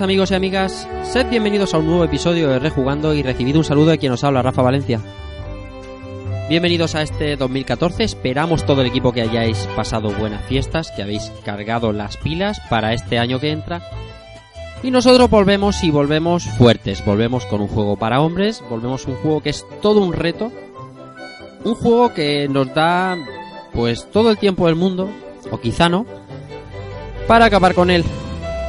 Amigos y amigas, sed bienvenidos a un nuevo episodio de Rejugando y recibid un saludo de quien os habla, Rafa Valencia. Bienvenidos a este 2014, esperamos todo el equipo que hayáis pasado buenas fiestas, que habéis cargado las pilas para este año que entra. Y nosotros volvemos y volvemos fuertes, volvemos con un juego para hombres, volvemos un juego que es todo un reto, un juego que nos da pues todo el tiempo del mundo, o quizá no, para acabar con él.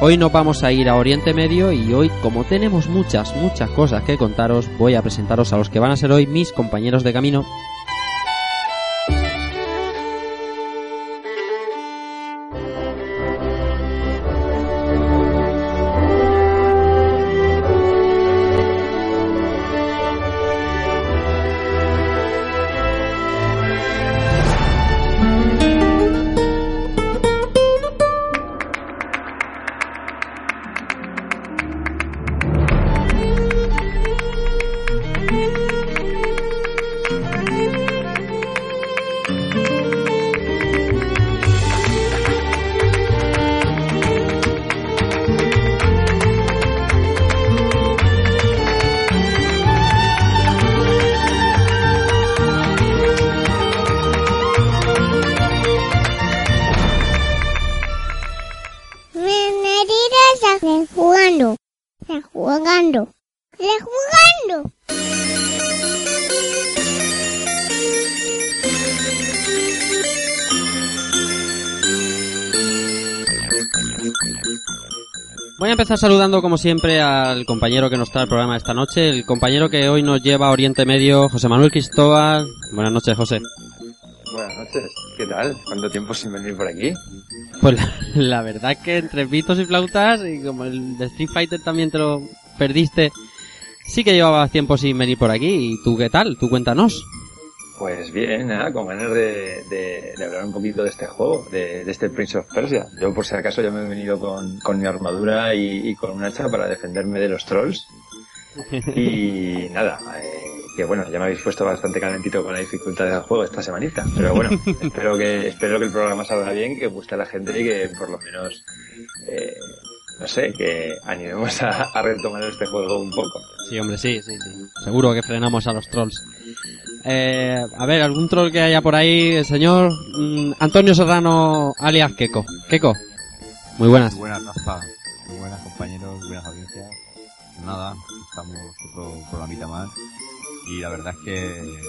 Hoy nos vamos a ir a Oriente Medio y hoy, como tenemos muchas, muchas cosas que contaros, voy a presentaros a los que van a ser hoy mis compañeros de camino. Empezar saludando como siempre al compañero que nos trae el programa esta noche, el compañero que hoy nos lleva a Oriente Medio, José Manuel Cristóbal. Buenas noches, José. Buenas noches, ¿qué tal? ¿Cuánto tiempo sin venir por aquí? Pues la, la verdad que entre pitos y flautas, y como el de Street Fighter también te lo perdiste, sí que llevabas tiempo sin venir por aquí. ¿Y tú qué tal? Tú cuéntanos. Pues bien, nada, con ganas de, de- de hablar un poquito de este juego, de, de este Prince of Persia. Yo por si acaso ya me he venido con, con mi armadura y, y con un hacha para defenderme de los trolls. Y nada, eh, que bueno, ya me habéis puesto bastante calentito con la dificultad del juego esta semanita. Pero bueno, espero que, espero que el programa salga bien, que guste a la gente y que por lo menos, eh, no sé, que animemos a, a retomar este juego un poco. Sí, hombre, sí, sí, sí. Seguro que frenamos a los trolls. Eh, a ver, algún troll que haya por ahí, el señor mm, Antonio Serrano alias Keko. Keko, muy buenas. Muy buenas, Rafa. Muy buenas, compañeros, buenas audiencias. Nada, estamos otro programita más. Y la verdad es que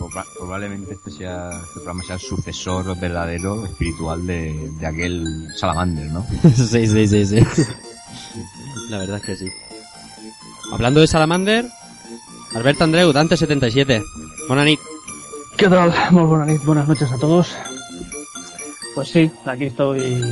proba- probablemente este sea este programa sea el sucesor verdadero, espiritual de, de aquel Salamander, ¿no? sí, sí, sí, sí. La verdad es que sí. Hablando de Salamander, Alberto Andreu, Dante77. Buenas nit. ¿Qué tal? Muy buenas, nit- buenas noches a todos. Pues sí, aquí estoy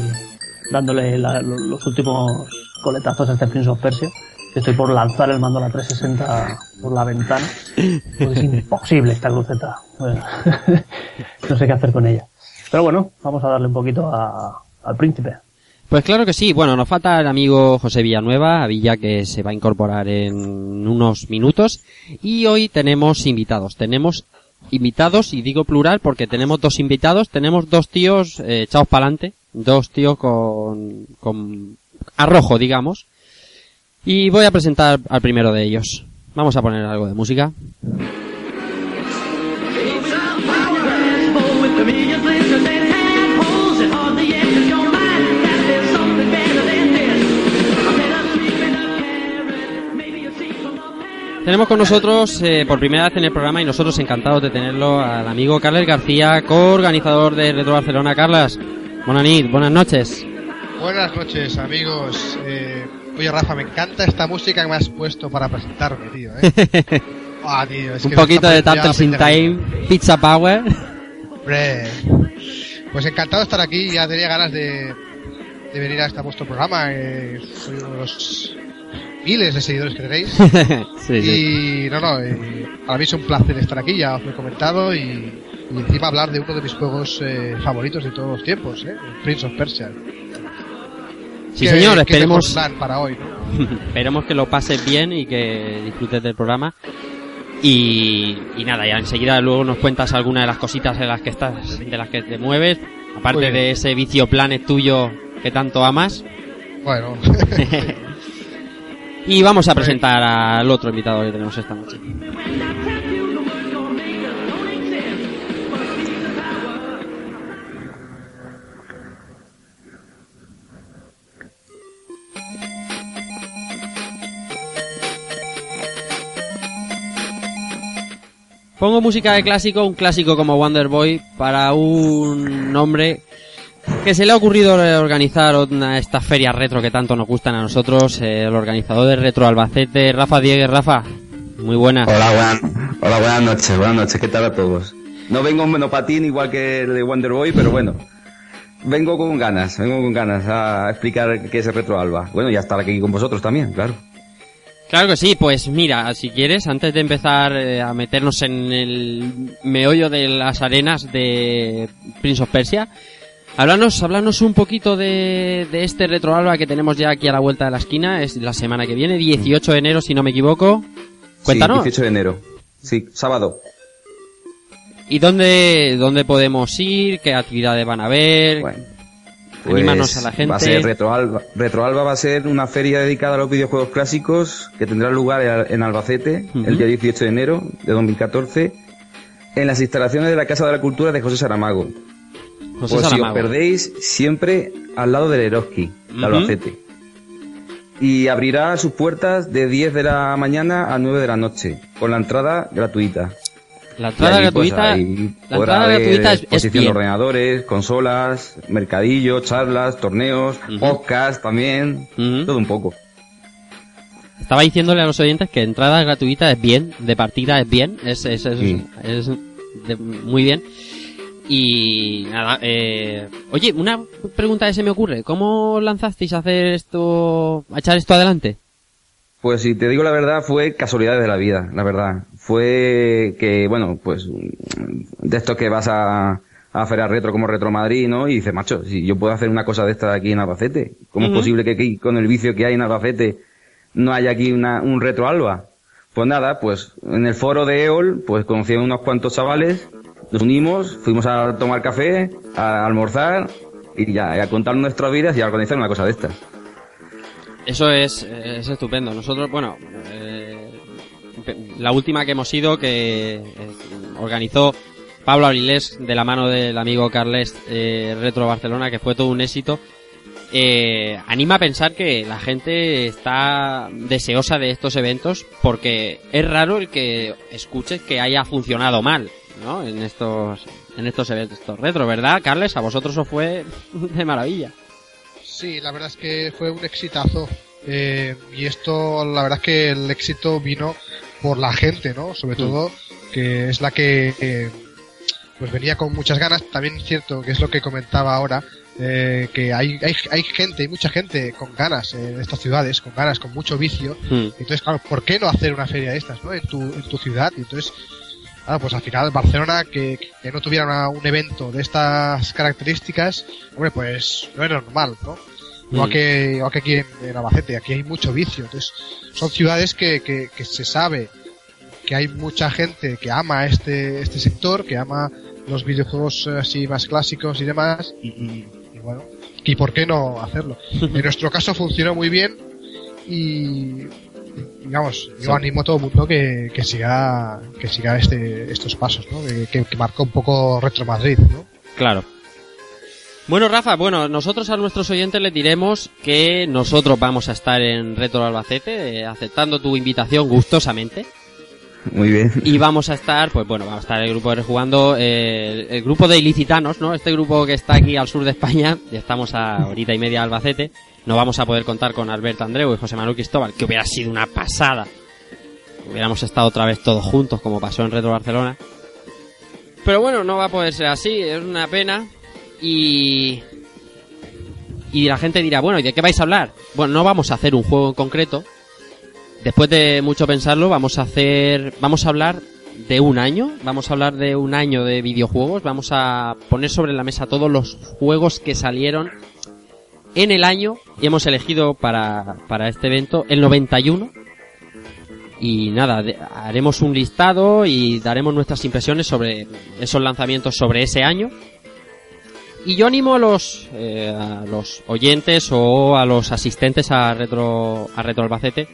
dándole la- lo- los últimos coletazos a este Prince of Persia. Estoy por lanzar el mando a la 360 por la ventana. Es imposible esta cruceta. Bueno, no sé qué hacer con ella. Pero bueno, vamos a darle un poquito a- al príncipe. Pues claro que sí. Bueno, nos falta el amigo José Villanueva, a Villa que se va a incorporar en unos minutos. Y hoy tenemos invitados. Tenemos invitados, y digo plural porque tenemos dos invitados. Tenemos dos tíos eh, echados para adelante. Dos tíos con, con arrojo, digamos. Y voy a presentar al primero de ellos. Vamos a poner algo de música. Tenemos con nosotros eh, por primera vez en el programa y nosotros encantados de tenerlo al amigo Carles García, coorganizador de Retro Barcelona. Carlas, buenas buenas noches. Buenas noches, amigos. Eh, oye, Rafa, me encanta esta música que me has puesto para presentarme, tío. ¿eh? Ah, tío, es Un que poquito de Turtles in Time, Pizza Power. Hombre. Pues encantado de estar aquí, ya tenía ganas de, de venir a este vuestro programa. eh, soy uno de los miles de seguidores que tenéis. sí, sí. Y no, no, eh, para mí es un placer estar aquí, ya os lo he comentado, y, y encima hablar de uno de mis juegos eh, favoritos de todos los tiempos, ¿eh? Prince of Persia. Sí, señor, esperemos, para hoy, ¿no? esperemos que lo pases bien y que disfrutes del programa. Y, y nada, ya enseguida luego nos cuentas algunas de las cositas en las que estás, de las que te mueves, aparte de ese vicio planet tuyo que tanto amas. Bueno, Y vamos a presentar al otro invitado que tenemos esta noche. Pongo música de clásico, un clásico como Wonder Boy, para un hombre que se le ha ocurrido organizar una, estas ferias retro que tanto nos gustan a nosotros, eh, el organizador de Retro Albacete, Rafa Diegues. Rafa, muy buena. Hola, buenan- hola, buenas noches, buenas noches, ¿qué tal a todos? No vengo en monopatín igual que el de Wonder Boy, pero bueno, vengo con ganas, vengo con ganas a explicar qué es el Retro Alba. Bueno, y a estar aquí con vosotros también, claro. Claro que sí, pues mira, si quieres, antes de empezar eh, a meternos en el meollo de las arenas de Prince of Persia, háblanos, háblanos un poquito de, de este Retro Alba que tenemos ya aquí a la vuelta de la esquina, es la semana que viene, 18 de enero si no me equivoco. Cuéntanos. Sí, 18 de enero. Sí, sábado. ¿Y dónde, dónde podemos ir? ¿Qué actividades van a haber? Bueno, Anímanos a la gente. Va a ser Retro Alba. Retro Alba va a ser una feria dedicada a los videojuegos clásicos que tendrá lugar en Albacete el día 18 de enero de 2014 en las instalaciones de la Casa de la Cultura de José Saramago. José Pues si os Saramago. perdéis, siempre al lado del Eroski, de Ujú. Albacete. Y abrirá sus puertas de 10 de la mañana a 9 de la noche, con la entrada gratuita. La entrada pues, gratuita, ahí la entrada gratuita es, es exposición de ordenadores, consolas, mercadillo, charlas, torneos, Ujú. podcast también, Ujú. todo un poco. Estaba diciéndole a los oyentes que entrada gratuita es bien, de partida es bien, es, es, es, Sí. es de- muy bien. Y nada, eh, oye, una pregunta que se me ocurre, ¿cómo lanzasteis a hacer esto, a echar esto adelante? Pues si te digo la verdad, fue casualidades de la vida, la verdad. Fue que, bueno, pues de esto que vas a, a Feria Retro como Retro Madrid, ¿no? Y dices, macho, si yo puedo hacer una cosa de esta aquí en Albacete, ¿cómo es posible que aquí, con el vicio que hay en Albacete no haya aquí una, un Retro Alba? Pues nada, pues en el foro de EOL, pues conocí a unos cuantos chavales, nos unimos, fuimos a tomar café, a almorzar y ya, a contar nuestras vidas y a organizar una cosa de estas. Eso es, es estupendo. Nosotros, bueno, eh, la última que hemos ido, que eh, organizó Pablo Avilés de la mano del amigo Carles eh, Retro Barcelona, que fue todo un éxito, eh, anima a pensar que la gente está deseosa de estos eventos porque es raro el que escuches que haya funcionado mal, ¿no? En estos, en estos eventos retro, ¿verdad, Carles? A vosotros os fue de maravilla. Sí, la verdad es que fue un exitazo. Eh, y esto, la verdad es que el éxito vino por la gente, ¿no? Sobre todo, que es la que eh, pues venía con muchas ganas. También es cierto que es lo que comentaba ahora, eh, que hay, hay, hay gente, hay mucha gente con ganas en estas ciudades, con ganas, con mucho vicio. Hmm. Entonces, claro, ¿por qué no hacer una feria de estas, ¿no? En tu, en tu ciudad. Y entonces, claro, pues al final Barcelona, que, que no tuviera una- un evento de estas características, hombre, pues no era normal, ¿no? Igual Mm. que, igual que aquí en, en Albacete, aquí hay mucho vicio. Entonces, son ciudades que, que, que se sabe que hay mucha gente que ama este, este sector, que ama los videojuegos eh, así más clásicos y demás, y, y- y bueno, ¿y por qué no hacerlo? En nuestro caso funcionó muy bien y digamos, yo Sí. animo a todo el mundo que, que siga que siga este, estos pasos, ¿no? Que, que- marcó un poco Retro Madrid, ¿no? Claro. Bueno, Rafa, bueno, nosotros a nuestros oyentes les diremos que nosotros vamos a estar en Retro Albacete, eh, aceptando tu invitación gustosamente. Muy bien. Y vamos a estar, pues bueno, vamos a estar el grupo de Rejugando, eh, el grupo de ilicitanos, ¿no? Este grupo que está aquí al sur de España, y estamos a horita y media de Albacete. No vamos a poder contar con Alberto Andreu y José Manuel Cristóbal, que hubiera sido una pasada hubiéramos estado otra vez todos juntos como pasó en Retro Barcelona. Pero bueno, no va a poder ser así, es una pena. Y... Y la gente dirá, bueno, ¿y de qué vais a hablar? Bueno, no vamos a hacer un juego en concreto. Después de mucho pensarlo, vamos a hacer... Vamos a hablar de un año. Vamos a hablar de un año de videojuegos. Vamos a poner sobre la mesa todos los juegos que salieron en el año. Y hemos elegido para, para este evento el 91. Y nada, haremos un listado y daremos nuestras impresiones sobre esos lanzamientos sobre ese año. Y yo animo a los, eh, a los oyentes o a los asistentes a Retro, a Retro Albacete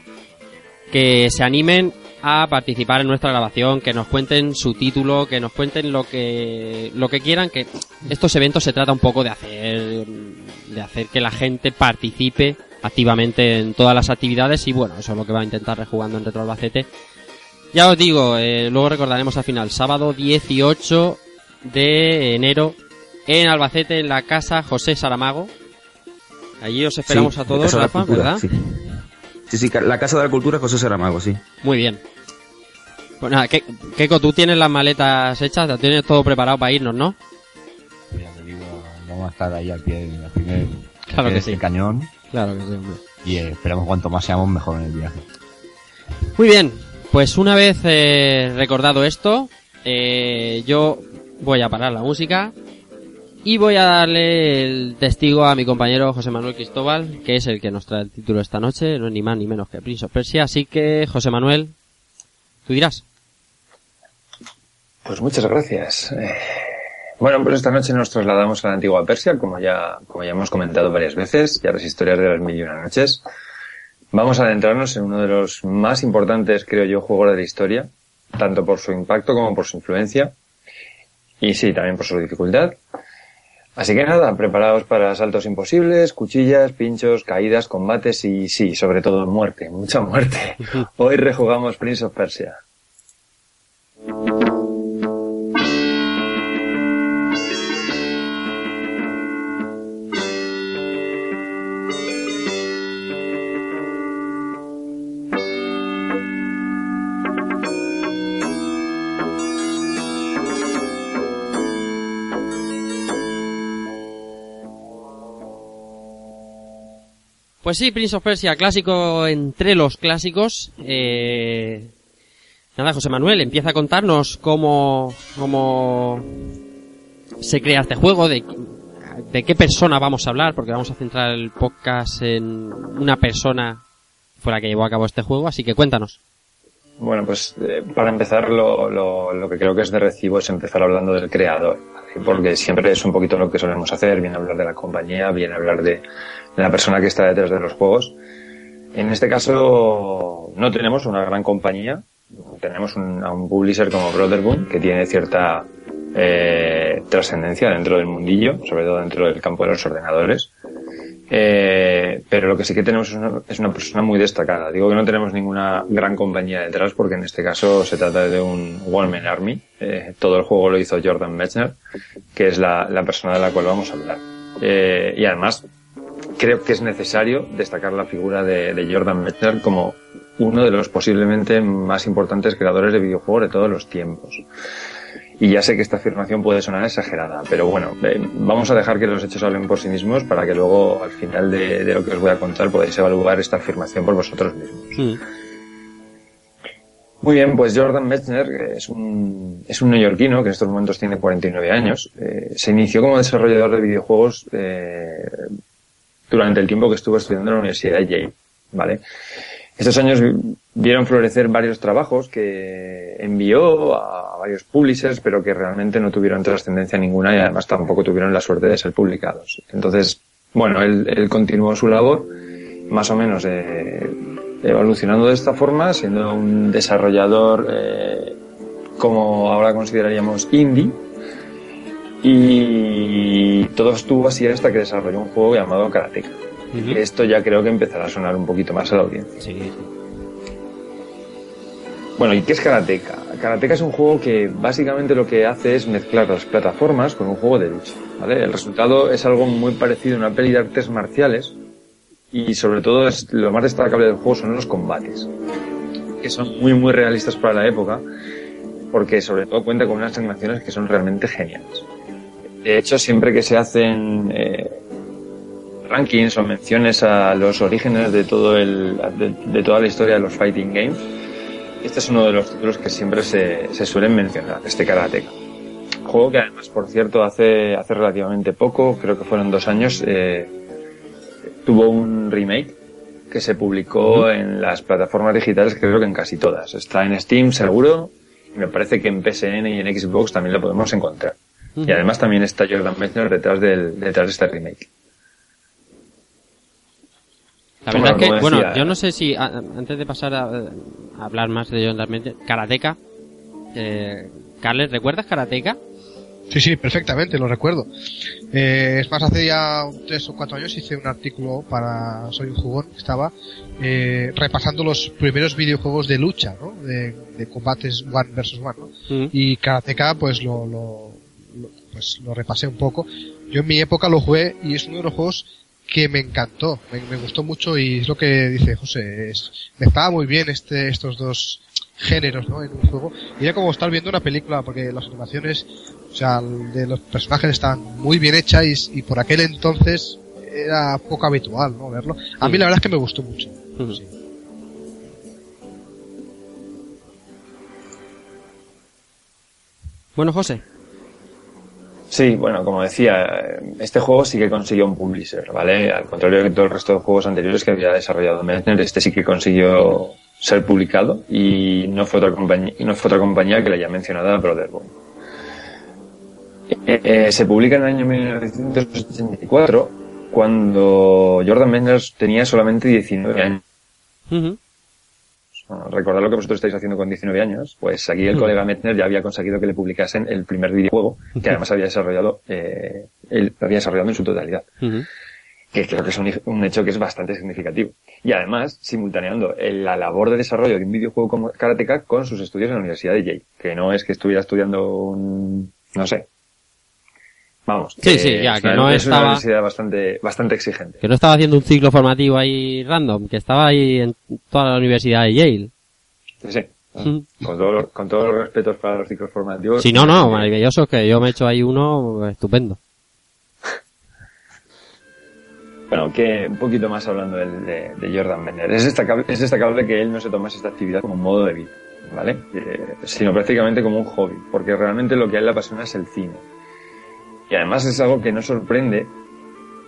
que se animen a participar en nuestra grabación, que nos cuenten su título, que nos cuenten lo que, lo que quieran, que estos eventos se trata un poco de hacer, de hacer que la gente participe activamente en todas las actividades y bueno, eso es lo que va a intentar rejugando en Retro Albacete. Ya os digo, eh, luego recordaremos al final, sábado 18 de enero en Albacete, en la casa José Saramago. Allí os esperamos Sí, a todos, Rafa, ¿verdad? Sí. Sí, sí, la Casa de la Cultura José Saramago, sí. Muy bien. Pues nada, Ke- Keiko, tú tienes las maletas hechas, lo tienes todo preparado para irnos, ¿no? Ya te digo, vamos a estar ahí al pie, al primer, Claro que sí. cañón Claro que sí, hombre. y eh, esperamos cuanto más seamos mejor en el viaje. Muy bien, pues una vez eh, recordado esto, eh, yo voy a parar la música y voy a darle el testigo a mi compañero José Manuel Cristóbal, que es el que nos trae el título esta noche, no es ni más ni menos que Prince of Persia, así que José Manuel, tú dirás. Pues muchas gracias. Eh, Bueno, pues esta noche nos trasladamos a la antigua Persia, como ya, como ya hemos comentado varias veces, ya las historias de las mil y una noches. Vamos a adentrarnos en uno de los más importantes, creo yo, juegos de la historia, tanto por su impacto como por su influencia, y sí, también por su dificultad. Así que nada, preparaos para saltos imposibles, cuchillas, pinchos, caídas, combates y sí, sobre todo muerte, mucha muerte. Hoy rejugamos Prince of Persia. Pues sí, Prince of Persia, clásico entre los clásicos. Eh... Nada, José Manuel, empieza a contarnos cómo, cómo se crea este juego, de, de qué persona vamos a hablar, porque vamos a centrar el podcast en una persona fue la que llevó a cabo este juego, así que cuéntanos. Bueno, pues eh, para empezar lo, lo, que creo que es de recibo es empezar hablando del creador, porque siempre es un poquito lo que solemos hacer, bien hablar de la compañía, bien hablar de, la persona que está detrás de los juegos. En este caso no tenemos una gran compañía, tenemos un, a un publisher como Brotherboom que tiene cierta eh, trascendencia dentro del mundillo, sobre todo dentro del campo de los ordenadores. Eh, pero lo que sí que tenemos es una, persona muy destacada. Digo que no tenemos ninguna gran compañía detrás porque en este caso se trata de un One Man Army. Eh, todo el juego lo hizo Jordan Mechner, que es la, persona de la cual vamos a hablar. Eh, y además creo que es necesario destacar la figura de Jordan Mechner como uno de los posiblemente más importantes creadores de videojuegos de todos los tiempos. Y ya sé que esta afirmación puede sonar exagerada, pero bueno, eh, vamos a dejar que los hechos hablen por sí mismos para que luego al final de, de, lo que os voy a contar podáis evaluar esta afirmación por vosotros mismos. Mm. Muy bien, pues Jordan Mechner es un, es un neoyorquino que en estos momentos tiene 49 años. Eh, se inició como desarrollador de videojuegos eh, durante el tiempo que estuvo estudiando en la Universidad de Yale, ¿vale? Estos años vieron florecer varios trabajos que envió a varios publishers, pero que realmente no tuvieron trascendencia ninguna y además tampoco tuvieron la suerte de ser publicados. Entonces, bueno, él, él continuó su labor, más o menos eh, evolucionando de esta forma, siendo un desarrollador eh, como ahora consideraríamos indie. Y todo estuvo así hasta que desarrolló un juego llamado Karateka. Uh -huh. Esto ya creo que empezará a sonar un poquito más a la audiencia. Sí, sí. Bueno, ¿y qué es Karateka? Karateka es un juego que básicamente lo que hace es mezclar las plataformas con un juego de lucha. ¿vale? El resultado es algo muy parecido a una peli de artes marciales y sobre todo es, lo más destacable del juego son los combates. que son muy, muy realistas para la época, porque sobre todo cuenta con unas animaciones que son realmente geniales. De hecho, siempre que se hacen eh, rankings o menciones a los orígenes de, todo el, de, de toda la historia de los fighting games, este es uno de los títulos que siempre se, se suelen mencionar, este Karateka. Juego que además, por cierto, hace, hace relativamente poco, creo que fueron dos años, eh, tuvo un remake que se publicó en las plataformas digitales, creo que en casi todas. Está en Steam, seguro, y me parece que en PSN y en Xbox también lo podemos encontrar. Y además también está Jordan Mechner detrás, del, detrás de este remake. La verdad es que, bueno, decía, yo no sé si, a- antes de pasar a, a hablar más de John Darmente, Karateka, eh, Carles, ¿recuerdas Karateka? Sí, sí, perfectamente, lo recuerdo. Eh, es más, hace ya tres o cuatro años hice un artículo para Soy un jugón, que estaba eh, repasando los primeros videojuegos de lucha, ¿no? De, de combates one versus one, ¿no? Mm. Y Karateka, pues lo, lo, lo- pues lo repasé un poco. Yo en mi época lo jugué y es uno de los juegos que me encantó, me, me gustó mucho y es lo que dice José, es, mezclaba muy bien este, estos dos géneros, ¿no? En un juego. Y era como estar viendo una película porque las animaciones, o sea, de los personajes estaban muy bien hechas y, y por aquel entonces era poco habitual, ¿no? Verlo. A mí la verdad es que me gustó mucho. Sí. Bueno, José. Sí, bueno, como decía, este juego sí que consiguió un publisher, ¿vale? Al contrario de todo el resto de juegos anteriores que había desarrollado Mechner, este sí que consiguió ser publicado y no fue otra compañía, no fue otra compañía que la ya mencionada Brotherborn. Eh, eh, se publica en el año 1984 cuando Jordan Mechner tenía solamente 19 años. Recordad lo que vosotros estáis haciendo con 19 años, pues aquí el colega Metner ya había conseguido que le publicasen el primer videojuego que además había desarrollado, eh, él había desarrollado en su totalidad, que creo que es un, un hecho que es bastante significativo. Y además, simultaneando la labor de desarrollo de un videojuego como Karateka con sus estudios en la Universidad de Yale, que no es que estuviera estudiando un, no sé. Vamos. Sí, sí, ya, es que una- no es una universidad bastante, bastante exigente. Que no estaba haciendo un ciclo formativo ahí random, que estaba ahí en toda la Universidad de Yale. Sí, sí. Ujú. Con, todo con todos los respetos para los ciclos formativos. Si no, no, maravilloso, que yo me he hecho ahí uno estupendo. Bueno, que un poquito más hablando del- de, de Jordan Bender. Es destacable, es destacable que él no se tomase esta actividad como un modo de vida, ¿vale? Eh, sino prácticamente como un hobby, porque realmente lo que a él le apasiona es el cine. Y además es algo que no sorprende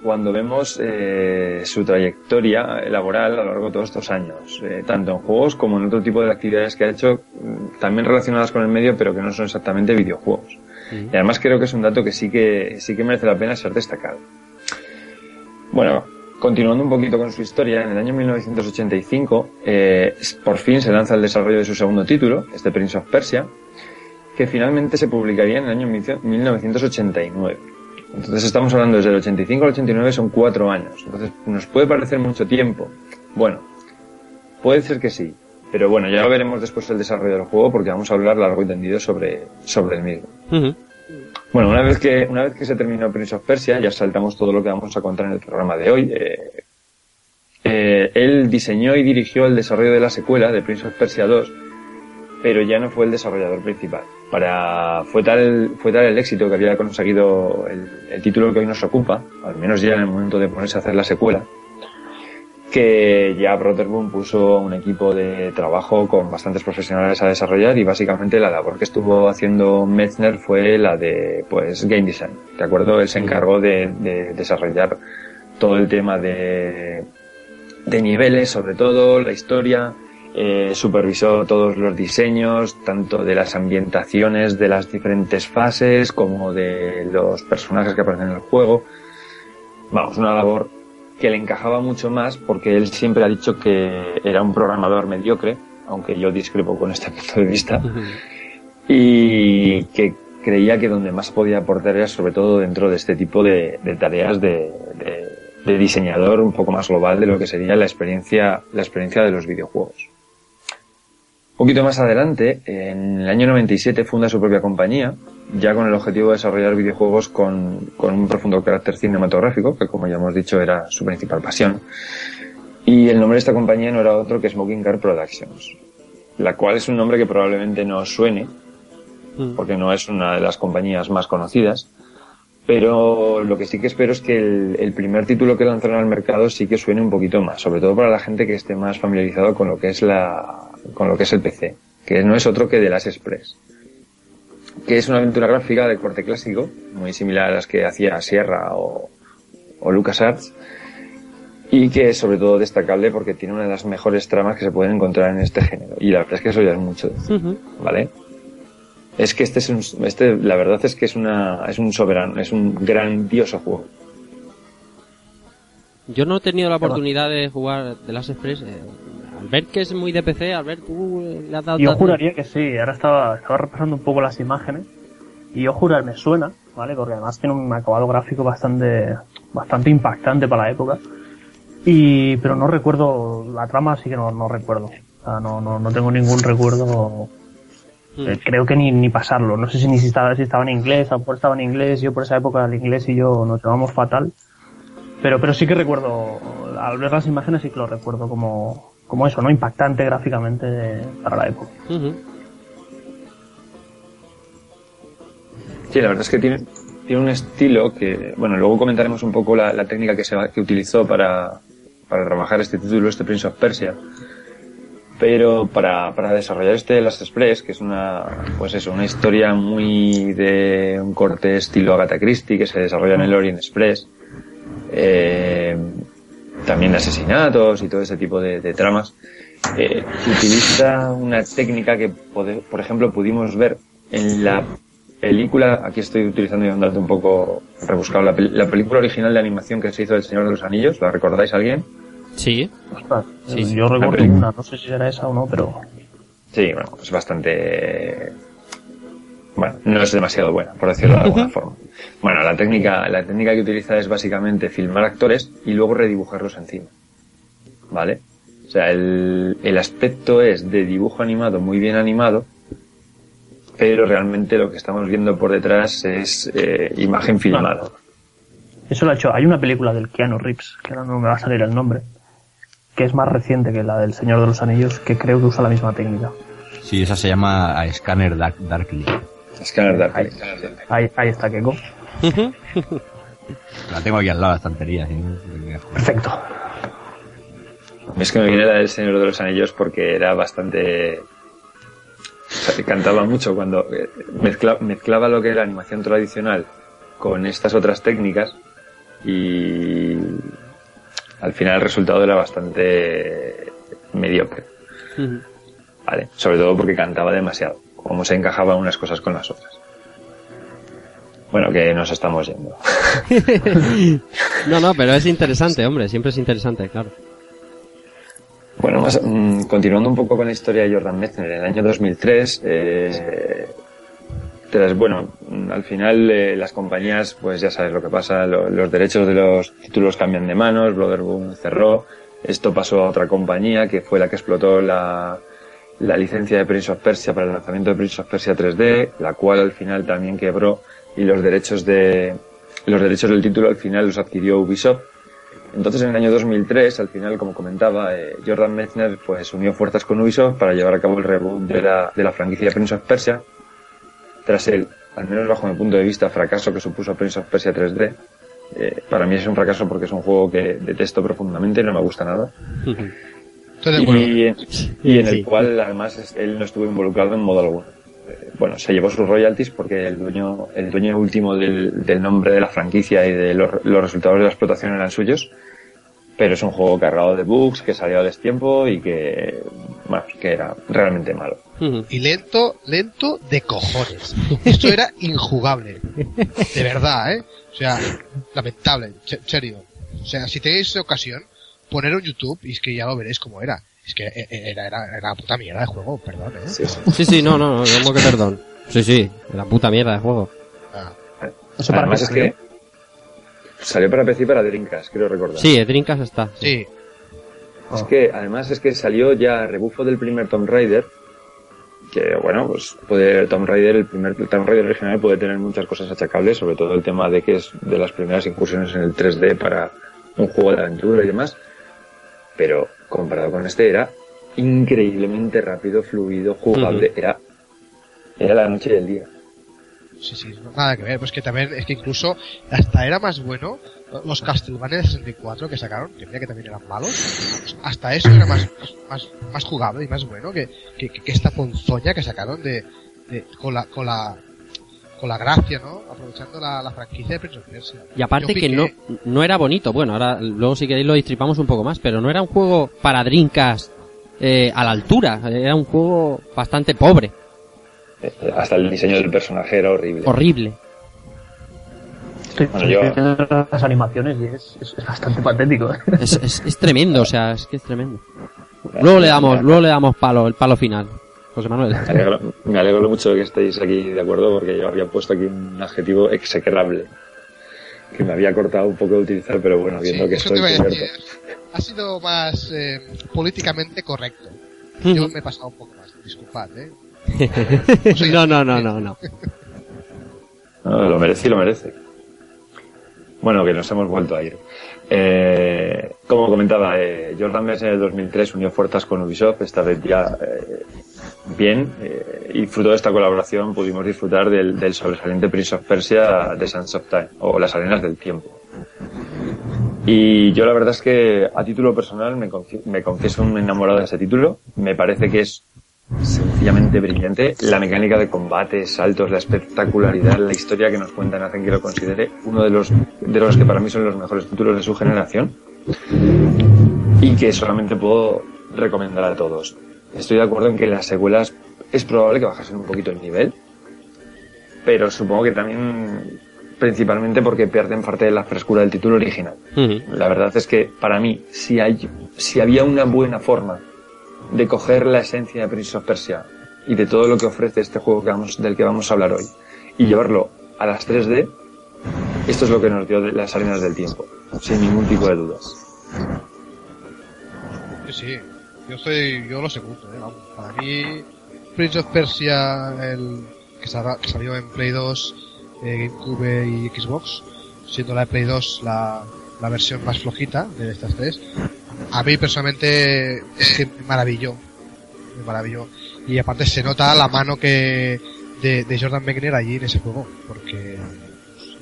cuando vemos eh, su trayectoria laboral a lo largo de todos estos años, eh, tanto en juegos como en otro tipo de actividades que ha hecho, mm, también relacionadas con el medio, pero que no son exactamente videojuegos. Y además creo que es un dato que sí que, sí que merece la pena ser destacado. Bueno, continuando un poquito con su historia, en el año 1985 eh, por fin se lanza el desarrollo de su segundo título, este Prince of Persia, que finalmente se publicaría en el año 1989. Entonces estamos hablando desde el 85 al 89 son cuatro años. Entonces nos puede parecer mucho tiempo. Bueno, puede ser que sí, pero bueno, ya lo veremos después el desarrollo del juego porque vamos a hablar largo y tendido sobre, sobre el mismo. Bueno, una vez que una vez que se terminó Prince of Persia, ya saltamos todo lo que vamos a contar en el programa de hoy. Eh, eh, él diseñó y dirigió el desarrollo de la secuela de Prince of Persia 2, pero ya no fue el desarrollador principal. Para fue tal fue tal el éxito que había conseguido el, el título que hoy nos ocupa, al menos ya en el momento de ponerse a hacer la secuela, que ya Brotherboom puso un equipo de trabajo con bastantes profesionales a desarrollar y básicamente la labor que estuvo haciendo Metzner fue la de pues game design. ¿De acuerdo? Él se encargó de, de desarrollar todo el tema de, de niveles, sobre todo, la historia, eh, supervisó todos los diseños, tanto de las ambientaciones de las diferentes fases como de los personajes que aparecen en el juego. Vamos, una labor que le encajaba mucho más porque él siempre ha dicho que era un programador mediocre, aunque yo discrepo con este punto de vista, y que creía que donde más podía aportar era sobre todo dentro de este tipo de, de tareas de, de, de diseñador un poco más global de lo que sería la experiencia, la experiencia de los videojuegos. Un poquito más adelante, en el año 97 funda su propia compañía, ya con el objetivo de desarrollar videojuegos con, con un profundo carácter cinematográfico, que como ya hemos dicho era su principal pasión. Y el nombre de esta compañía no era otro que Smoking Car Productions. la cual es un nombre que probablemente no suene, Mm. porque no es una de las compañías más conocidas. Pero lo que sí que espero es que el, el primer título que lanzaron al mercado sí que suene un poquito más, sobre todo para la gente que esté más familiarizado con lo que es la, con lo que es el PC, que no es otro que The Last Express, que es una aventura gráfica de corte clásico, muy similar a las que hacía Sierra o, o LucasArts, y que es sobre todo destacable porque tiene una de las mejores tramas que se pueden encontrar en este género. Y la verdad es que eso ya es mucho decir. Ujú. ¿vale? Es que este es un, este, la verdad es que es una, es un soberano, es un grandioso juego. Yo no he tenido la oportunidad de jugar The Last Express. Eh, Albert, que es muy de PC, Albert, tú eh, le has dado... Yo juraría que sí, ahora estaba, estaba repasando un poco las imágenes y yo jurar me suena, ¿vale? Porque además tiene un acabado gráfico bastante, bastante impactante para la época. Y, pero no recuerdo, la trama sí que no, no recuerdo. O sea, no, no, no tengo ningún recuerdo, Mm. eh, creo que ni, ni pasarlo. No sé si ni si estaba, si estaba en inglés, a lo mejor estaba en inglés, yo por esa época el inglés y yo nos llevamos fatal. Pero, pero sí que recuerdo, al ver las imágenes sí que lo recuerdo como, como eso, ¿no? Impactante gráficamente para la época. Sí, la verdad es que tiene, tiene un estilo que, bueno, luego comentaremos un poco la, la técnica que se que utilizó para, para trabajar este título, este Prince of Persia. Pero para, para desarrollar este Last Express, que es una, pues eso, una historia muy de un corte estilo Agatha Christie que se desarrolla en el Orient Express, eh, también asesinatos y todo ese tipo de, tramas, eh, utiliza una técnica que, por ejemplo, pudimos ver en la película, aquí estoy utilizando un dato un poco rebuscado, la, la película original de animación que se hizo del Señor de los Anillos, ¿la recordáis alguien? Sí. Ostras, Sí, sí. yo recuerdo una, no sé si será esa o no, pero Sí, bueno, es bastante... Bueno, no es demasiado buena, por decirlo de alguna forma. Bueno, la técnica, la técnica que utiliza es básicamente filmar actores y luego redibujarlos encima. ¿Vale? O sea, el, el aspecto es de dibujo animado, muy bien animado, pero realmente lo que estamos viendo por detrás es eh, imagen filmada. eso lo ha hecho. Hay una película del Keanu Reeves, que ahora no me va a salir el nombre, que es más reciente que la del Señor de los Anillos, que creo que usa la misma técnica. Sí, esa se llama a Scanner Dark, Darkly. Scanner Dark. Ahí, ahí, ahí está, Keiko. La tengo aquí al lado de la estantería. ¿sí? Perfecto. Es que me viene la del Señor de los Anillos porque era bastante... o sea, cantaba mucho cuando eh, mezcla- mezclaba lo que era animación tradicional con estas otras técnicas y al final el resultado era bastante mediocre. ¿vale? Sobre todo porque cantaba demasiado, como se encajaban unas cosas con las otras. Bueno, que nos estamos yendo. No, no, pero es interesante, hombre, siempre es interesante, claro. Bueno, más, mm, continuando un poco con la historia de Jordan Mechner, en el año 2003, eh, tras, bueno, al final eh, las compañías, pues ya sabes lo que pasa, lo- los derechos de los títulos cambian de manos, Brotherboom cerró, esto pasó a otra compañía que fue la que explotó la, la licencia de Prince of Persia para el lanzamiento de Prince of Persia 3D, la cual al final también quebró y los derechos de los derechos del título al final los adquirió Ubisoft. Entonces en el año 2003, al final, como comentaba, eh, Jordan Mechner pues unió fuerzas con Ubisoft para llevar a cabo el reboot de la, de la franquicia Prince of Persia. Tras el, al menos bajo mi punto de vista, fracaso que supuso Prince of Persia 3D. Eh, para mí es un fracaso porque es un juego que detesto profundamente, no me gusta nada. De acuerdo. Y, y en Sí. el cual además él no estuvo involucrado en modo alguno. Eh, Bueno, se llevó sus royalties porque el dueño, el dueño último del, del nombre de la franquicia y de los, los resultados de la explotación eran suyos, pero es un juego cargado de bugs, que salió a destiempo y que, bueno, que era realmente malo. Y lento, lento de cojones. Esto era injugable. De verdad, ¿eh? O sea, lamentable, en serio. O sea, si tenéis ocasión, poner en YouTube y es que ya lo veréis como era. Es que e- e- era, era, era puta mierda de juego, perdón, ¿eh? Sí, sí, no, no, no, no, que perdón. Sí, sí, la puta mierda de juego. Ah, Eso para Además es que salió para PC y para Dreamcast, creo recordar. Sí, Dreamcast está. sí, Es que, además es que salió ya rebufo del primer Tomb Raider, que bueno, pues puede, Tomb Raider, el primer Tomb Raider original puede tener muchas cosas achacables, sobre todo el tema de que es de las primeras incursiones en el 3D para un juego de aventura y demás, pero comparado con este era increíblemente rápido, fluido, jugable. Era, era la noche y el día. Sí, sí, no, nada que ver. Pues que también es que incluso hasta era más bueno los Castlevania de 64 que sacaron, que mira que también eran malos. Hasta eso era más, más, más jugable y más bueno que, que, que esta ponzoña que sacaron de, de con la, con la, con la gracia, ¿no? Aprovechando la, la franquicia de Prince of Persia. Y aparte Yo que no, piqué- no era bonito. Bueno, ahora luego si queréis lo distripamos un poco más, pero no era un juego para Dreamcast eh, a la altura. Era un juego bastante pobre, Hasta el diseño del personaje era horrible. horrible. Bueno, yo- las animaciones y es, es- es bastante patético. Es, es, es tremendo, o sea, es que es tremendo. Luego le damos, luego le damos palo, el palo final. José Manuel. Me alegro, me alegro mucho de que estéis aquí de acuerdo porque yo había puesto aquí un adjetivo execrable que me había cortado un poco de utilizar, pero bueno, viendo Sí, que estoy cubierto. Ha sido más eh, políticamente correcto. Yo me he pasado un poco más. Disculpad, ¿eh? no, no, no, no, no. No, lo merece y lo merece. Bueno, que nos hemos vuelto a ir. Eh, como comentaba, eh, Jordan Mess en el 2003 unió fuerzas con Ubisoft, esta vez ya eh, bien, eh, y fruto de esta colaboración pudimos disfrutar del, sobresaliente Prince of Persia The Sands of Time, o Las Arenas del Tiempo. Y yo la verdad es que a título personal me, confi- me confieso un enamorado de ese título. Me parece que es sencillamente brillante. La mecánica de combate, saltos, la espectacularidad, la historia que nos cuentan hacen que lo considere uno de los, de los que para mí son los mejores títulos de su generación. Y que solamente puedo recomendar a todos. Estoy de acuerdo en que las secuelas es probable que bajasen un poquito el nivel. Pero supongo que también principalmente porque pierden parte de la frescura del título original. La verdad es que para mí, si hay, si había una buena forma de coger la esencia de Prince of Persia y de todo lo que ofrece este juego que vamos, del que vamos a hablar hoy y llevarlo a las 3D, esto es lo que nos dio de las arenas del tiempo, sin ningún tipo de dudas. Sí, sí. Yo estoy, yo lo segundo, ¿eh? Para mí, Prince of Persia, el que salió en Play 2, eh, GameCube y Xbox, siendo la de Play 2 la, la versión más flojita de estas tres, a mí personalmente es que me maravilló. Me maravilló. Y aparte se nota la mano que de, Jordan Mechner allí en ese juego, porque es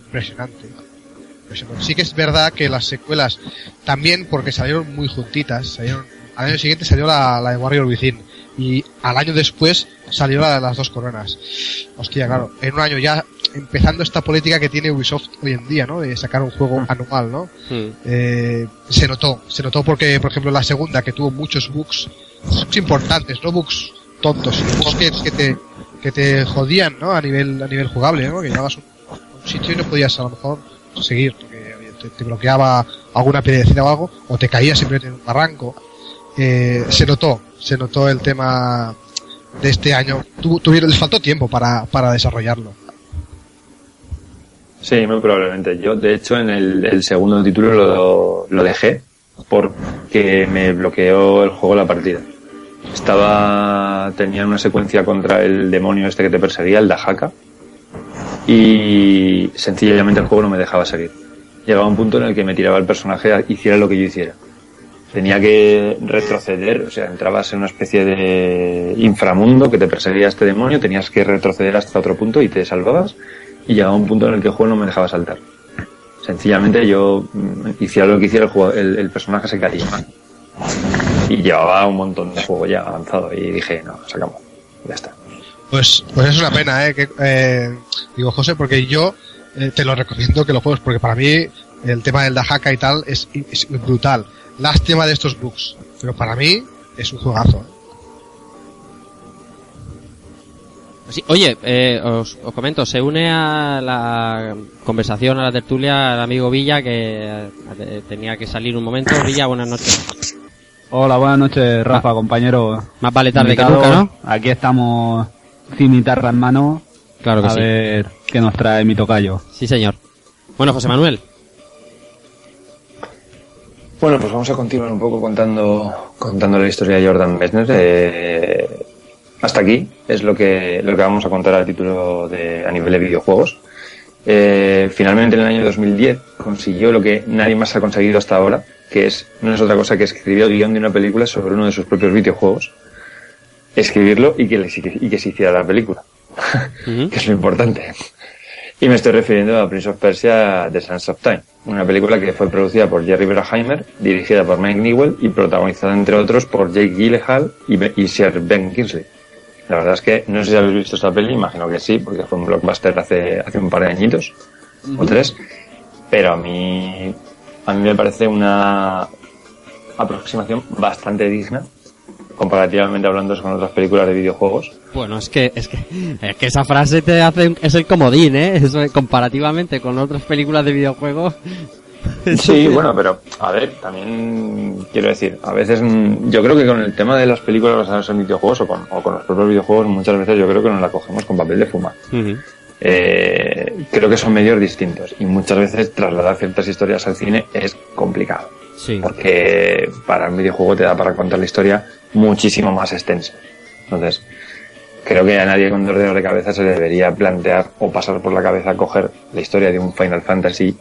impresionante. impresionante. Sí que es verdad que las secuelas también porque salieron muy juntitas, salieron, al año siguiente salió la, la de Warrior Within y al año después salió la de las dos coronas. Hostia, claro, en un año ya empezando esta política que tiene Ubisoft hoy en día, ¿no? De sacar un juego anual, ¿no? Mm. eh, se notó, se notó porque, por ejemplo, la segunda que tuvo muchos bugs, bugs importantes, no bugs tontos, sino bugs que, que te, que te jodían, ¿no? A nivel, a nivel jugable, ¿no? Que llegabas a un, sitio y no podías a lo mejor seguir, porque te, te bloqueaba alguna piedrecita o algo, o te caías simplemente en un barranco. Eh, se notó, se notó el tema de este año. Tu- tuvieron, les faltó tiempo para, para desarrollarlo. Sí, muy probablemente. Yo, de hecho, en el, segundo título lo, dejé porque me bloqueó el juego la partida. Estaba, tenía una secuencia contra el demonio este que te perseguía, el Dajaka, y sencillamente el juego no me dejaba seguir. Llegaba un punto en el que me tiraba el personaje hiciera lo que yo hiciera. Tenía que retroceder, o sea, entrabas en una especie de inframundo que te perseguía este demonio, tenías que retroceder hasta otro punto y te salvabas, y llegaba un punto en el que el juego no me dejaba saltar. Sencillamente yo mm, hiciera lo que hiciera el, juego, el, el personaje se caía. Y llevaba un montón de juego ya avanzado y dije, no, sacamos, ya está. Pues, pues es una pena, ¿eh? Que, eh, digo, José, porque yo eh, te lo recomiendo que lo juegues, porque para mí el tema del Dajaka y tal es, es brutal. Lástima de estos bugs, pero para mí es un juegazo. Sí, oye, eh, os, os comento, se une a la conversación, a la tertulia, el amigo Villa, que eh, tenía que salir un momento. Villa, buenas noches. Hola, buenas noches, Rafa, compañero. Más vale tarde que nunca, ¿no? Aquí estamos cimitarra en mano. Claro que a sí. ver qué nos trae mi tocayo. Sí, señor. Bueno, José Manuel. Bueno, pues vamos a continuar un poco contando, contando la historia de Jordan Messner. Eh, hasta aquí es lo que, lo que vamos a contar a título de, a nivel de videojuegos. eh, finalmente en el año 2010 consiguió lo que nadie más ha conseguido hasta ahora, que es no es otra cosa que escribió el guion de una película sobre uno de sus propios videojuegos, escribirlo y que, le- y que se hiciera la película, que es lo importante. Y me estoy refiriendo a Prince of Persia The Sands of Time, una película que fue producida por Jerry Bruckheimer, dirigida por Mike Newell y protagonizada entre otros por Jake Gyllenhaal y, y Sir Ben Kingsley. La verdad es que no sé si habéis visto esta peli, imagino que sí, porque fue un blockbuster hace, hace un par de añitos o tres, pero a mí, a mí me parece una aproximación bastante digna, comparativamente hablando con otras películas de videojuegos. Bueno, es que, es que, es que esa frase te hace, es el comodín, ¿eh? Eso, comparativamente con otras películas de videojuegos. Sí, bueno, pero a ver, también quiero decir, a veces mm, yo creo que con el tema de las películas basadas en videojuegos o con, o con los propios videojuegos, muchas veces yo creo que nos la cogemos con papel de fumar. Ujú. Eh, creo que son medios distintos y muchas veces trasladar ciertas historias al cine es complicado. Sí. Porque para un videojuego te da para contar la historia muchísimo más extensa. Entonces, creo que a nadie con dos dedos de cabeza se le debería plantear o pasar por la cabeza coger la historia de un Final Fantasy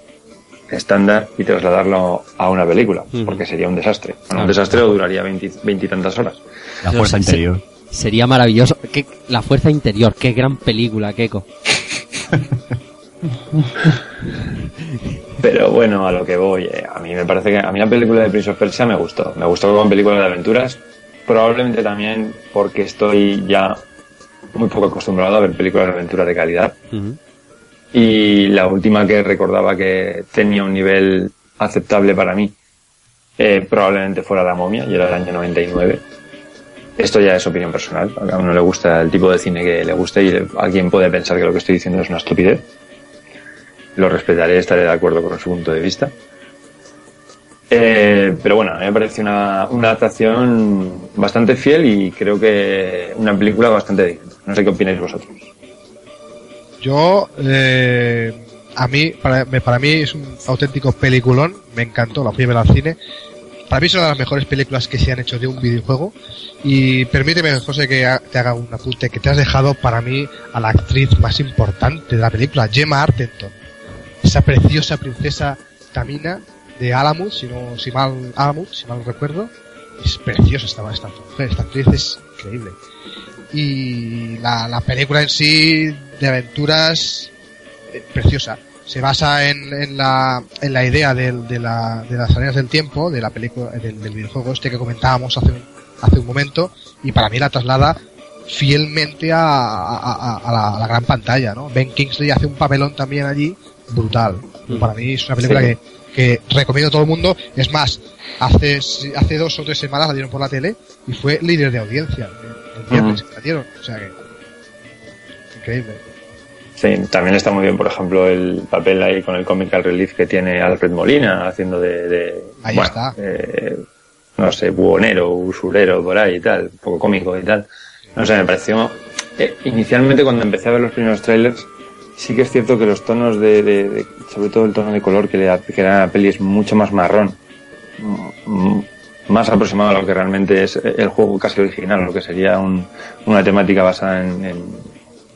estándar y trasladarlo a una película, porque sería un desastre. Bueno, Claro. un desastre o duraría veintitantas horas. La fuerza se- interior. Sería maravilloso. Qué- la fuerza interior, qué gran película, Keiko. Pero bueno, a lo que voy, eh, a mí me parece que a mí la película de Prince of Persia me gustó. Me gustó como película de aventuras, probablemente también porque estoy ya muy poco acostumbrado a ver películas de aventura de calidad. Y la última que recordaba que tenía un nivel aceptable para mí, eh, probablemente fuera La momia, y era el año 99. Esto ya es opinión personal, a uno le gusta el tipo de cine que le guste y alguien puede pensar que lo que estoy diciendo es una estupidez. Lo respetaré, estaré de acuerdo con su punto de vista. Eh, pero bueno, a mí me parece una, una adaptación bastante fiel y creo que una película bastante digna. No sé qué opináis vosotros. Yo, eh, a mí, para, para mí es un auténtico peliculón, me encantó, la fui a ver al cine. Para mí es una de las mejores películas que se han hecho de un videojuego. Y permíteme, José, que te haga un apunte, que te has dejado para mí a la actriz más importante de la película, Gemma Arterton. Esa preciosa princesa Tamina de Alamut, si no, si mal, Alamut, si mal recuerdo. Es preciosa esta, esta mujer, esta actriz es increíble y la, la película en sí de aventuras eh, preciosa. Se basa en, en la en la idea del- de, la, de las arenas del tiempo de la película del, del videojuego este que comentábamos hace un, hace un momento y para mí la traslada fielmente a, a- a- a la, a la gran pantalla no Ben Kingsley hace un papelón también allí brutal. Para mí es una película Sí. que, que recomiendo a todo el mundo. Es más hace hace dos o tres semanas la dieron por la tele y fue líder de audiencia el viernes que la dieron. O sea que increíble Sí, también está muy bien, por ejemplo, el papel ahí con el comical relief que tiene Alfred Molina haciendo de, de Ahí bueno, está. eh, no sé, buhonero, usurero por ahí y tal, un poco cómico y tal. No sé, me pareció, eh, inicialmente cuando empecé a ver los primeros trailers, sí que es cierto que los tonos de, de- de- sobre todo el tono de color que le da, que la peli es mucho más marrón, Mm, más aproximado a lo que realmente es el juego casi original, lo que sería un- una temática basada en, en,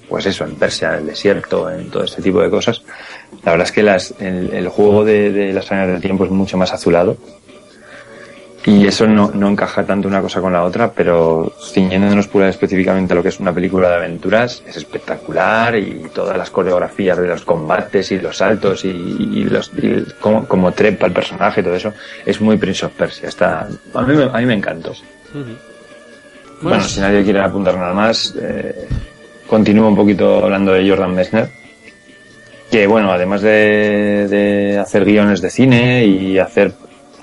pues eso, en Persia, en el desierto, en todo ese tipo de cosas. La verdad es que las, el, el juego de, de las arenas del tiempo es mucho más azulado. Y eso no, no encaja tanto una cosa con la otra, pero ciñéndonos pura específicamente a lo que es una película de aventuras, es espectacular y todas las coreografías de los combates y los saltos y, y los, y cómo, cómo trepa el personaje y todo eso, es muy Prince of Persia. Está, a, mí, me- a mí me encantó. Bueno, si nadie quiere apuntar nada más, eh, continúo un poquito hablando de Jordan Messner. Que bueno, además de, hacer guiones de cine y hacer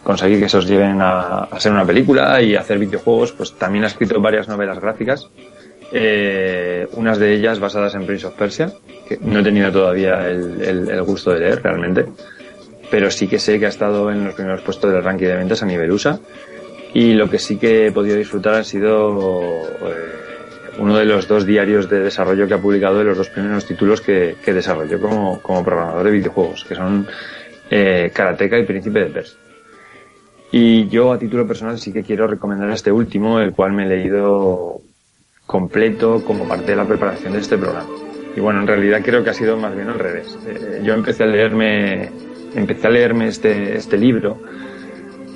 conseguir que esos lleguen a, a ser una película y hacer videojuegos, pues también ha escrito varias novelas gráficas. eh, unas de ellas basadas en Prince of Persia, que no he tenido todavía el gusto de leer realmente, pero sí que sé que ha estado en los primeros puestos del ranking de ventas a nivel USA. Y lo que sí que he podido disfrutar han sido eh, uno de los dos diarios de desarrollo que ha publicado de los dos primeros títulos que, que desarrolló como, como programador de videojuegos, que son eh, Karateka y Príncipe de Persia. Y yo a título personal sí que quiero recomendar este último, el cual me he leído completo como parte de la preparación de este programa. y bueno, en realidad creo que ha sido más bien al revés. Eh, yo empecé a leerme, empecé a leerme este, este libro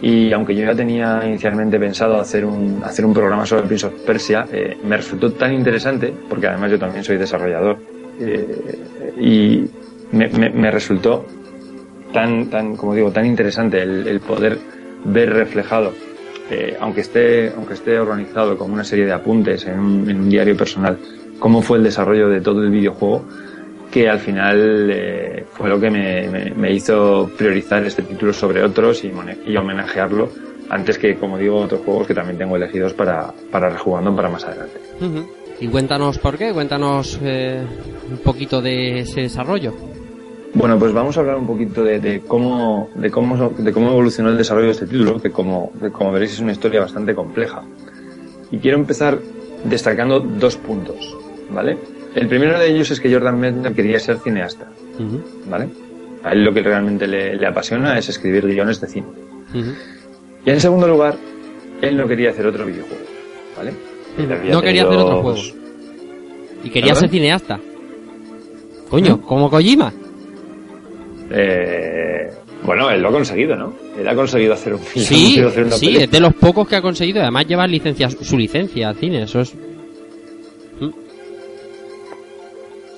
y aunque yo ya tenía inicialmente pensado hacer un, hacer un programa sobre Prince of Persia, eh, me resultó tan interesante, porque además yo también soy desarrollador, eh, y me, resultó tan, tan, como digo, tan interesante el, el poder ver reflejado, eh, aunque esté, aunque esté organizado como una serie de apuntes en un, en un diario personal, cómo fue el desarrollo de todo el videojuego, que al final eh, fue lo que me, me- me hizo priorizar este título sobre otros y, y homenajearlo antes que, como digo, otros juegos que también tengo elegidos para, para rejugando para más adelante. Ujú. Y cuéntanos por qué, cuéntanos eh, un poquito de ese desarrollo. Bueno, pues vamos a hablar un poquito de, de cómo, de cómo, de cómo evolucionó el desarrollo de este título, que como, que como veréis es una historia bastante compleja. Y quiero empezar destacando dos puntos, ¿vale? El primero de ellos es que Jordan Mechner quería ser cineasta, ¿vale? A él lo que realmente le, le apasiona es escribir guiones de cine. Y en segundo lugar, él no quería hacer otro videojuego, ¿vale? No quería hacer otro juego. Y quería ¿Perdón? ser cineasta. Coño, como Kojima. eh, bueno, él lo ha conseguido, ¿no? Él ha conseguido hacer un, ha Sí, conseguido hacer una sí, película. es de los pocos que ha conseguido. Además lleva licencia, su licencia al cine. Eso es.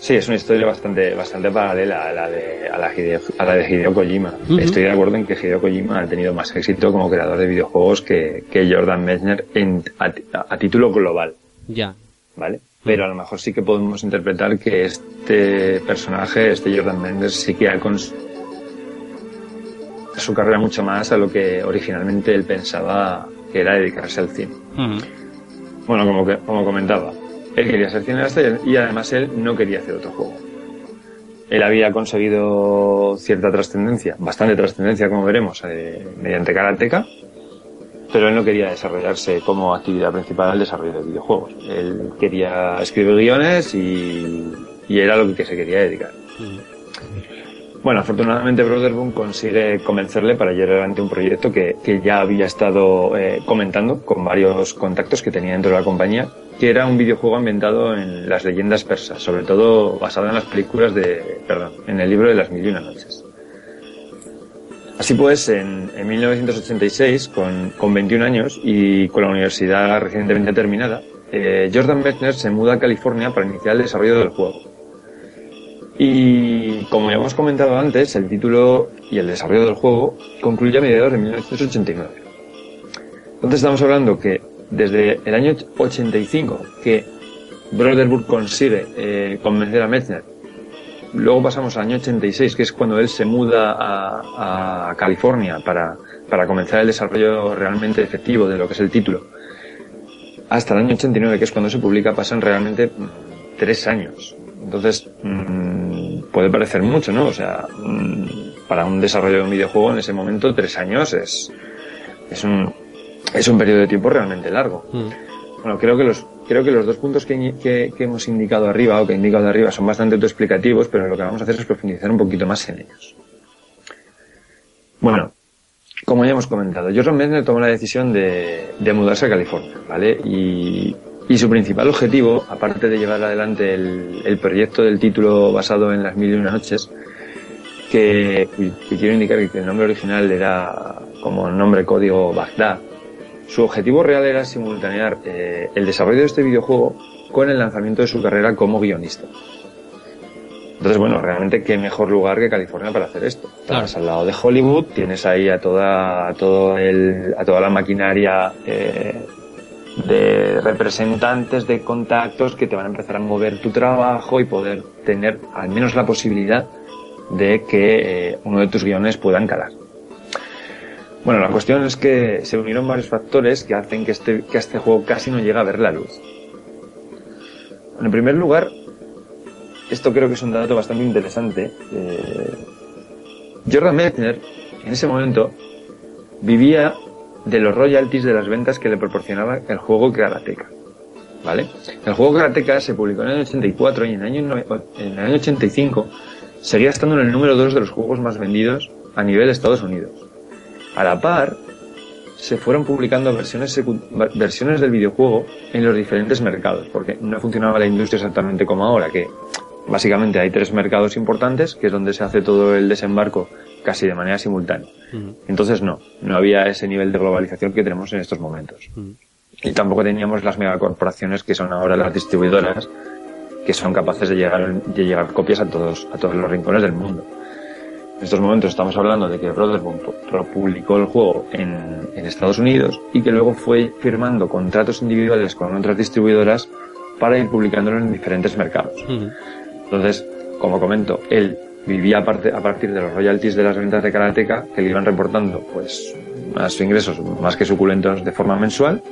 Sí, es una historia bastante, bastante paralela a la de, a la Hideo, a la de Hideo Kojima. Estoy de acuerdo en que Hideo Kojima ha tenido más éxito como creador de videojuegos que, que Jordan Mechner en, a, a título global, Ya. ¿vale? Pero a lo mejor sí que podemos interpretar que este personaje, este Jordan Mechner, sí que ha cons su carrera mucho más a lo que originalmente él pensaba que era dedicarse al cine. Bueno, como, que, como comentaba, él quería ser cineasta y, además él no quería hacer otro juego. Él había conseguido cierta trascendencia, bastante trascendencia, como veremos, eh, mediante Karateka, pero él no quería desarrollarse como actividad principal el desarrollo de videojuegos. Él quería escribir guiones y, y era lo que se quería dedicar. Bueno, afortunadamente Brotherboom consigue convencerle para llevar adelante un proyecto que, que ya había estado eh, comentando con varios contactos que tenía dentro de la compañía, que era un videojuego ambientado en las leyendas persas, sobre todo basado en las películas de, perdón, en el libro de las mil y una noches. Así pues, en, en 1986, con, con 21 años y con la universidad recientemente terminada, eh, Jordan Mechner se muda a California para iniciar el desarrollo del juego. Y como ya hemos comentado antes, el título y el desarrollo del juego concluye a mediados de 1989. Entonces estamos hablando que desde el año 85 que Broderburg consigue eh, convencer a Mechner, luego pasamos al año 86, que es cuando él se muda a, a California para, para comenzar el desarrollo realmente efectivo de lo que es el título, hasta el año 89, que es cuando se publica, pasan realmente mm, tres años. Entonces, mm, puede parecer mucho, ¿no? O sea, mm, para un desarrollo de un videojuego en ese momento, tres años es, es un, es un periodo de tiempo realmente largo. Mm. Bueno, creo que los, creo que los dos puntos que, que- que hemos indicado arriba, o que he indicado arriba, son bastante autoexplicativos, pero lo que vamos a hacer es profundizar un poquito más en ellos. Bueno, como ya hemos comentado, Jordan Mechner tomó la decisión de, de mudarse a California, ¿vale? Y, y su principal objetivo, aparte de llevar adelante el, el proyecto del título basado en las mil y una noches, que, que quiero indicar que el nombre original era como nombre código Bagdad, su objetivo real era simultanear eh, el desarrollo de este videojuego con el lanzamiento de su carrera como guionista. Entonces, bueno, realmente qué mejor lugar que California para hacer esto. Estás al lado de Hollywood, tienes ahí a toda, a todo el, a toda la maquinaria eh, de representantes, de contactos que te van a empezar a mover tu trabajo y poder tener al menos la posibilidad de que eh, uno de tus guiones puedan calar. Bueno, la cuestión es que se unieron varios factores que hacen que este, que este juego casi no llegue a ver la luz. En primer lugar, esto creo que es un dato bastante interesante. eh, Jordan Mechner, en ese momento, vivía de los royalties de las ventas que le proporcionaba el juego Karateka. ¿Vale? El juego Karateka se publicó en el año 84 y en el año, en el año 85 seguía estando en el número 2 de los juegos más vendidos a nivel de Estados Unidos. A la par, se fueron publicando versiones, versiones del videojuego en los diferentes mercados, porque no funcionaba la industria exactamente como ahora, que básicamente hay tres mercados importantes, que es donde se hace todo el desembarco casi de manera simultánea. Entonces no, no había ese nivel de globalización que tenemos en estos momentos. Y tampoco teníamos las megacorporaciones que son ahora las distribuidoras, que son capaces de llegar, de llegar copias a todos, a todos los rincones del mundo. En estos momentos estamos hablando de que Brotherhood publicó el juego en, en Estados Unidos y que luego fue firmando contratos individuales con otras distribuidoras para ir publicándolo en diferentes mercados. Entonces, como comento, él vivía a, a partir de los royalties de las ventas de Karateka que le iban reportando pues ingresos más que suculentos de forma mensual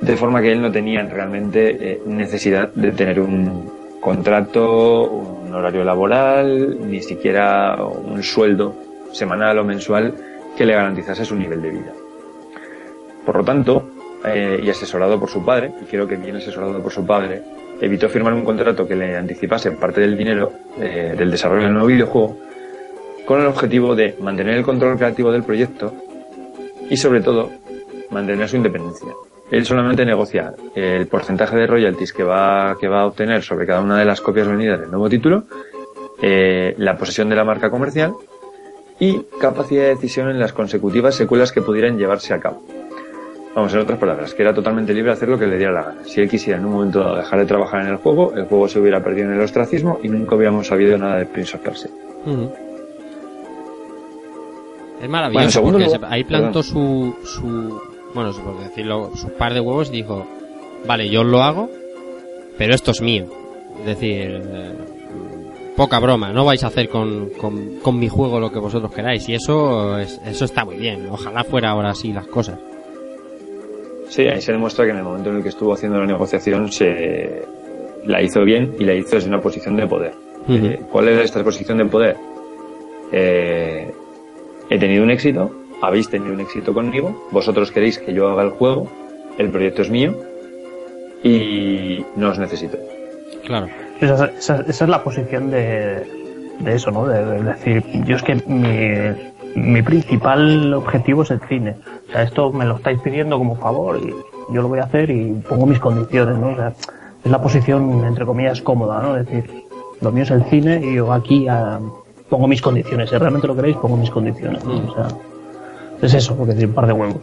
de forma que él no tenía realmente eh, necesidad de tener un contrato, un horario laboral, ni siquiera un sueldo semanal o mensual que le garantizase su nivel de vida. Por lo tanto, eh, y asesorado por su padre, y creo que bien asesorado por su padre, evitó firmar un contrato que le anticipase parte del dinero eh, del desarrollo del nuevo videojuego con el objetivo de mantener el control creativo del proyecto y sobre todo mantener su independencia. Él solamente negocia el porcentaje de royalties que va, que va a obtener sobre cada una de las copias vendidas del nuevo título, eh, la posesión de la marca comercial y capacidad de decisión en las consecutivas secuelas que pudieran llevarse a cabo. Vamos, en otras palabras, que era totalmente libre de hacer lo que le diera la gana. Si él quisiera en un momento dado dejar de trabajar en el juego, el juego se hubiera perdido en el ostracismo y nunca hubiéramos sabido nada de Prince of Persia. Es maravilloso Bueno, porque lugar- ahí plantó su, su, bueno, por decirlo, su par de huevos y dijo, vale, yo lo hago, pero esto es mío. Es decir, eh, poca broma, no vais a hacer con, con, con mi juego lo que vosotros queráis y eso, es- eso está muy bien. Ojalá fuera ahora así las cosas. Sí, ahí se demuestra que en el momento en el que estuvo haciendo la negociación se la hizo bien y la hizo desde una posición de poder. Eh, ¿Cuál es esta posición de poder? Eh, he tenido un éxito, habéis tenido un éxito conmigo, vosotros queréis que yo haga el juego, el proyecto es mío y no os necesito. Claro. Esa, esa- esa es la posición de, de eso, ¿no? De, de decir, yo es que mi, mi principal objetivo es el cine. O sea, esto me lo estáis pidiendo como favor y yo lo voy a hacer y pongo mis condiciones, ¿no? O sea, es la posición, entre comillas, cómoda, ¿no? Es decir, lo mío es el cine y yo aquí pongo mis condiciones. Si realmente lo queréis, pongo mis condiciones, ¿no? O sea, es eso, porque decir, un par de huevos.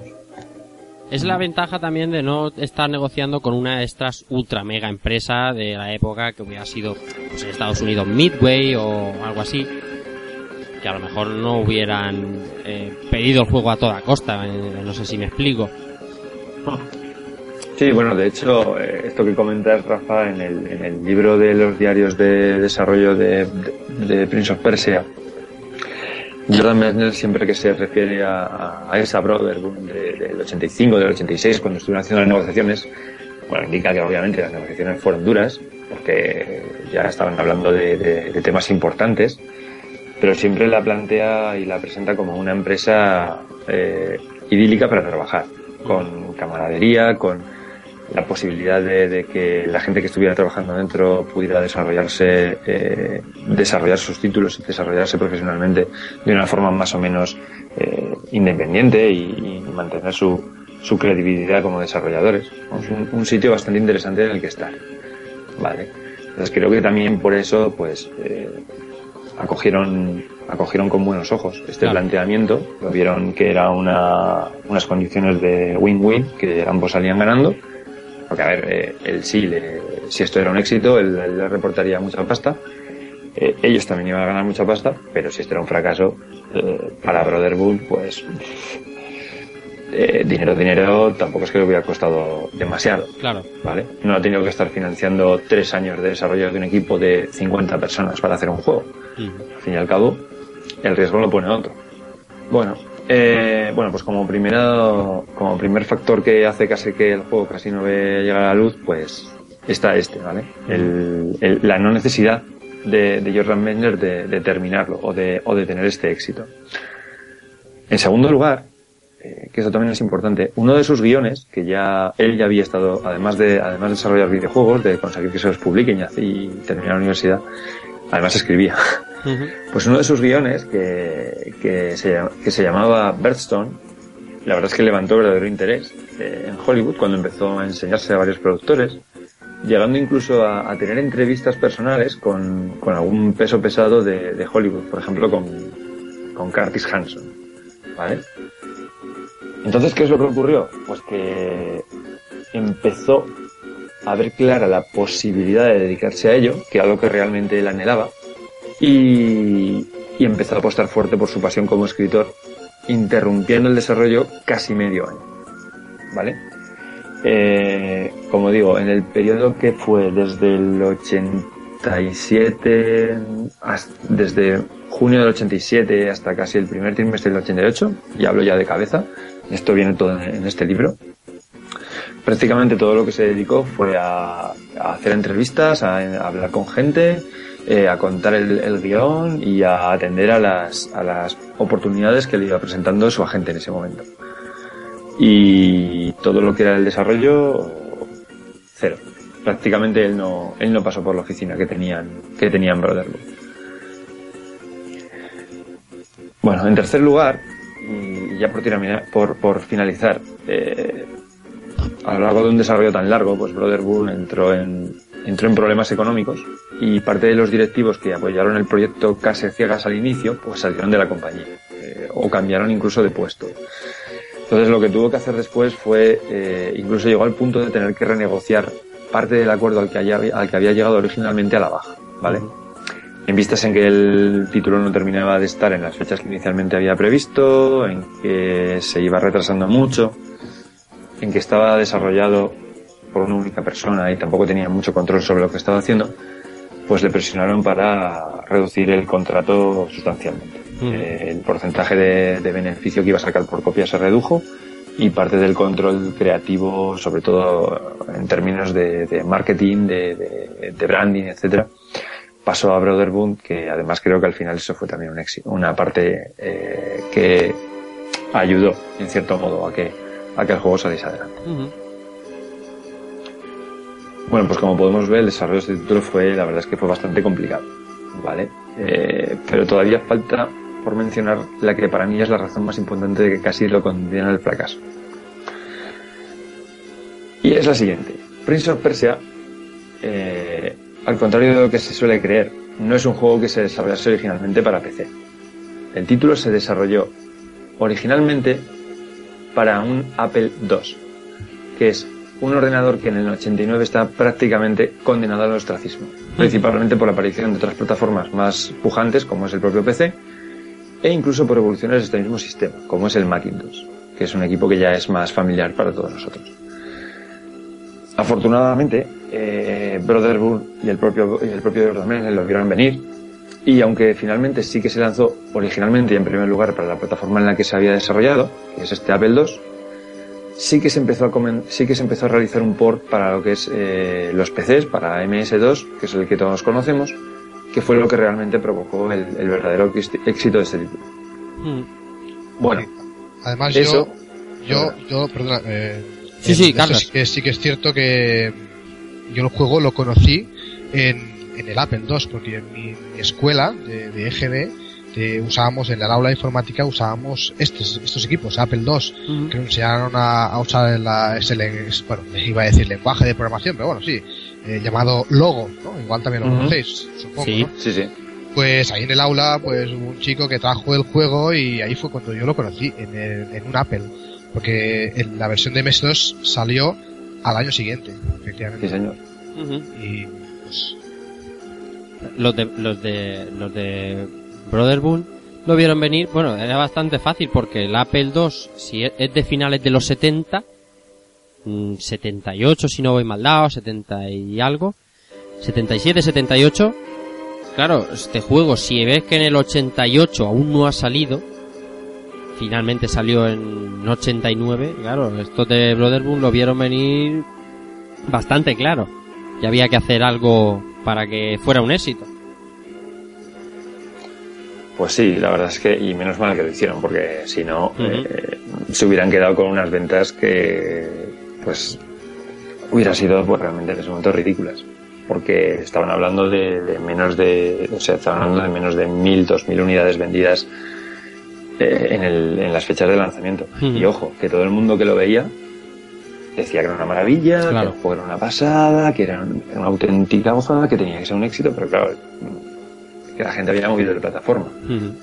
Es la ventaja también de no estar negociando con una de estas ultra mega empresas de la época que hubiera sido pues, en Estados Unidos Midway o algo así, que a lo mejor no hubieran eh, pedido el juego a toda costa, eh, no sé si me explico. Sí, bueno, de hecho, eh, esto que comentas, Rafa, en el, en el libro de los diarios de desarrollo de, de- de Prince of Persia, Jordan Mechner siempre que se refiere a, a- esa Brotherhood de- del 85, del 86, cuando estuvieron haciendo las negociaciones, bueno, indica que obviamente las negociaciones fueron duras, porque ya estaban hablando de, de- de temas importantes, pero siempre la plantea y la presenta como una empresa eh, idílica para trabajar, con camaradería, con la posibilidad de, que la gente que estuviera trabajando dentro pudiera desarrollarse, eh, desarrollar sus títulos y desarrollarse profesionalmente de una forma más o menos eh, independiente y, mantener su, su credibilidad como desarrolladores. Es un, un sitio bastante interesante en el que estar. Vale. Entonces creo que también por eso, pues, eh, acogieron, acogieron con buenos ojos este Claro. planteamiento. Lo vieron que era una, unas condiciones de win-win, que ambos salían ganando. Porque, a ver, eh, él sí, le- si esto era un éxito, él, él le reportaría mucha pasta. Eh, ellos también iban a ganar mucha pasta, pero si esto era un fracaso, eh, para Brotherhood, pues, eh, dinero, dinero, tampoco es que le hubiera costado demasiado. Claro. ¿vale? No ha tenido que estar financiando tres años de desarrollo de un equipo de 50 personas para hacer un juego. Al fin y al cabo, el riesgo lo pone otro. Bueno, eh, bueno, pues como primero, como primer factor que hace casi que el juego casi no ve llegar a la luz, pues está este, ¿vale? El- la no necesidad de, de Jordan Mechner de, terminarlo o de, o de tener este éxito. En segundo lugar, eh, que eso también es importante, uno de sus guiones, que ya él ya había estado, además de, además de desarrollar videojuegos, de conseguir que se los publiquen y, y terminar la universidad, además escribía. Pues uno de sus guiones, que, que, se, que se llamaba Birdstone, la verdad es que levantó verdadero interés eh, en Hollywood cuando empezó a enseñarse a varios productores llegando incluso a, tener entrevistas personales con, con algún peso pesado de, de Hollywood, por ejemplo con, con Curtis Hanson, ¿vale? Entonces, ¿qué es lo que ocurrió? Pues que empezó a ver clara la posibilidad de dedicarse a ello, que era lo que realmente él anhelaba, y, empezó a apostar fuerte por su pasión como escritor, interrumpiendo el desarrollo casi medio año, ¿vale? Eh, como digo, en el periodo que fue desde el 87, hasta- desde junio del 87 hasta casi el primer trimestre del 88, y hablo ya de cabeza, esto viene todo en, este libro, prácticamente todo lo que se dedicó fue a, hacer entrevistas, a hablar con gente, eh, a contar el, el guion y a atender a las, a las oportunidades que le iba presentando su agente en ese momento. Y todo lo que era el desarrollo, cero. Prácticamente él no, él no pasó por la oficina que tenían, que tenían Brotherhood. Bueno, en tercer lugar, y ya por, terminar, por, por finalizar, eh, a lo largo de un desarrollo tan largo, pues Brotherhood entró en, entró en problemas económicos y parte de los directivos que apoyaron el proyecto casi ciegas al inicio, pues salieron de la compañía eh, o cambiaron incluso de puesto. Entonces lo que tuvo que hacer después fue, eh, incluso llegó al punto de tener que renegociar parte del acuerdo al que, haya- al que había llegado originalmente a la baja, ¿vale? En vistas en que el título no terminaba de estar en las fechas que inicialmente había previsto, en que se iba retrasando mucho, en que estaba desarrollado por una única persona y tampoco tenía mucho control sobre lo que estaba haciendo, pues le presionaron para reducir el contrato sustancialmente. Eh, el porcentaje de, de beneficio que iba a sacar por copia se redujo y parte del control creativo, sobre todo en términos de, de marketing, de, de- branding, etcétera, pasó a Brotherhood, que además creo que al final eso fue también un éxito, una parte eh, que ayudó en cierto modo a que a que el juego saliese adelante. Bueno, pues como podemos ver, el desarrollo de este título fue, la verdad es que fue bastante complicado, ¿vale? Eh, pero todavía falta por mencionar la que para mí es la razón más importante de que casi lo condena al fracaso. Y es la siguiente. Prince of Persia, eh, al contrario de lo que se suele creer, no es un juego que se desarrollase originalmente para PC. El título se desarrolló originalmente para un Apple II, que es un ordenador que en el 89 está prácticamente condenado al ostracismo, principalmente por la aparición de otras plataformas más pujantes, como es el propio PC, e incluso por evoluciones de este mismo sistema, como es el Macintosh, que es un equipo que ya es más familiar para todos nosotros. Afortunadamente, eh, Brotherhood y el propio, y el propio lo vieron venir, y aunque finalmente sí que se lanzó originalmente y en primer lugar para la plataforma en la que se había desarrollado, que es este Apple II, sí que se empezó a comen- sí que se empezó a realizar un port para lo que es eh, los PCs, para MS2, que es el que todos conocemos, que fue lo que realmente provocó el, el verdadero éxito de este título. Bueno, Además, Eso- yo, yo, yo, perdona, eh, Sí, sí, Carlos. Sí que, sí que es cierto que yo el juego lo conocí en, en el Apple II, porque en mi, mi escuela de, de EGB de- usábamos en el aula de informática usábamos estos, estos equipos, Apple II, que nos enseñaron a, a usar la, ese, bueno, iba a decir lenguaje de programación, pero bueno, sí, eh, llamado Logo, ¿no? Igual también lo Ujú. conocéis, supongo, Sí. ¿no? sí, sí. Pues ahí en el aula, pues hubo un chico que trajo el juego y ahí fue cuando yo lo conocí, en, el- en un Apple. Porque en la versión de MS2 salió al año siguiente, efectivamente. Sí, señor. Y pues, los de los de los de Brotherhood lo vieron venir. Bueno era bastante fácil porque el Apple II si es es de finales de los 70 mm, 78 si no voy mal dado 70 y algo 77 78 claro este juego si ves que en el 88 aún no ha salido finalmente salió en 89 claro estos de Brotherhood lo vieron venir bastante claro. Y había que hacer algo para que fuera un éxito. Pues sí, la verdad es que, y menos mal que lo hicieron, porque si no, eh, se hubieran quedado con unas ventas que, pues, hubiera sido pues, realmente en ese momento ridículas. Porque estaban hablando de, de menos de, o sea, estaban hablando de menos de mil, dos mil unidades vendidas eh, en, el, en las fechas de lanzamiento. Y ojo, que todo el mundo que lo veía decía que era una maravilla, Claro. que era una pasada, que era una auténtica gozada, que tenía que ser un éxito, pero claro, que la gente había movido de plataforma. Ujú.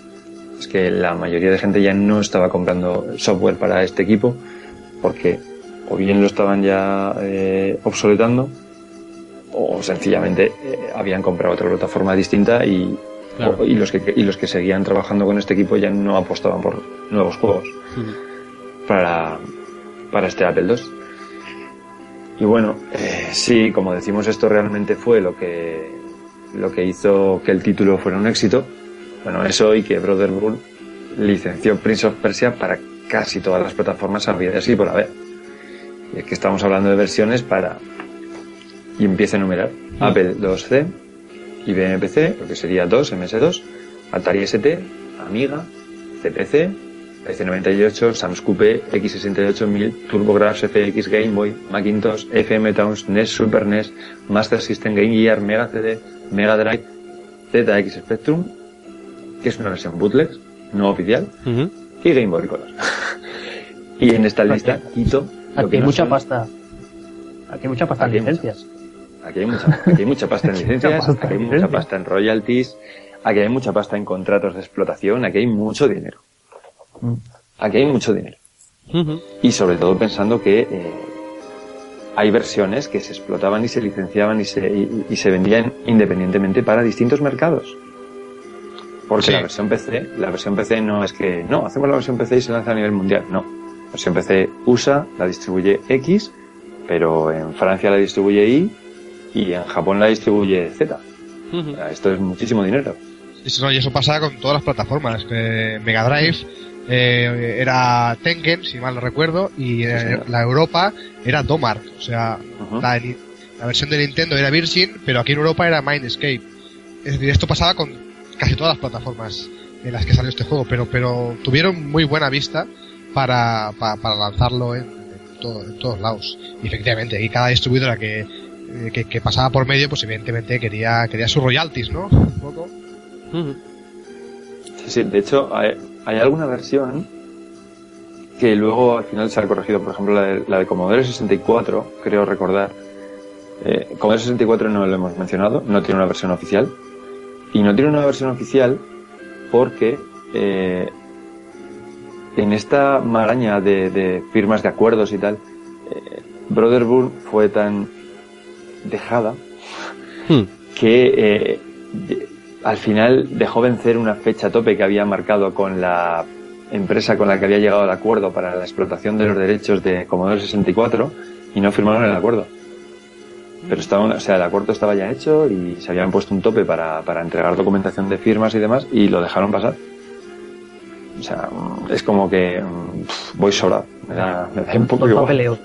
Es que la mayoría de gente ya no estaba comprando software para este equipo porque o bien lo estaban ya eh, obsoletando o sencillamente eh, habían comprado otra plataforma distinta y, Claro. o- y, los que, y los que seguían trabajando con este equipo ya no apostaban por nuevos juegos Ujú. para, para este Apple II. Y bueno, eh, sí, como decimos, esto realmente fue lo que, lo que hizo que el título fuera un éxito. Bueno, eso y que Brotherhood licenció Prince of Persia para casi todas las plataformas habidas y por haber. Y es que estamos hablando de versiones para... Y empieza a enumerar. Apple 2C, IBM PC, lo que sería 2, MS2, Atari ST, Amiga, CPC, PC98, Samscope, X68, 1000, TurboGrafx, FX, Game Boy, Macintosh, FM Towns, NES, Super NES, Master System, Game Gear, Mega CD, Mega Drive, ZX Spectrum, que es una versión bootleg, no oficial, Ujú. y Game Boy Color. y en esta lista quito Aquí que hay no son- pasta. Aquí hay mucha pasta en Aquí hay mucha. licencias. Aquí hay mucha, aquí hay mucha pasta en licencias, pasta aquí hay en mucha pasta en royalties, aquí hay mucha pasta en contratos de explotación, aquí hay mucho dinero. Mm. Aquí hay mucho dinero. Ujú. Y sobre todo pensando que eh, hay versiones que se explotaban y se licenciaban y se, y, y se vendían independientemente para distintos mercados. Porque Sí. la versión PC, la versión PC no es que, no, hacemos la versión PC y se lanza a nivel mundial. No. La versión PC USA la distribuye X, pero en Francia la distribuye Y y en Japón la distribuye Z. Esto es muchísimo dinero. Y eso, y eso pasa con todas las plataformas. que Mega Drive eh, era Tengen, si mal no recuerdo, y eh, la Europa era Domar. O sea, la, versión de Nintendo era Virgin, pero aquí en Europa era Mindscape. Es decir, esto pasaba con casi todas las plataformas en las que salió este juego, pero, pero tuvieron muy buena vista para, pa- para lanzarlo en, en todo- en todos lados. Y efectivamente, aquí cada distribuidora que, eh, que, que pasaba por medio, pues evidentemente quería, quería sus royalties, ¿no? Un poco. Sí, sí, de hecho, hay alguna versión que luego al final se ha corregido, por ejemplo, la de, la de Commodore 64, creo recordar. Eh, Commodore 64 no lo hemos mencionado, no tiene una versión oficial. Y no tiene una versión oficial porque eh, en esta maraña de, de firmas de acuerdos y tal, eh, Brotherhood fue tan dejada Hmm. que eh, al final dejó vencer una fecha tope que había marcado con la empresa con la que había llegado al acuerdo para la explotación de los derechos de Commodore 64 y no firmaron el acuerdo. Pero estaba, o sea, el acuerdo estaba ya hecho y se habían puesto un tope para, para entregar documentación de firmas y demás y lo dejaron pasar. O sea, mm, es como que mm, voy sola. Me da, me da un poco Todo el igual. papeleo.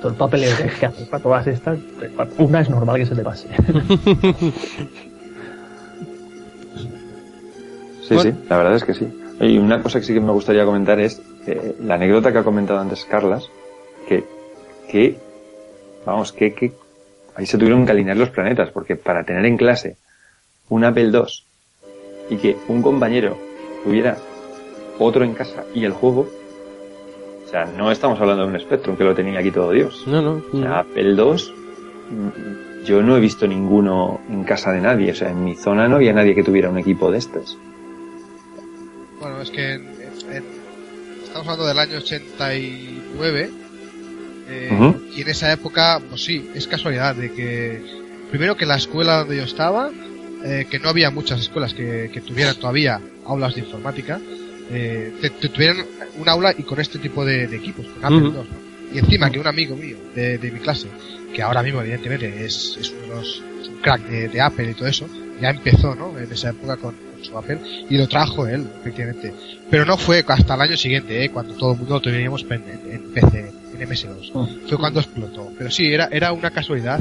Todo el papeleo que que hace para todas estas. Una es normal que se te pase. Sí, Bueno. sí, la verdad es que sí. Y una cosa que sí que me gustaría comentar es eh, la anécdota que ha comentado antes Carlas, que, que vamos, que, que ahí se tuvieron que alinear los planetas, porque para tener en clase un Apple II y que un compañero tuviera otro en casa y el juego, o sea, no estamos hablando de un Spectrum que lo tenía aquí todo Dios. No, no. O sea, Apple II, mm, yo no he visto ninguno en casa de nadie. O sea, en mi zona no había nadie que tuviera un equipo de estos. Bueno, es que en- en- estamos hablando del año 89 eh, Ujú. y en esa época, pues sí, es casualidad de que primero que la escuela donde yo estaba, eh, que no había muchas escuelas que, que tuvieran todavía aulas de informática, eh, te, te tuvieran un aula y con este tipo de, de equipos, con Apple Ujú. II, ¿no? Y encima que un amigo mío de, de mi clase, que ahora mismo evidentemente es, es uno de los es un crack de, de Apple y todo eso, ya empezó, ¿no? En esa época con su Apple y lo trajo él, efectivamente. Pero no fue hasta el año siguiente, ¿eh? Cuando todo el mundo lo teníamos en, en- en PC, en MS2. Mm. Fue cuando explotó. Pero sí, era, era una casualidad.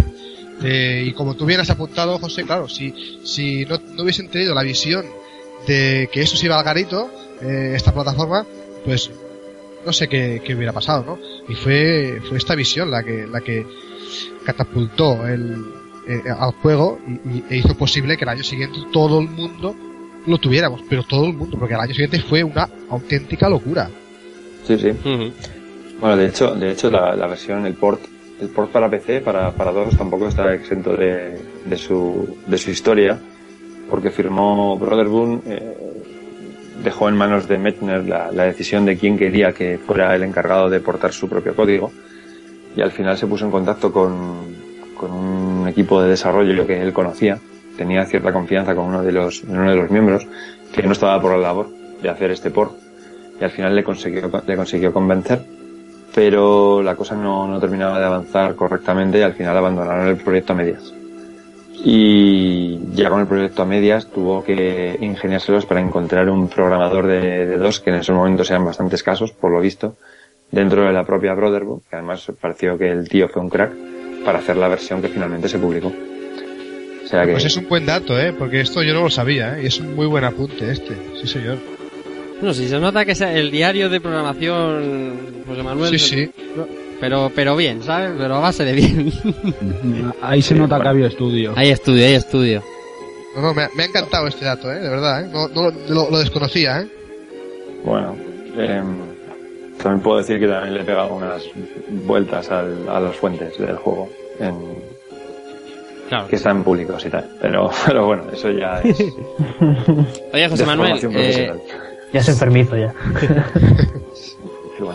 Eh, y como tú bien has apuntado, José, claro, si, si no, no hubiesen tenido la visión de que eso se iba al garito, eh, esta plataforma, pues no sé qué, qué hubiera pasado, ¿no? Y fue, fue esta visión la que, la que catapultó el, eh, al juego y, y- e hizo posible que el año siguiente todo el mundo lo tuviéramos, pero todo el mundo, porque el año siguiente fue una auténtica locura. Sí, sí. Bueno, de hecho, de hecho la, la versión, el port el port para PC, para, para DOS, tampoco está exento de, de, su, de su historia, porque firmó Brotherboon, eh, dejó en manos de Mettner la, la decisión de quién quería que fuera el encargado de portar su propio código, y al final se puso en contacto con, con un equipo de desarrollo que él conocía, tenía cierta confianza con uno de los, uno de los miembros, que no estaba por la labor de hacer este port, y al final le consiguió, le consiguió convencer pero la cosa no, no, terminaba de avanzar correctamente y al final abandonaron el proyecto a medias. Y ya con el proyecto a medias tuvo que ingeniárselos para encontrar un programador de, de dos que en esos momentos eran bastante escasos, por lo visto, dentro de la propia Brotherbook, que además pareció que el tío fue un crack para hacer la versión que finalmente se publicó. O sea que... Pues es un buen dato, ¿eh? porque esto yo no lo sabía, ¿eh? y es un muy buen apunte este, sí señor. No, si se nota que es el diario de programación José Manuel. Sí, sí. Pero, pero bien, ¿sabes? Pero a base de bien. Ahí se nota que había estudio. Hay estudio, hay estudio. No, no, me ha, me ha encantado este dato, ¿eh? De verdad, ¿eh? No, no lo, lo, desconocía, ¿eh? Bueno, eh, también puedo decir que también le he pegado unas vueltas al, a las fuentes del juego. En, Claro. que están públicos y tal. Pero, pero bueno, eso ya es. Oye, José Manuel, eh, ya es enfermizo ya.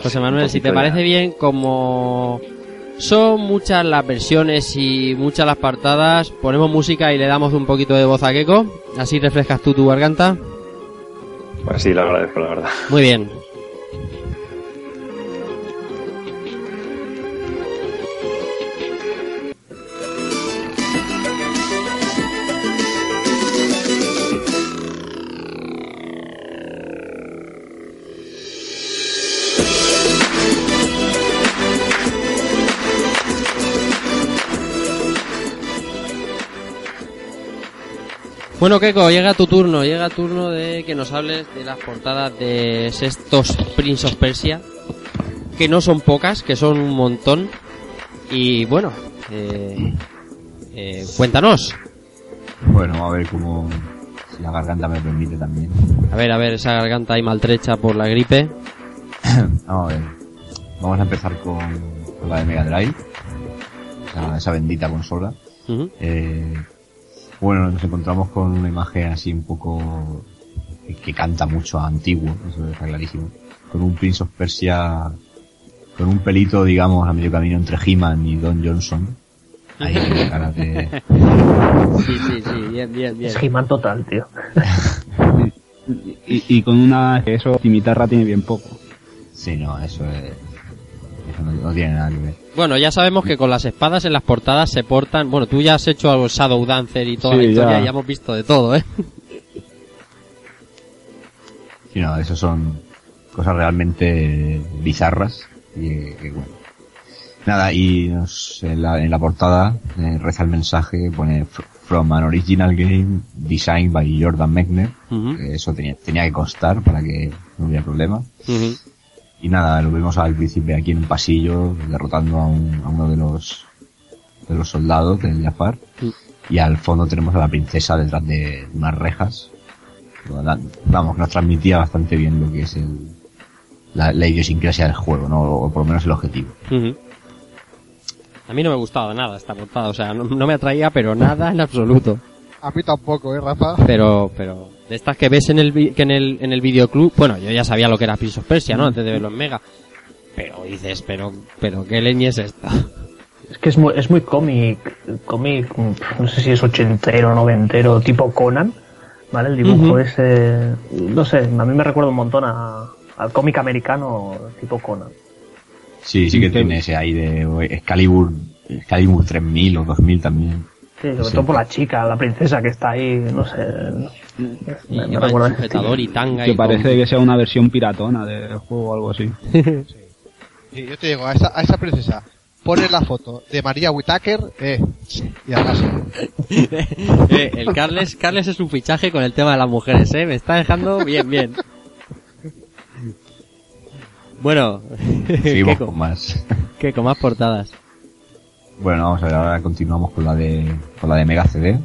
José Manuel, si te parece bien, como son muchas las versiones y muchas las partadas, ponemos música y le damos un poquito de voz a Keiko, así refrescas tú tu garganta. Pues sí, lo agradezco, la verdad. Muy bien. Bueno, Keiko, llega tu turno, llega turno de que nos hables de las portadas de estos Prince of Persia, que no son pocas, que son un montón. Y bueno, eh, eh, cuéntanos. Bueno, a ver cómo si la garganta me permite también. A ver, a ver, esa garganta ahí maltrecha por la gripe. Vamos a ver. Vamos a empezar con, con la de Mega Drive. Esa, esa bendita consola. Uh -huh. Eh, bueno, nos encontramos con una imagen así un poco que, que canta mucho a antiguo, eso está clarísimo. Con un Prince of Persia, con un pelito, digamos, a medio camino entre He-Man y Don Johnson. Ahí con cara de... Sí, sí, sí, bien, bien, bien. Es He-Man total, tío. y, y, con una que eso cimitarra tiene bien poco. Sí, no, eso es... No, no tiene nada que ver. Bueno, ya sabemos que con las espadas en las portadas se portan. Bueno, tú ya has hecho algo Shadow Dancer y toda Sí, la historia, ya. ya hemos visto de todo, ¿eh? Sí, no, eso son cosas realmente bizarras y eh, que bueno. Nada, y nos- en, la, en la portada eh, reza el mensaje, pone "Fr- From an original game designed by Jordan Mechner. Eso tenía, tenía que constar para que no hubiera problema. Y nada, lo vemos al príncipe aquí en un pasillo, derrotando a, un- a uno de los, de los soldados del Jafar. Mm. Y al fondo tenemos a la princesa detrás de unas rejas. Vamos, que nos transmitía bastante bien lo que es el, la, la idiosincrasia del juego, ¿no? O por lo menos el objetivo. A mí no me gustaba nada esta portada, o sea, no, no me atraía, pero nada en absoluto. A mí tampoco, ¿eh, Rafa? Pero, pero, de estas que ves en el, vi- que en el, en el videoclub, bueno, yo ya sabía lo que era Prince of Persia, ¿no? Antes de verlo en Mega. Pero dices, pero, pero, ¿qué leña es esta? Es que es muy, es muy cómic, cómic, no sé si es ochentero, noventero, tipo Conan, ¿vale? El dibujo Ujú. ese, no sé, a mí me recuerda un montón a, al cómic americano tipo Conan. Sí, sí que tiene ese aire, o Excalibur, Excalibur 3000 o 2000 también. Sí, sobre Sí. todo por la chica, la princesa que está ahí, no sé. Y Me, lleva el sujetador y tanga Que y parece con- que sea una versión piratona del juego o algo así. Sí, yo te digo, a esa, a esa princesa, pones la foto de María Whitaker, eh, y además, Eh, el Carles, Carles es un fichaje con el tema de las mujeres, eh, me está dejando bien, bien. Bueno, Seguimos ¿qué, con más. qué, con más portadas. Bueno, vamos a ver, ahora continuamos con la de, con la de Mega CD.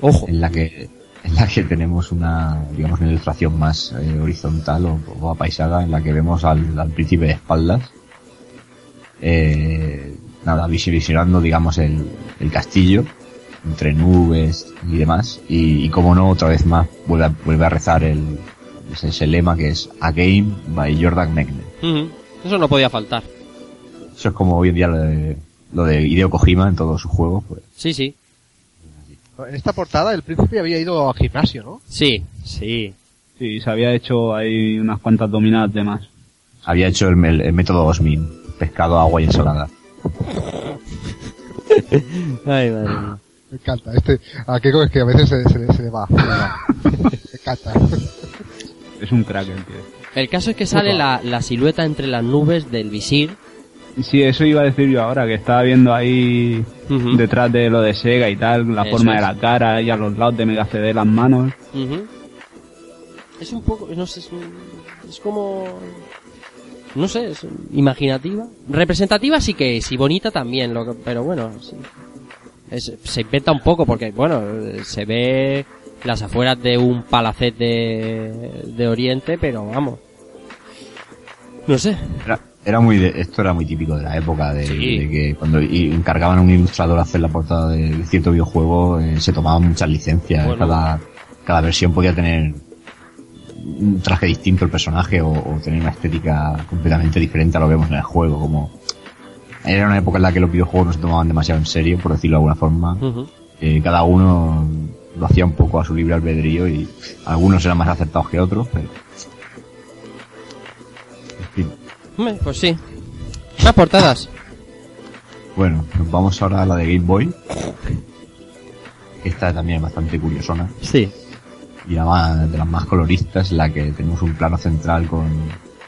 Ojo. en la que en la que tenemos una digamos una ilustración más eh, horizontal o, o apaisada en la que vemos al, al príncipe de espaldas eh, nada, visibilizando, digamos, el, el castillo entre nubes y demás. Y, y como no, otra vez más vuelve a, vuelve a rezar el, ese, ese lema que es A Game by Jordan Mechner. Eso no podía faltar. Eso es como hoy en día lo de, lo de Hideo Kojima en todos sus juegos. Pues. Sí, sí. En esta portada el príncipe había ido al gimnasio, ¿no? Sí, sí. Sí, se había hecho ahí unas cuantas dominadas de más. Había hecho el, el- el método Osmin, pescado, agua y ensalada. Ay, madre mía. Me encanta. Este, a Keiko es que a veces se, se le- se le va. se le va. Me encanta. Es un crack el tío. El caso es que sale la, la silueta entre las nubes del visir. Sí, eso iba a decir yo ahora, que estaba viendo ahí detrás de lo de Sega y tal, la Eso forma es. de la cara y a los lados de Mega CD las manos. Es un poco, no sé, es, un- es como, no sé, es imaginativa. Representativa sí que es, y bonita también, lo que- pero bueno, sí. Es- se inventa un poco porque, bueno, se ve las afueras de un palacet de, de Oriente, pero vamos. No sé. Era, era muy de- esto era muy típico de la época, de, Sí. de que cuando encargaban a un ilustrador hacer la portada de cierto videojuego, eh, se tomaban muchas licencias. Bueno. Cada, cada versión podía tener un traje distinto el personaje o, o tener una estética completamente diferente a lo que vemos en el juego. Como era una época en la que los videojuegos no se tomaban demasiado en serio, por decirlo de alguna forma. Eh, cada uno lo hacía un poco a su libre albedrío y algunos eran más acertados que otros, pero Pues sí. Más portadas. Bueno, nos vamos ahora a la de Game Boy. Esta también es bastante curiosona. Sí. Y la más, de las más coloristas, la que tenemos un plano central con,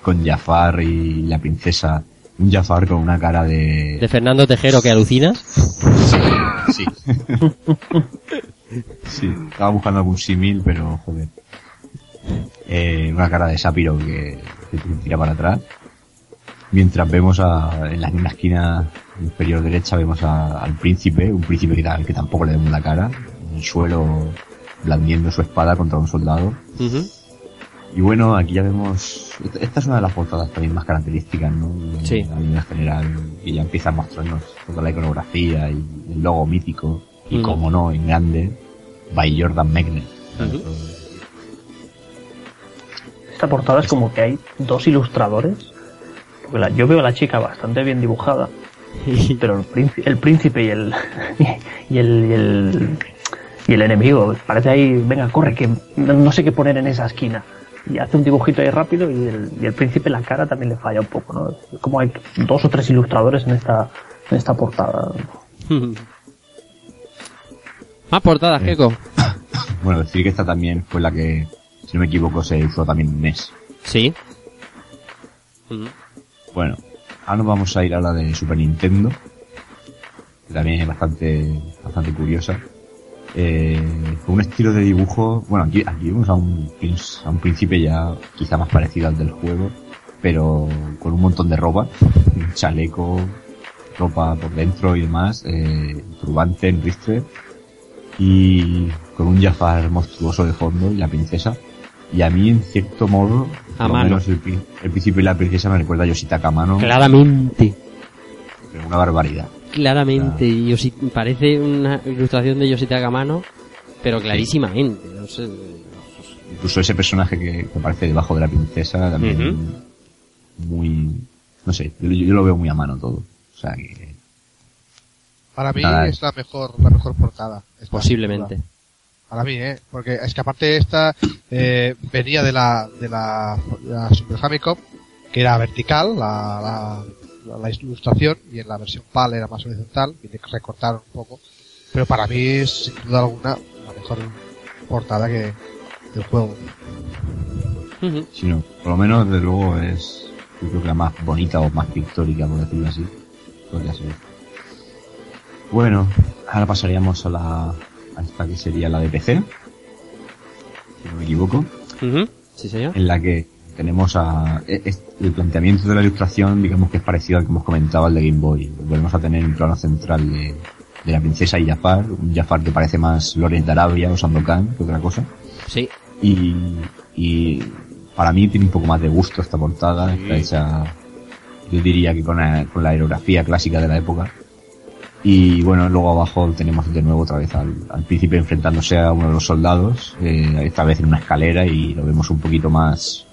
con Jafar y la princesa. Un Jafar con una cara de... De Fernando Tejero, que alucinas. Sí. sí, estaba buscando algún símil, pero joder. Eh, una cara de Sapiro que, que tira para atrás. Mientras vemos a, en la, en la esquina inferior derecha vemos a- al príncipe, un príncipe que, que tampoco le vemos la cara, en el suelo blandiendo su espada contra un soldado. Y bueno, aquí ya vemos, esta- es una de las portadas también más características, ¿no? Sí. La línea general, y ya empieza a mostrarnos toda la iconografía y el logo mítico, y como no, en grande, by Jordan Mechner. Ujú. Esta portada es como que hay dos ilustradores. Yo veo a la chica bastante bien dibujada. Pero el príncipe, el príncipe y el, y el, y el, y el enemigo, parece ahí, venga, corre, que no, sé qué poner en esa esquina. Y hace un dibujito ahí rápido y el, y el príncipe la cara también le falla un poco, ¿no? Como hay dos o tres ilustradores en esta, en esta portada. Más portadas, Keiko. Bueno, decir que esta también fue la que, si no me equivoco, se usó también en NES. Sí. Ujú. Bueno, ahora nos vamos a ir a la de Super Nintendo, que también es bastante, bastante curiosa. Eh, con un estilo de dibujo, bueno, aquí, aquí vemos a un, a un príncipe ya quizá más parecido al del juego, pero con un montón de ropa, un chaleco, ropa por dentro y demás, eh, turbante en ristre, y con un Jafar monstruoso de fondo y la princesa. Y a mí, en cierto modo, A mano. menos el, el príncipe y la princesa me recuerda a Yoshitaka Amano, Claramente. pero una barbaridad. Claramente. Y Yoshi- parece una ilustración de Yoshitaka Mano, pero clarísimamente. No sé. Incluso ese personaje que, que aparece debajo de la princesa también muy... No sé, yo, yo lo veo muy a mano todo. O sea que... Para mí Nada. es la mejor, la mejor portada. Posiblemente. película. Para mí, eh, porque es que aparte esta eh, venía de la, de la, de la Super Famicom, que era vertical, la, la, la- la ilustración, y en la versión PAL era más horizontal, y te recortaron un poco. Pero para mí es, sin duda alguna, la mejor portada que del juego. Ujú. Si no, por lo menos, desde luego, es... Yo creo que la más bonita o más pictórica, por decirlo así. Podría ser. Bueno, ahora pasaríamos a la... Esta que sería la de PC. Si no me equivoco. Sí, señor. en la que tenemos a e- es- el planteamiento de la ilustración digamos que es parecido al que hemos comentado al de Game Boy volvemos a tener un plano central de, de la princesa y Jafar un Jafar que parece más Lawrence de Arabia o Sandokan que otra cosa Sí. y, y para mí tiene un poco más de gusto esta portada está hecha yo diría que con la, con la aerografía clásica de la época Y bueno, luego abajo tenemos de nuevo otra vez al, al príncipe enfrentándose a uno de los soldados, eh, esta vez en una escalera y lo vemos un poquito más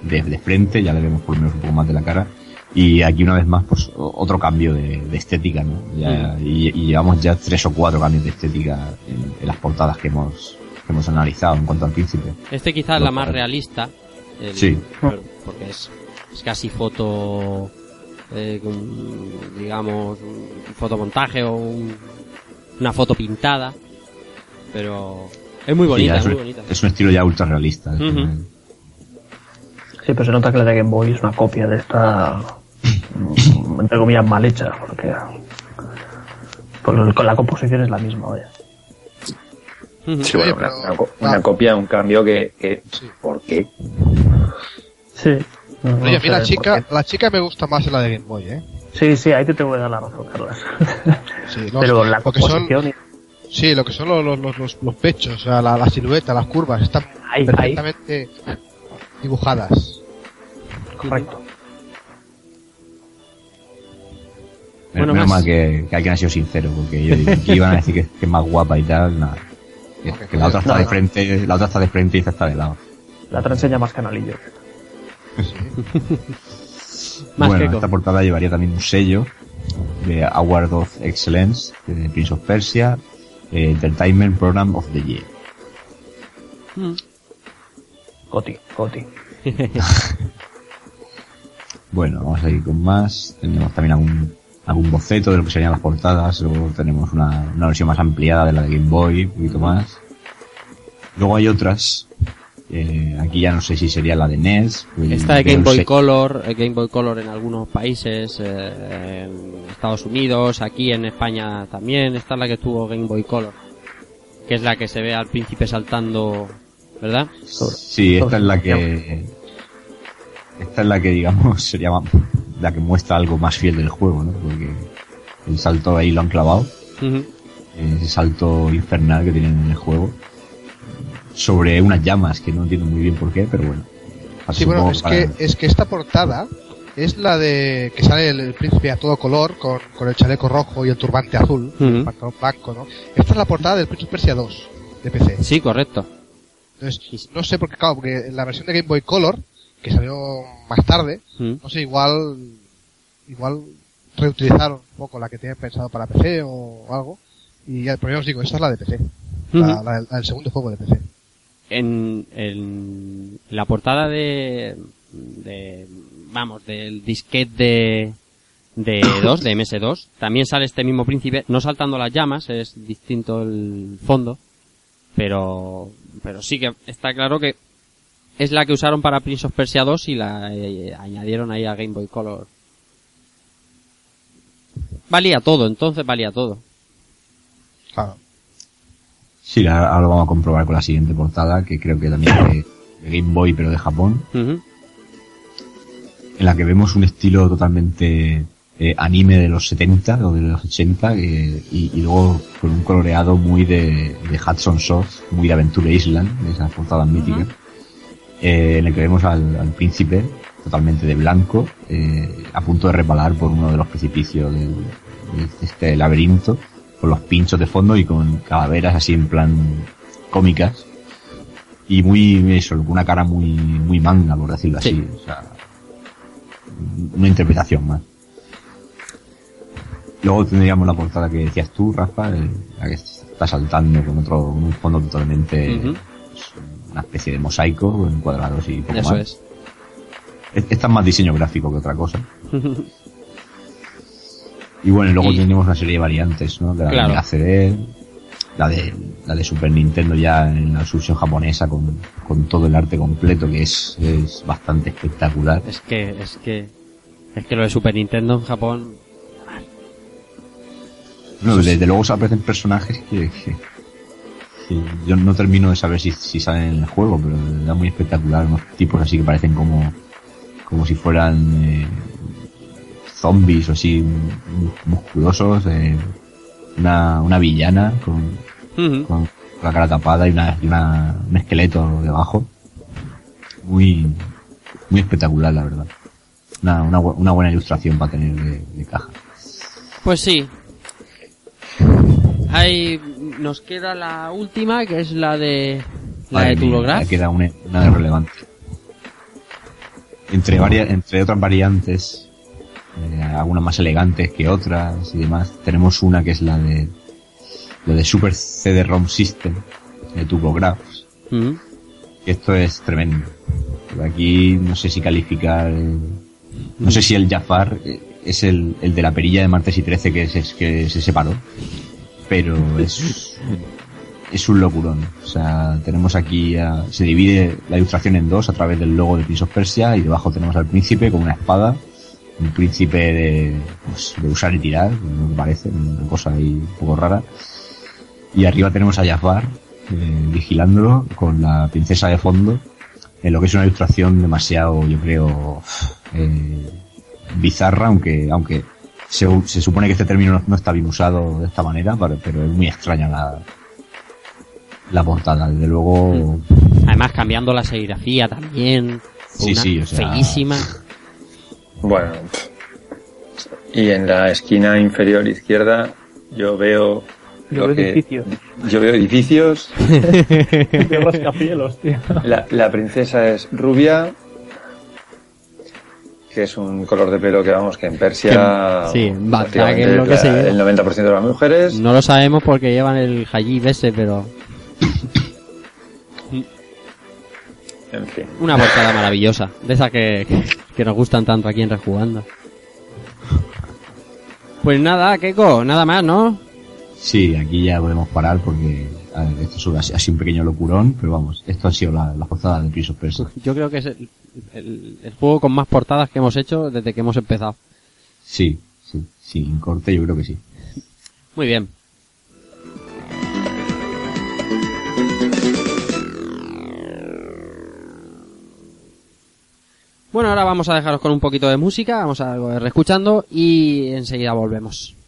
de, de frente, ya le vemos por lo menos un poco más de la cara. Y aquí una vez más, pues otro cambio de, de estética, ¿no? Ya- y, y llevamos ya tres o cuatro cambios de estética en, en las portadas que hemos, que hemos analizado en cuanto al príncipe. Este quizás es la más realista. el- Sí. Porque es, es casi foto, eh, con, digamos, un fotomontaje o un- una foto pintada. Pero es muy Sí, bonita, es es, muy un- bonita. es un estilo ya ultra realista. Sí, pero se nota que la de Game Boy es una copia de esta, entre comillas, mal hecha, porque por- con la composición es la misma, vaya. Ujú. Sí, bueno, Oye, una, copia, un cambio que, que ¿por qué? Sí. No- no Oye, a mí la chica, la chica me gusta más la de Game Boy, ¿eh? Sí, sí, ahí te tengo que dar la razón, Carlos. Sí, los- pero la que son- composición... y- Sí, lo que son los, los, los, los pechos, o sea, la, la silueta, las curvas, están Ahí, ahí. perfectamente dibujadas. Correcto. Bueno, Menos más- mal que, que alguien ha sido sincero, porque yo digo, aquí iban a decir que, que es más guapa y tal, nada. Que, que la otra está No, de no. frente, la otra está de frente y esta está de lado. La otra enseña más canalillo. Más bueno, que esta portada llevaría también un sello de Award of Excellence de Prince of Persia, eh, Entertainment Program of the Year. Goti, Goti. Bueno, vamos a ir con más. Tenemos también algún, algún boceto de lo que serían las portadas. Luego tenemos una, una versión más ampliada de la de Game Boy, un poquito más. Luego hay otras. Eh, aquí ya no sé si sería la de NES. Está de Game Boy se- Color, eh, Game Boy Color en algunos países, eh, en Estados Unidos, aquí en España también. Esta es la que tuvo Game Boy Color, que es la que se ve al príncipe saltando, ¿verdad? Sí, esta es la que. Esta es la que, digamos, sería ma- la que muestra algo más fiel del juego, ¿no? Porque el salto ahí lo han clavado. Ujú. ese salto infernal que tienen en el juego. Sobre unas llamas que no entiendo muy bien por qué, pero bueno. Sí, bueno, es que, es que esta portada es la de que sale el, el príncipe a todo color con, con el chaleco rojo y el turbante azul, Ujú. el pantalón blanco, ¿no? Esta es la portada del Prince of Persia 2 de PC. Sí, correcto. Entonces, no sé por qué, claro, porque en la versión de Game Boy Color, que salió más tarde, no sé, igual, igual reutilizaron un poco la que tenían pensado para PC o algo. Y ya, pero ya os digo, esta es la de PC. La, la la del segundo juego de PC. En, en la portada de, de vamos, del disquete de, de 2, de MS2, también sale este mismo príncipe, no saltando las llamas, es distinto el fondo, pero, pero sí que está claro que es la que usaron para Prince of Persia 2 y la eh, añadieron ahí a Game Boy Color. Valía todo, entonces valía todo. Claro. Sí, ahora ahora lo vamos a comprobar con la siguiente portada, que creo que también es de, de Game Boy, pero de Japón, en la que vemos un estilo totalmente eh, anime de los 70 o de los 80, eh, y, y luego con un coloreado muy de, de Hudson Soft, muy de Aventure Island, de esas portadas míticas, eh, en el que vemos al, al príncipe totalmente de blanco, eh, a punto de repalar por uno de los precipicios del- de este laberinto, con los pinchos de fondo y con calaveras así en plan cómicas. Y muy, eso, con una cara muy, muy manga, por decirlo así. Sí. O sea, una interpretación más. Luego tendríamos la portada que decías tú, Rafa, la que está saltando con otro, con un fondo totalmente, pues, una especie de mosaico en cuadrados y poco Eso más. es. Es- Esta es más diseño gráfico que otra cosa. Y bueno, y luego Y- tenemos una serie de variantes, ¿no? De la Claro. de CD, la de, la de Super Nintendo ya en la versión japonesa con, con todo el arte completo que es, es bastante espectacular. Es que, es que, es que lo de Super Nintendo en Japón, No, desde luego se aparecen personajes que, que- que yo no termino de saber si, si salen en el juego, pero verdad muy espectacular, unos tipos así que parecen como, como si fueran eh, zombies o así mu- musculosos, eh, una, una villana con, Ujú. con la cara tapada y, una, y una, un esqueleto debajo. Muy, muy espectacular, la verdad. Una, una, una buena ilustración para tener de, de caja. Pues sí. Ahí nos queda la última, que es la de la Madre de me queda una, una de relevante. Entre, varias, entre otras variantes, eh, algunas más elegantes que otras y demás, tenemos una que es la de lo de Super CD-ROM System de TurboGrafx. Mm. que Esto es tremendo. Pero aquí no sé si calificar, eh, no sé si el Jafar eh, es el, el de la perilla de martes y 13 que se, que se separó, pero es es un locurón. O sea, tenemos aquí, a- se divide la ilustración en dos a través del logo de Prince of Persia y debajo tenemos al príncipe con una espada, un príncipe de, pues, de usar y tirar, me parece, una cosa ahí un poco rara. Y arriba tenemos a Jafar eh, vigilándolo con la princesa de fondo, en lo que es una ilustración demasiado, yo creo, eh, bizarra, aunque, aunque se, se supone que este término no, no está bien usado de esta manera, pero, pero es muy extraña la, la portada, desde luego. Además cambiando la serigrafía también. Sí, una sí, o sea- Feísima. Bueno, y en la esquina inferior izquierda yo veo Yo veo que- edificios. yo veo edificios. Veo rascacielos, tío. La, la princesa es rubia, que es un color de pelo que vamos que en Persia Que- sí, prácticamente que es lo que la- se lleva. el 90% de las mujeres. No lo sabemos porque llevan el hajib ese, pero En fin. una portada maravillosa. De esas que, que nos gustan tanto aquí en Rejugando. Pues nada, Keiko, nada más, ¿no? Sí, aquí ya podemos parar porque a ver, esto ha sido ha sido un pequeño locurón, pero vamos, esto ha sido la, la portada de Prince of Persia. Yo creo que es el, el- el juego con más portadas que hemos hecho desde que hemos empezado. Sí, sí, sin corte yo creo que sí. Muy bien. Bueno, ahora vamos a dejaros con un poquito de música, vamos a algo de reescuchando y enseguida volvemos.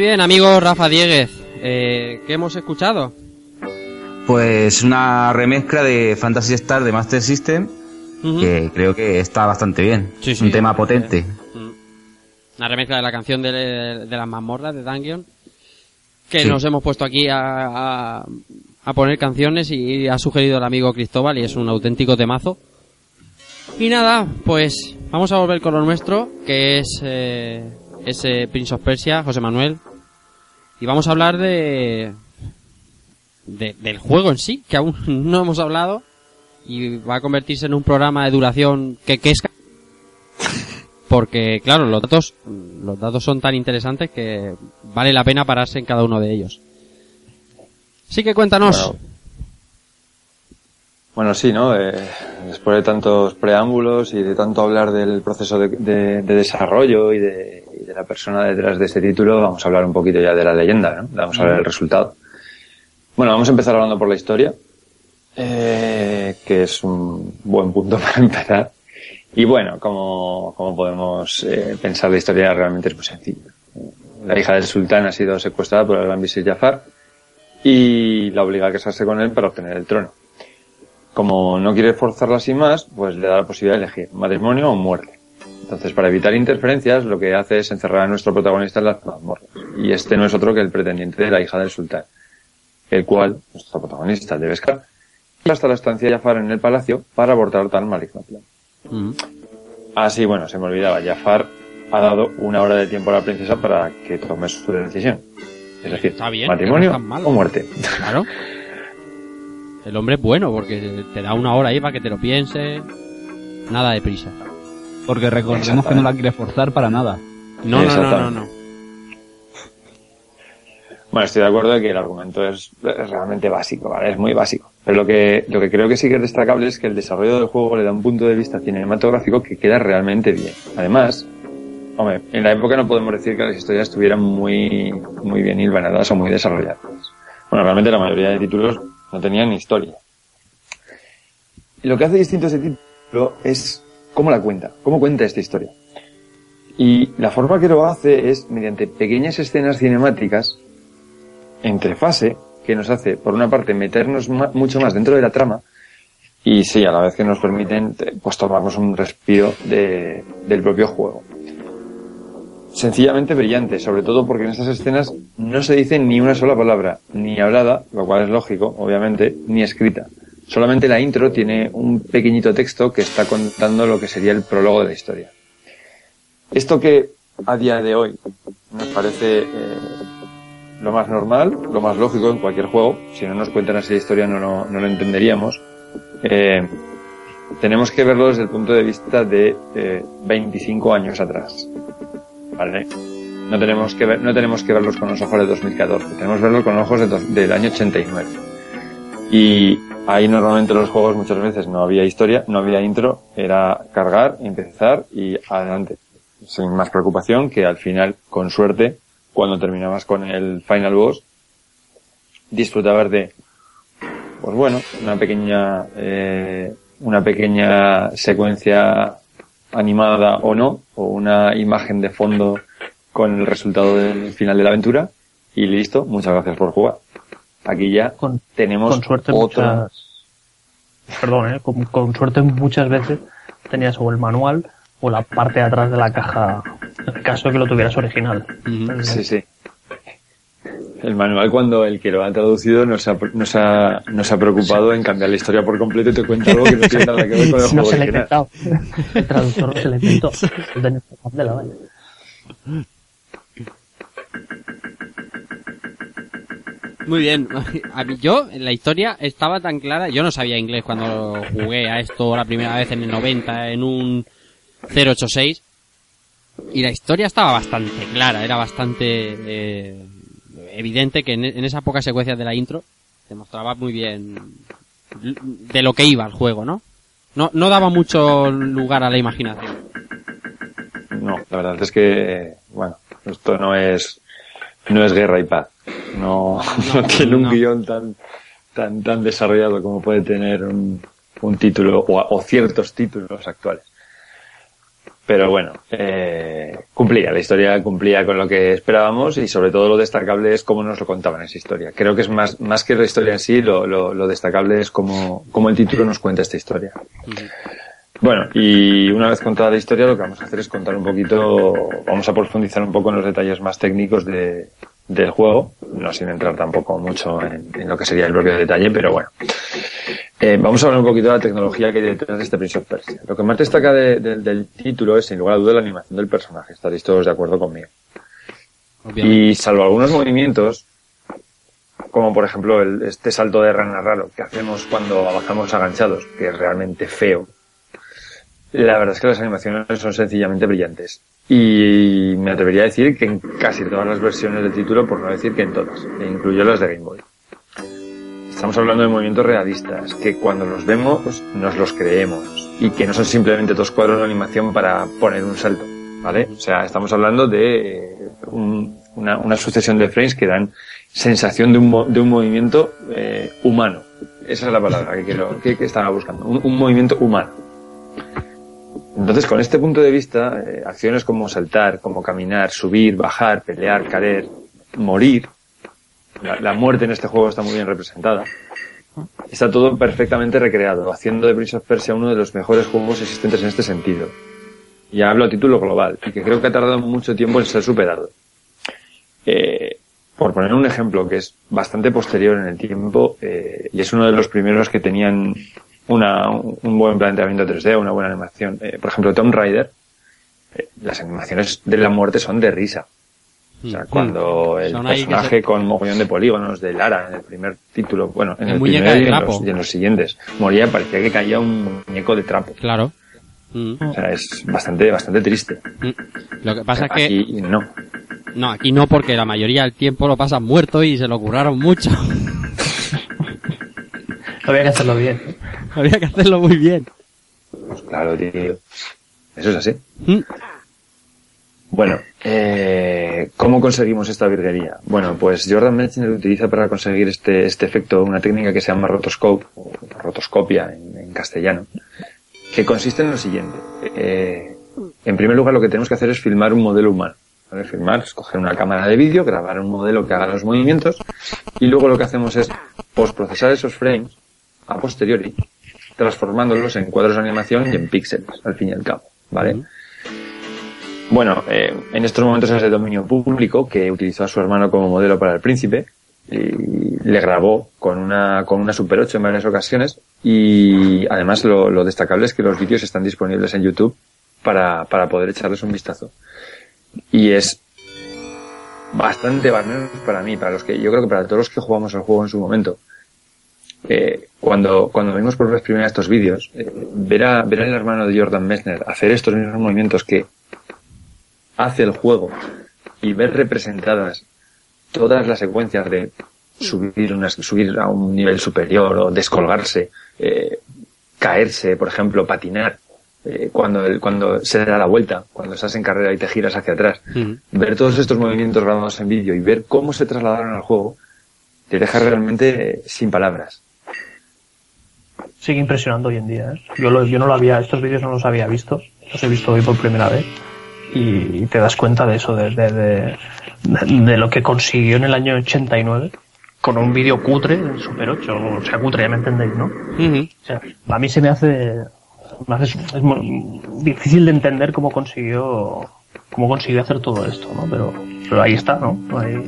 Muy bien, amigo Rafa Dieguez, eh, ¿qué hemos escuchado? Pues una remezcla de Fantasy Star de Master System que creo que está bastante bien. Sí, un tema potente. Mm. Una remezcla de la canción de, de las mazmorras de Dungeon. Que Sí. nos hemos puesto aquí a, a, a poner canciones y ha sugerido el amigo Cristóbal y es un auténtico temazo. Y nada, pues vamos a volver con lo nuestro, que es eh, ese Prince of Persia, José Manuel. Y vamos a hablar de, de del juego en sí, que aún no hemos hablado. Y va a convertirse en un programa de duración que, que es porque claro los datos los datos son tan interesantes que vale la pena pararse en cada uno de ellos así que cuéntanos Bueno, Bueno, sí, ¿no? Eh, después de tantos preámbulos y de tanto hablar del proceso de, de- de desarrollo y de, y de la persona detrás de este título, vamos a hablar un poquito ya de la leyenda, ¿no? Vamos a ver el resultado. Bueno, vamos a empezar hablando por la historia, eh, que es un buen punto para empezar. Y bueno, como, como podemos eh, pensar la historia realmente es muy sencilla. La hija del sultán ha sido secuestrada por el gran visir Jafar y la obliga a casarse con él para obtener el trono. Como no quiere forzarla sin más, pues le da la posibilidad de elegir matrimonio o muerte. Entonces, para evitar interferencias, lo que hace es encerrar a nuestro protagonista en las mazmorras. Y este no es otro que el pretendiente de la hija del sultán, el cual, nuestro protagonista, debe escapar hasta la estancia de Jafar en el palacio para abortar tal maligno plan. Ujú. Ah, sí, bueno, se me olvidaba. Jafar ha dado una hora de tiempo a la princesa para que tome su decisión. Es decir, Está bien, matrimonio no tan o muerte. claro el hombre es bueno porque te da una hora ahí para que te lo pienses nada de prisa Porque recordemos que no la quiere forzar para nada. no no no no no Bueno, estoy de acuerdo de que el argumento es, es realmente básico, ¿vale? Es muy básico. Pero lo que, lo que creo que sí que es destacable es que el desarrollo del juego le da un punto de vista cinematográfico que queda realmente bien. Además, hombre, en la época no podemos decir que las historias estuvieran muy, muy bien hilvanadas o muy desarrolladas. Bueno, realmente la mayoría de títulos no tenían historia. Y lo que hace distinto este título es cómo la cuenta, cómo cuenta esta historia. Y la forma que lo hace es mediante pequeñas escenas cinemáticas entre fase que nos hace, por una parte, meternos mucho más dentro de la trama y sí, a la vez que nos permiten eh, pues tomarnos un respiro de- del propio juego. Sencillamente brillante, sobre todo porque en estas escenas no se dice ni una sola palabra, ni hablada, lo cual es lógico, obviamente, ni escrita. Solamente la intro tiene un pequeñito texto que está contando lo que sería el prólogo de la historia. Esto que a día de hoy nos parece eh, lo más normal, lo más lógico en cualquier juego. Si no nos cuentan así historia no, lo- entenderíamos. Eh, tenemos que verlo desde el punto de vista de eh, 25 años atrás. ¿Vale? No tenemos que ver, no tenemos que verlos con los ojos de 2014, tenemos que verlos con los ojos de del año 89. Y ahí normalmente los juegos muchas veces no había historia, no había intro, era cargar, empezar y adelante. Sin más preocupación que al final, con suerte, cuando terminabas con el final boss, disfrutabas de, pues bueno, una pequeña, eh, una pequeña secuencia animada o no, o una imagen de fondo con el resultado del final de la aventura y listo, muchas gracias por jugar. Aquí ya Con, tenemos con suerte otra, muchas... Perdón, ¿eh? con, con suerte muchas veces tenías o el manual o la parte de atrás de la caja, en caso de que lo tuvieras original. Sí, sí. El manual cuando el que lo ha traducido no se ha, no se ha, no se ha preocupado en cambiar la historia por completo y te cuenta algo que no tiene nada que ver con el no juego se le inventado. El traductor no se le inventó. Lo tenía que hacer de la valla. Muy bien. A mí, yo, en la historia estaba tan clara. Yo no sabía inglés cuando jugué a esto la primera vez en el 90 en un 086. Y la historia estaba bastante clara. Era bastante eh, evidente que en, en esas pocas secuencias de la intro te mostraba muy bien de lo que iba el juego, ¿no? No, no daba mucho lugar a la imaginación. No, la verdad es que, bueno, esto no es, no es guerra y paz. No, no, tiene un no. guion tan, tan, tan desarrollado como puede tener un, un título o, o ciertos títulos actuales. pero bueno, eh, cumplía, la historia cumplía con lo que esperábamos y sobre todo lo destacable es cómo nos lo contaban esa historia. Creo que es más, más que la historia en sí, lo, lo, lo destacable es cómo, cómo el título nos cuenta esta historia. Bueno, y una vez contada la historia, lo que vamos a hacer es contar un poquito, vamos a profundizar un poco en los detalles más técnicos de, del juego, no sin entrar tampoco mucho en, en lo que sería el propio detalle, pero bueno. Eh, vamos a hablar un poquito de la tecnología que hay detrás de este Prince of Persia. Lo que más destaca de- de- del título es, sin lugar a duda, la animación del personaje. Estaréis todos de acuerdo conmigo. Y salvo algunos movimientos, como por ejemplo el- este salto de rana raro que hacemos cuando bajamos aganchados, que es realmente feo, la verdad es que las animaciones son sencillamente brillantes. Y me atrevería a decir que en casi todas las versiones del título, por no decir que en todas, e incluyo las de Game Boy. Estamos hablando de movimientos realistas, que cuando los vemos nos los creemos y que no son simplemente dos cuadros de animación para poner un salto, ¿vale? O sea, estamos hablando de eh, un- una, una sucesión de frames que dan sensación de un, de un movimiento eh, humano. Esa es la palabra que, quiero, que, que estaba buscando, un, un movimiento humano. Entonces, con este punto de vista, eh, acciones como saltar, como caminar, subir, bajar, pelear, caer, morir, la, muerte en este juego está muy bien representada. Está todo perfectamente recreado, haciendo de Prince of Persia uno de los mejores juegos existentes en este sentido. Y hablo a título global, y que creo que ha tardado mucho tiempo en ser superado. Eh, por poner un ejemplo que es bastante posterior en el tiempo, eh, y es uno de los primeros que tenían una, un buen planteamiento 3D, una buena animación. Eh, por ejemplo, Tomb Raider, eh, las animaciones de la muerte son de risa. O sea, cuando el Son ahí que personaje se- con mogollón de polígonos de Lara en el primer título, bueno, en el primero de y en, los, y en los siguientes, moría, parecía que caía un muñeco de trapo. Claro. Mm. O sea, es bastante, bastante triste. Lo que pasa es que Aquí no. no, aquí no porque la mayoría del tiempo lo pasan muerto y se lo curraron mucho. Había que hacerlo bien. Había que hacerlo muy bien. Pues claro, tío. Eso es así. Mm. Bueno, eh, ¿cómo conseguimos esta virguería? Bueno, pues Jordan Mechner utiliza para conseguir este, este efecto una técnica que se llama rotoscope, o rotoscopia en, en castellano, que consiste en lo siguiente. Eh, en primer lugar, lo que tenemos que hacer es filmar un modelo humano. ¿vale? Filmar, es coger una cámara de vídeo, grabar un modelo que haga los movimientos, y luego lo que hacemos es postprocesar esos frames a posteriori, transformándolos en cuadros de animación y en píxeles, al fin y al cabo, ¿vale? Bueno, eh, en estos momentos es de dominio público que utilizó a su hermano como modelo para el príncipe y le grabó con una, con una Super 8 en varias ocasiones y además lo, lo destacable es que los vídeos están disponibles en YouTube para, para poder echarles un vistazo. Y es bastante banal para mí, para los que, yo creo que para todos los que jugamos el juego en su momento. Eh, cuando, cuando vimos por vez primera estos vídeos, eh, ver, a, ver al hermano de Jordan Messner hacer estos mismos movimientos que hace el juego y ver representadas todas las secuencias de subir, una, subir a un nivel superior o descolgarse, eh, caerse, por ejemplo, patinar, eh, cuando, el- cuando se da la vuelta, cuando estás en carrera y te giras hacia atrás, ver todos estos movimientos grabados en vídeo y ver cómo se trasladaron al juego, te deja realmente sin palabras. Sigue impresionando hoy en día. ¿eh? Yo, lo- yo no lo había, estos vídeos no los había visto, los he visto hoy por primera vez y te das cuenta de eso, de, de, de, de lo que consiguió en el año 89 con un vídeo cutre en Super 8, o sea, cutre, ya me entendéis, ¿no? O sea, a mí se me hace, me hace- es muy difícil de entender cómo consiguió, cómo consiguió hacer todo esto, ¿no? Pero, pero ahí está, ¿no? Ahí-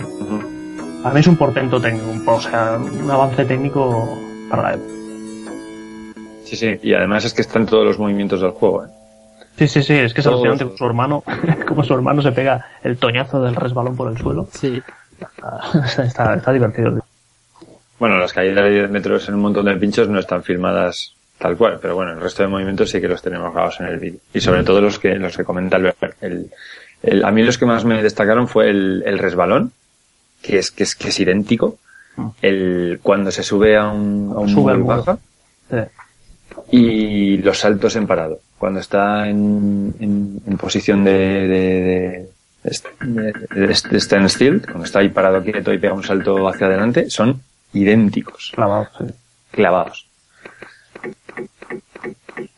a mí es un portento técnico, un- o sea, un avance técnico para la época. Sí, sí, y además es que están todos los movimientos del juego. ¿eh? Sí, sí, sí, es que es Todos. alucinante como su hermano, como su hermano se pega el toñazo del resbalón por el suelo. Sí. Está, está, está divertido. Bueno, las caídas de 10 metros en un montón de pinchos no están filmadas tal cual, pero bueno, el resto de movimientos sí que los tenemos grabados en el vídeo. Y sobre todo los que, los que comenta Albert. El, el- a mí los que más me destacaron fue el, el resbalón, que es, que es, que es idéntico. El, cuando se sube a un, a un Sube al muro y muro. baja. Sí. Y los saltos en parado. Cuando está en, en, en posición de, de, de, de, standstill, cuando está ahí parado quieto y pega un salto hacia adelante, son idénticos. Clavados, sí. Clavados.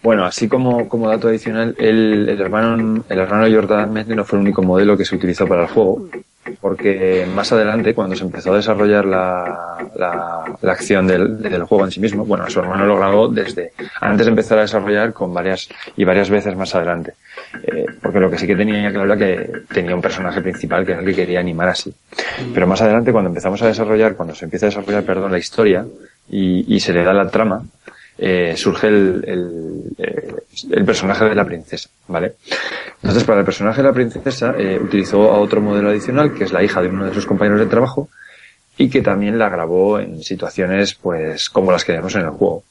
Bueno, así como, como dato adicional, el, el hermano el hermano Jordan Metheny no fue el único modelo que se utilizó para el juego, porque más adelante, cuando se empezó a desarrollar la, la, la acción del, del juego en sí mismo, bueno, su hermano lo grabó desde antes de empezar a desarrollar con varias y varias veces más adelante, Eh, porque lo que sí que tenía claro era que tenía un personaje principal que era el que quería animar así. Pero más adelante, cuando empezamos a desarrollar, cuando se empieza a desarrollar, perdón, la historia y, y se le da la trama, eh, surge el, el, eh, el personaje de la princesa, ¿vale? Entonces, para el personaje de la princesa, eh, utilizó a otro modelo adicional, que es la hija de uno de sus compañeros de trabajo, y que también la grabó en situaciones, pues, como las que vemos en el juego.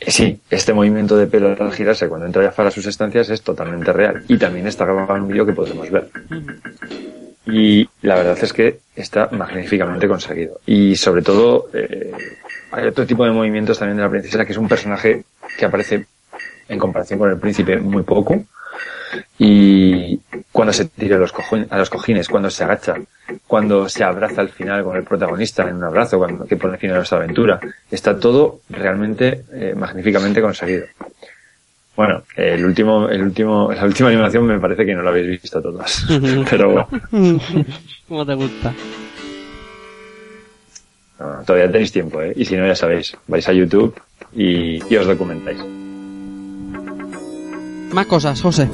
Eh, Sí, este movimiento de pelo al girarse cuando entra Jafar a sus estancias es totalmente real. Y también está grabado en un vídeo que podemos ver. Y la verdad es que está magníficamente conseguido. Y sobre todo, eh, hay otro tipo de movimientos también de la princesa, que es un personaje que aparece en comparación con el príncipe muy poco. Y cuando se tira a los, a los cojines, cuando se agacha, cuando se abraza al final con el protagonista en un abrazo, cuando que pone fin a nuestra aventura, está todo realmente eh, magníficamente conseguido. Bueno, el último, el último, la última animación me parece que no la habéis visto todas, pero bueno, ¿Cómo te gusta? No, todavía tenéis tiempo, ¿eh? Y si no, ya sabéis, vais a YouTube y, y os documentáis. Más cosas, José.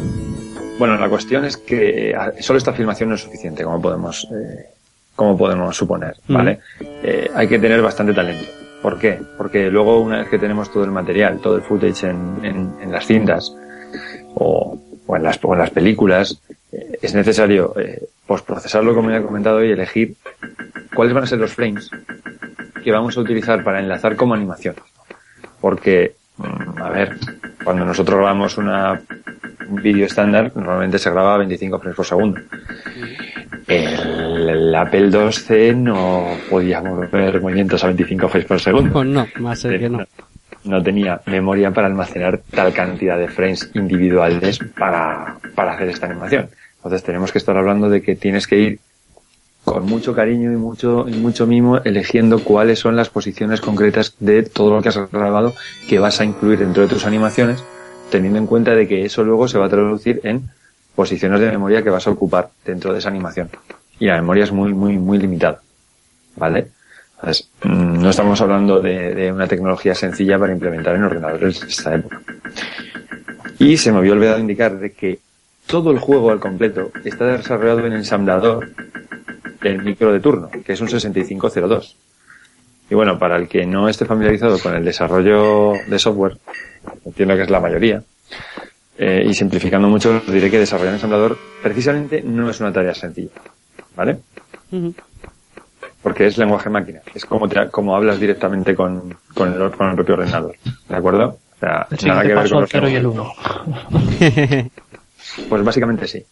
Bueno, la cuestión es que ah, solo esta filmación no es suficiente, como podemos, eh, como podemos suponer, ¿vale? Eh, hay que tener bastante talento. ¿Por qué? Porque luego, una vez que tenemos todo el material, todo el footage en, en- en las cintas o, o en, las, o en las películas, es necesario eh, postprocesarlo, como ya he comentado, y elegir cuáles van a ser los frames que vamos a utilizar para enlazar como animación. Porque, mm, a ver, cuando nosotros grabamos una, un vídeo estándar, normalmente se graba a 25 frames por segundo. El, el Apple 2C no podíamos ver movimientos a 25 frames por segundo. Pues no, más ser que no. No tenía memoria para almacenar tal cantidad de frames individuales para, para hacer esta animación. Entonces tenemos que estar hablando de que tienes que ir con mucho cariño y mucho, y mucho mimo eligiendo cuáles son las posiciones concretas de todo lo que has grabado que vas a incluir dentro de tus animaciones, teniendo en cuenta de que eso luego se va a traducir en posiciones de memoria que vas a ocupar dentro de esa animación. Y la memoria es muy, muy, muy limitada. ¿Vale? Mm, no estamos hablando de, una tecnología sencilla para implementar en ordenadores de esta época. Y se me había olvidado indicar de que todo el juego al completo está desarrollado en ensamblador del micro de turno, que es un 6502. Y bueno, para el que no esté familiarizado con el desarrollo de software, entiendo que es la mayoría, eh, y simplificando mucho, diré que desarrollar un ensamblador precisamente no es una tarea sencilla. ¿Vale? Porque es lenguaje máquina. Es como, te- como hablas directamente con, con, el, con el propio ordenador. ¿De acuerdo? O sea, El nada que ver con el los 0 y el lenguajes. 1. Pues básicamente sí.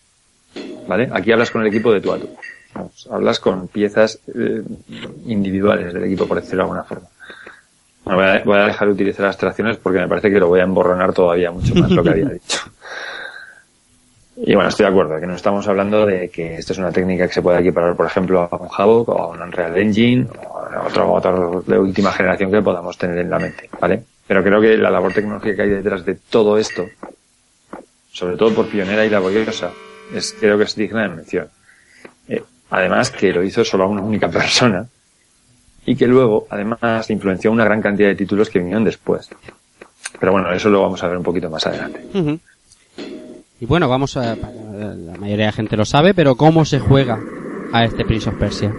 ¿Vale? Aquí hablas con el equipo de tú a tú. Vamos, hablas con piezas eh, individuales del equipo, por decirlo de alguna forma. Bueno, voy, a, voy a dejar de utilizar abstracciones porque me parece que lo voy a emborronar todavía mucho más lo que había dicho. Y bueno, estoy de acuerdo, que no estamos hablando de que esto es una técnica que se puede equiparar, por ejemplo, a un Havok o a un Unreal Engine o a otro motor de última generación que podamos tener en la mente, ¿vale? Pero creo que la labor tecnológica que hay detrás de todo esto, sobre todo por pionera y laboriosa, es, creo que es digna de mención. Eh, además que lo hizo solo una única persona y que luego, además, influenció una gran cantidad de títulos que vinieron después. Pero bueno, eso lo vamos a ver un poquito más adelante. Y bueno, vamos a... La mayoría de gente lo sabe, pero ¿cómo se juega a este Prince of Persia?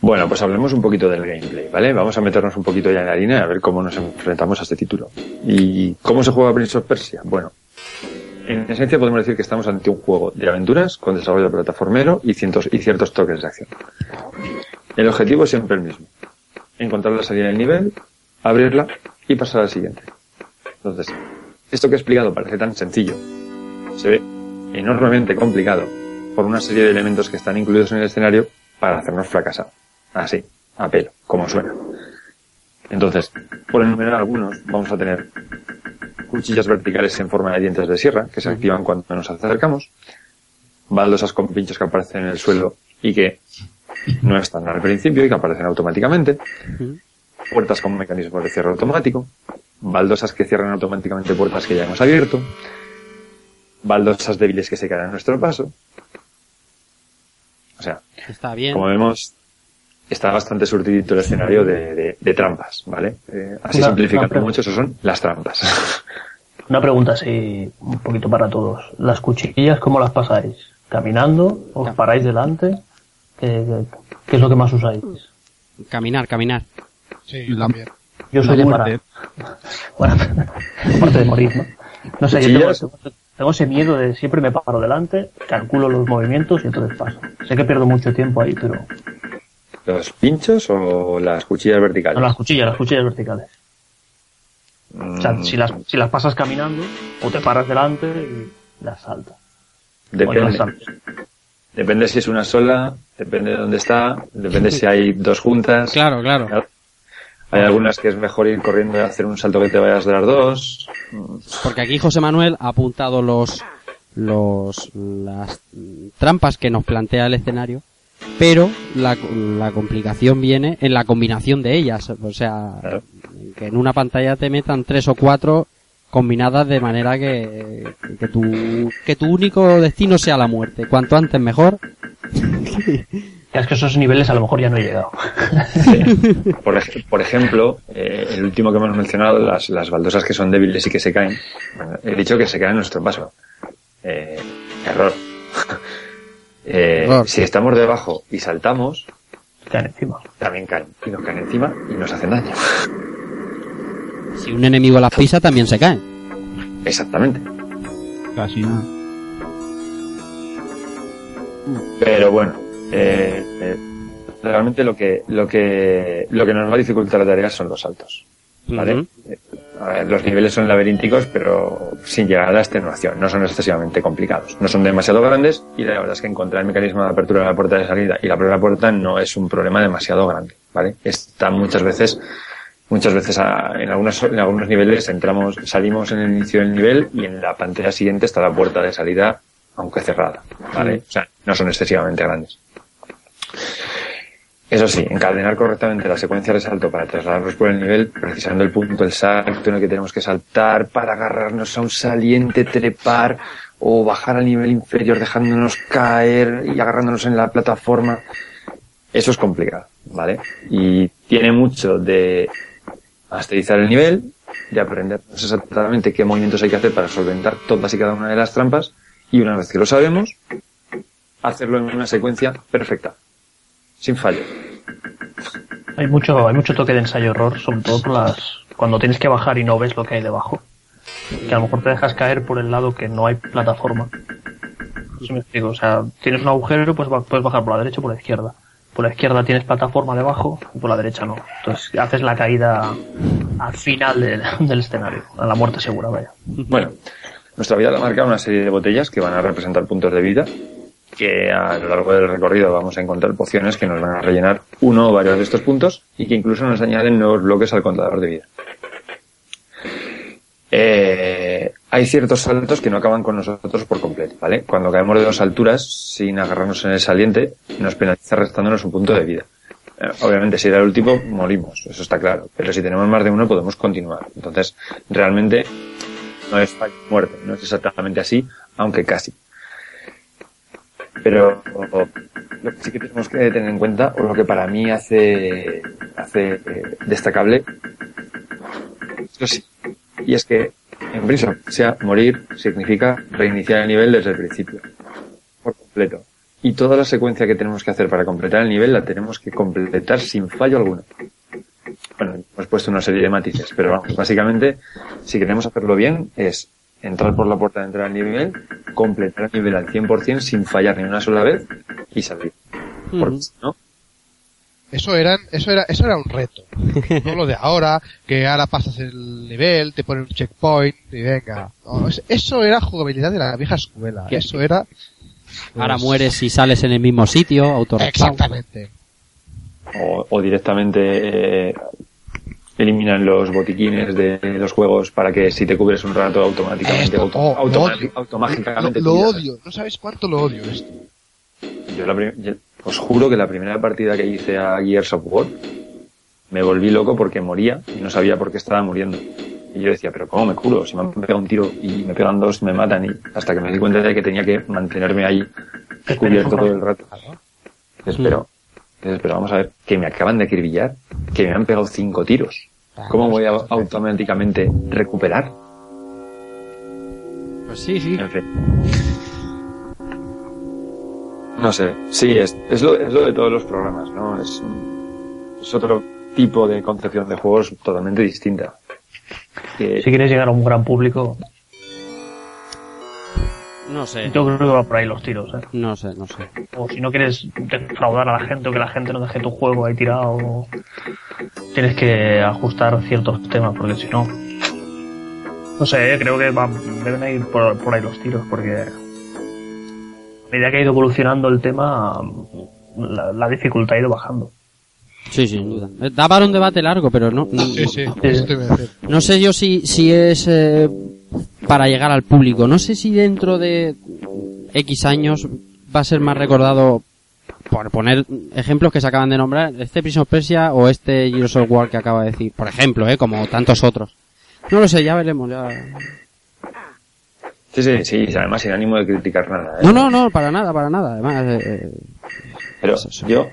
Bueno, pues hablemos un poquito del gameplay, ¿vale? Vamos a meternos un poquito ya en la línea a ver cómo nos enfrentamos a este título. ¿Y cómo se juega Prince of Persia? Bueno, en esencia podemos decir que estamos ante un juego de aventuras con desarrollo plataformero y, cientos, y ciertos toques de acción. El objetivo es siempre el mismo. Encontrar la salida del nivel, abrirla y pasar al siguiente. Entonces, esto que he explicado parece tan sencillo. Se ve enormemente complicado por una serie de elementos que están incluidos en el escenario para hacernos fracasar. Así, a pelo, como suena. Entonces, por enumerar algunos, vamos a tener cuchillas verticales en forma de dientes de sierra, que se activan cuando nos acercamos, baldosas con pinchos que aparecen en el suelo y que no están al principio y que aparecen automáticamente, puertas con mecanismos de cierre automático, baldosas que cierran automáticamente puertas que ya hemos abierto, baldosas débiles que se caen a nuestro paso. O sea, Está bien. como vemos, está bastante surtidito el escenario de, de- de trampas, ¿vale? Eh, así Una- simplificando una mucho, eso son las trampas. Una pregunta así, un poquito para todos. ¿Las cuchillas cómo las pasáis? ¿Caminando? ¿Os paráis delante? ¿Qué, qué- qué es lo que más usáis? Caminar, caminar. Sí, La- también. Yo soy La de muerte. parar. Bueno, de morir, ¿no? No sé, yo tengo, tengo ese miedo de siempre me paro delante, calculo los movimientos y entonces paso. Sé que pierdo mucho tiempo ahí, pero... ¿Los pinchos o las cuchillas verticales? No, las cuchillas, las cuchillas verticales. O sea, Mm, si las, si las pasas caminando, o te paras delante y las saltas. Las Depende. saltas. Depende si es una sola, depende de dónde está, depende si hay dos juntas. Claro, claro. Hay algunas que es mejor ir corriendo y hacer un salto que te vayas de las dos. Porque aquí José Manuel ha apuntado los, los, las trampas que nos plantea el escenario, pero la, la complicación viene en la combinación de ellas. O sea, Claro. que en una pantalla te metan tres o cuatro combinadas de manera que, que tu, que tu único destino sea la muerte. Cuanto antes mejor. Ya es que esos niveles a lo mejor ya no he llegado. Sí. Por, ej- por ejemplo, eh, el último que hemos mencionado, las, las baldosas que son débiles y que se caen. Bueno, he dicho que se caen en nuestro paso. Eh, error. Eh, Error. Si estamos debajo y saltamos, Caen encima. también caen. Y nos caen encima y nos hacen daño. Si un enemigo las pisa, también se caen. Exactamente. Casi nada. Pero bueno, eh, eh, realmente lo que, lo que, lo que nos va a dificultar la tarea son los saltos. ¿Vale? Eh, ver, los niveles son laberínticos, pero sin llegar a la extenuación. No son excesivamente complicados. No son demasiado grandes y la verdad es que encontrar el mecanismo de apertura de la puerta de salida y la propia puerta no es un problema demasiado grande. ¿Vale? Está muchas veces, muchas veces a- en, algunos, en algunos niveles entramos, salimos en el inicio del nivel y en la pantalla siguiente está la puerta de salida, aunque cerrada. ¿Vale? O sea, no son excesivamente grandes. Eso sí, encadenar correctamente la secuencia de salto para trasladarnos por el nivel, precisando el punto, el salto en el que tenemos que saltar para agarrarnos a un saliente, trepar o bajar al nivel inferior dejándonos caer y agarrándonos en la plataforma. Eso es complicado, ¿vale? Y tiene mucho de masterizar el nivel, de aprender exactamente qué movimientos hay que hacer para solventar todas y cada una de las trampas y una vez que lo sabemos, hacerlo en una secuencia perfecta, sin fallo. Hay mucho, hay mucho toque de ensayo-error, sobre todo por las, cuando tienes que bajar y no ves lo que hay debajo. Que a lo mejor te dejas caer por el lado que no hay plataforma. Si me explico. O sea, tienes un agujero, pues puedes bajar por la derecha o por la izquierda. Por la izquierda tienes plataforma debajo y por la derecha no. Entonces haces la caída al final del, del escenario. A la muerte segura, vaya. Bueno, nuestra vida la marca una serie de botellas que van a representar puntos de vida, que a lo largo del recorrido vamos a encontrar pociones que nos van a rellenar uno o varios de estos puntos y que incluso nos añaden nuevos bloques al contador de vida. Eh, hay ciertos saltos que no acaban con nosotros por completo, ¿vale? Cuando caemos de dos alturas sin agarrarnos en el saliente, nos penaliza restándonos un punto de vida. Eh, Obviamente, si era el último, morimos, eso está claro. Pero si tenemos más de uno, podemos continuar. Entonces, realmente, no es muerte, no es exactamente así, aunque casi. Pero lo que sí que tenemos que tener en cuenta, o lo que para mí hace, hace eh, destacable, y es que en Prince of Persia morir significa reiniciar el nivel desde el principio, por completo. Y toda la secuencia que tenemos que hacer para completar el nivel la tenemos que completar sin fallo alguno. Bueno, hemos puesto una serie de matices, pero vamos, básicamente, si queremos hacerlo bien, es entrar por la puerta de entrada al nivel, completar el nivel al 100% sin fallar ni una sola vez y salir. Porque Ujú. si no, Eso eran, eso era, eso era un reto. No lo de ahora, que ahora pasas el nivel, te ponen un checkpoint y venga. No, eso era jugabilidad de la vieja escuela. ¿Qué? Eso era. Ahora pues, mueres si sales en el mismo sitio, auto Exactamente. o, o directamente eh, eliminan los botiquines de los juegos para que si te cubres un rato automáticamente Esto, oh, lo automágicamente Lo, lo odio. No sabes cuánto lo odio esto. Yo, la yo os juro que la primera partida que hice a Gears of War me volví loco porque moría y no sabía por qué estaba muriendo. Y yo decía, pero ¿cómo me curo? Si me han pegado un tiro y me pegan dos, me matan. Y hasta que me di cuenta de que tenía que mantenerme ahí cubierto todo el rato. Dices, pero, dices, pero vamos a ver, que me acaban de acribillar, que me han pegado cinco tiros. ¿Cómo voy a automáticamente recuperar? Pues sí, sí. En fin. No sé, sí, es, es, lo, es lo de todos los programas, ¿no? Es, un- es otro tipo de concepción de juegos totalmente distinta. Que- Si quieres llegar a un gran público, No sé. yo creo que va por ahí los tiros, ¿eh? No sé, no sé. O si no quieres defraudar a la gente o que la gente no deje tu juego ahí tirado, tienes que ajustar ciertos temas, porque si no. No sé, eh, creo que van- deben ir por, por ahí los tiros, porque a medida que ha ido evolucionando el tema, la, la dificultad ha ido bajando. Sí, sin duda. Eh, Da para un debate largo, pero no. no- Sí, sí, eso te iba a decir. No sé yo si, si es eh, para llegar al público. No sé si dentro de X años va a ser más recordado, por poner ejemplos que se acaban de nombrar, este Prince of Persia o este Gears of War que acaba de decir. Por ejemplo, eh, como tantos otros. No lo sé, ya veremos. Ya... Sí, sí, sí, además sin ánimo de criticar nada. ¿eh? No, no, no, para nada, para nada. Además, eh, eh, Pero Eso, yo,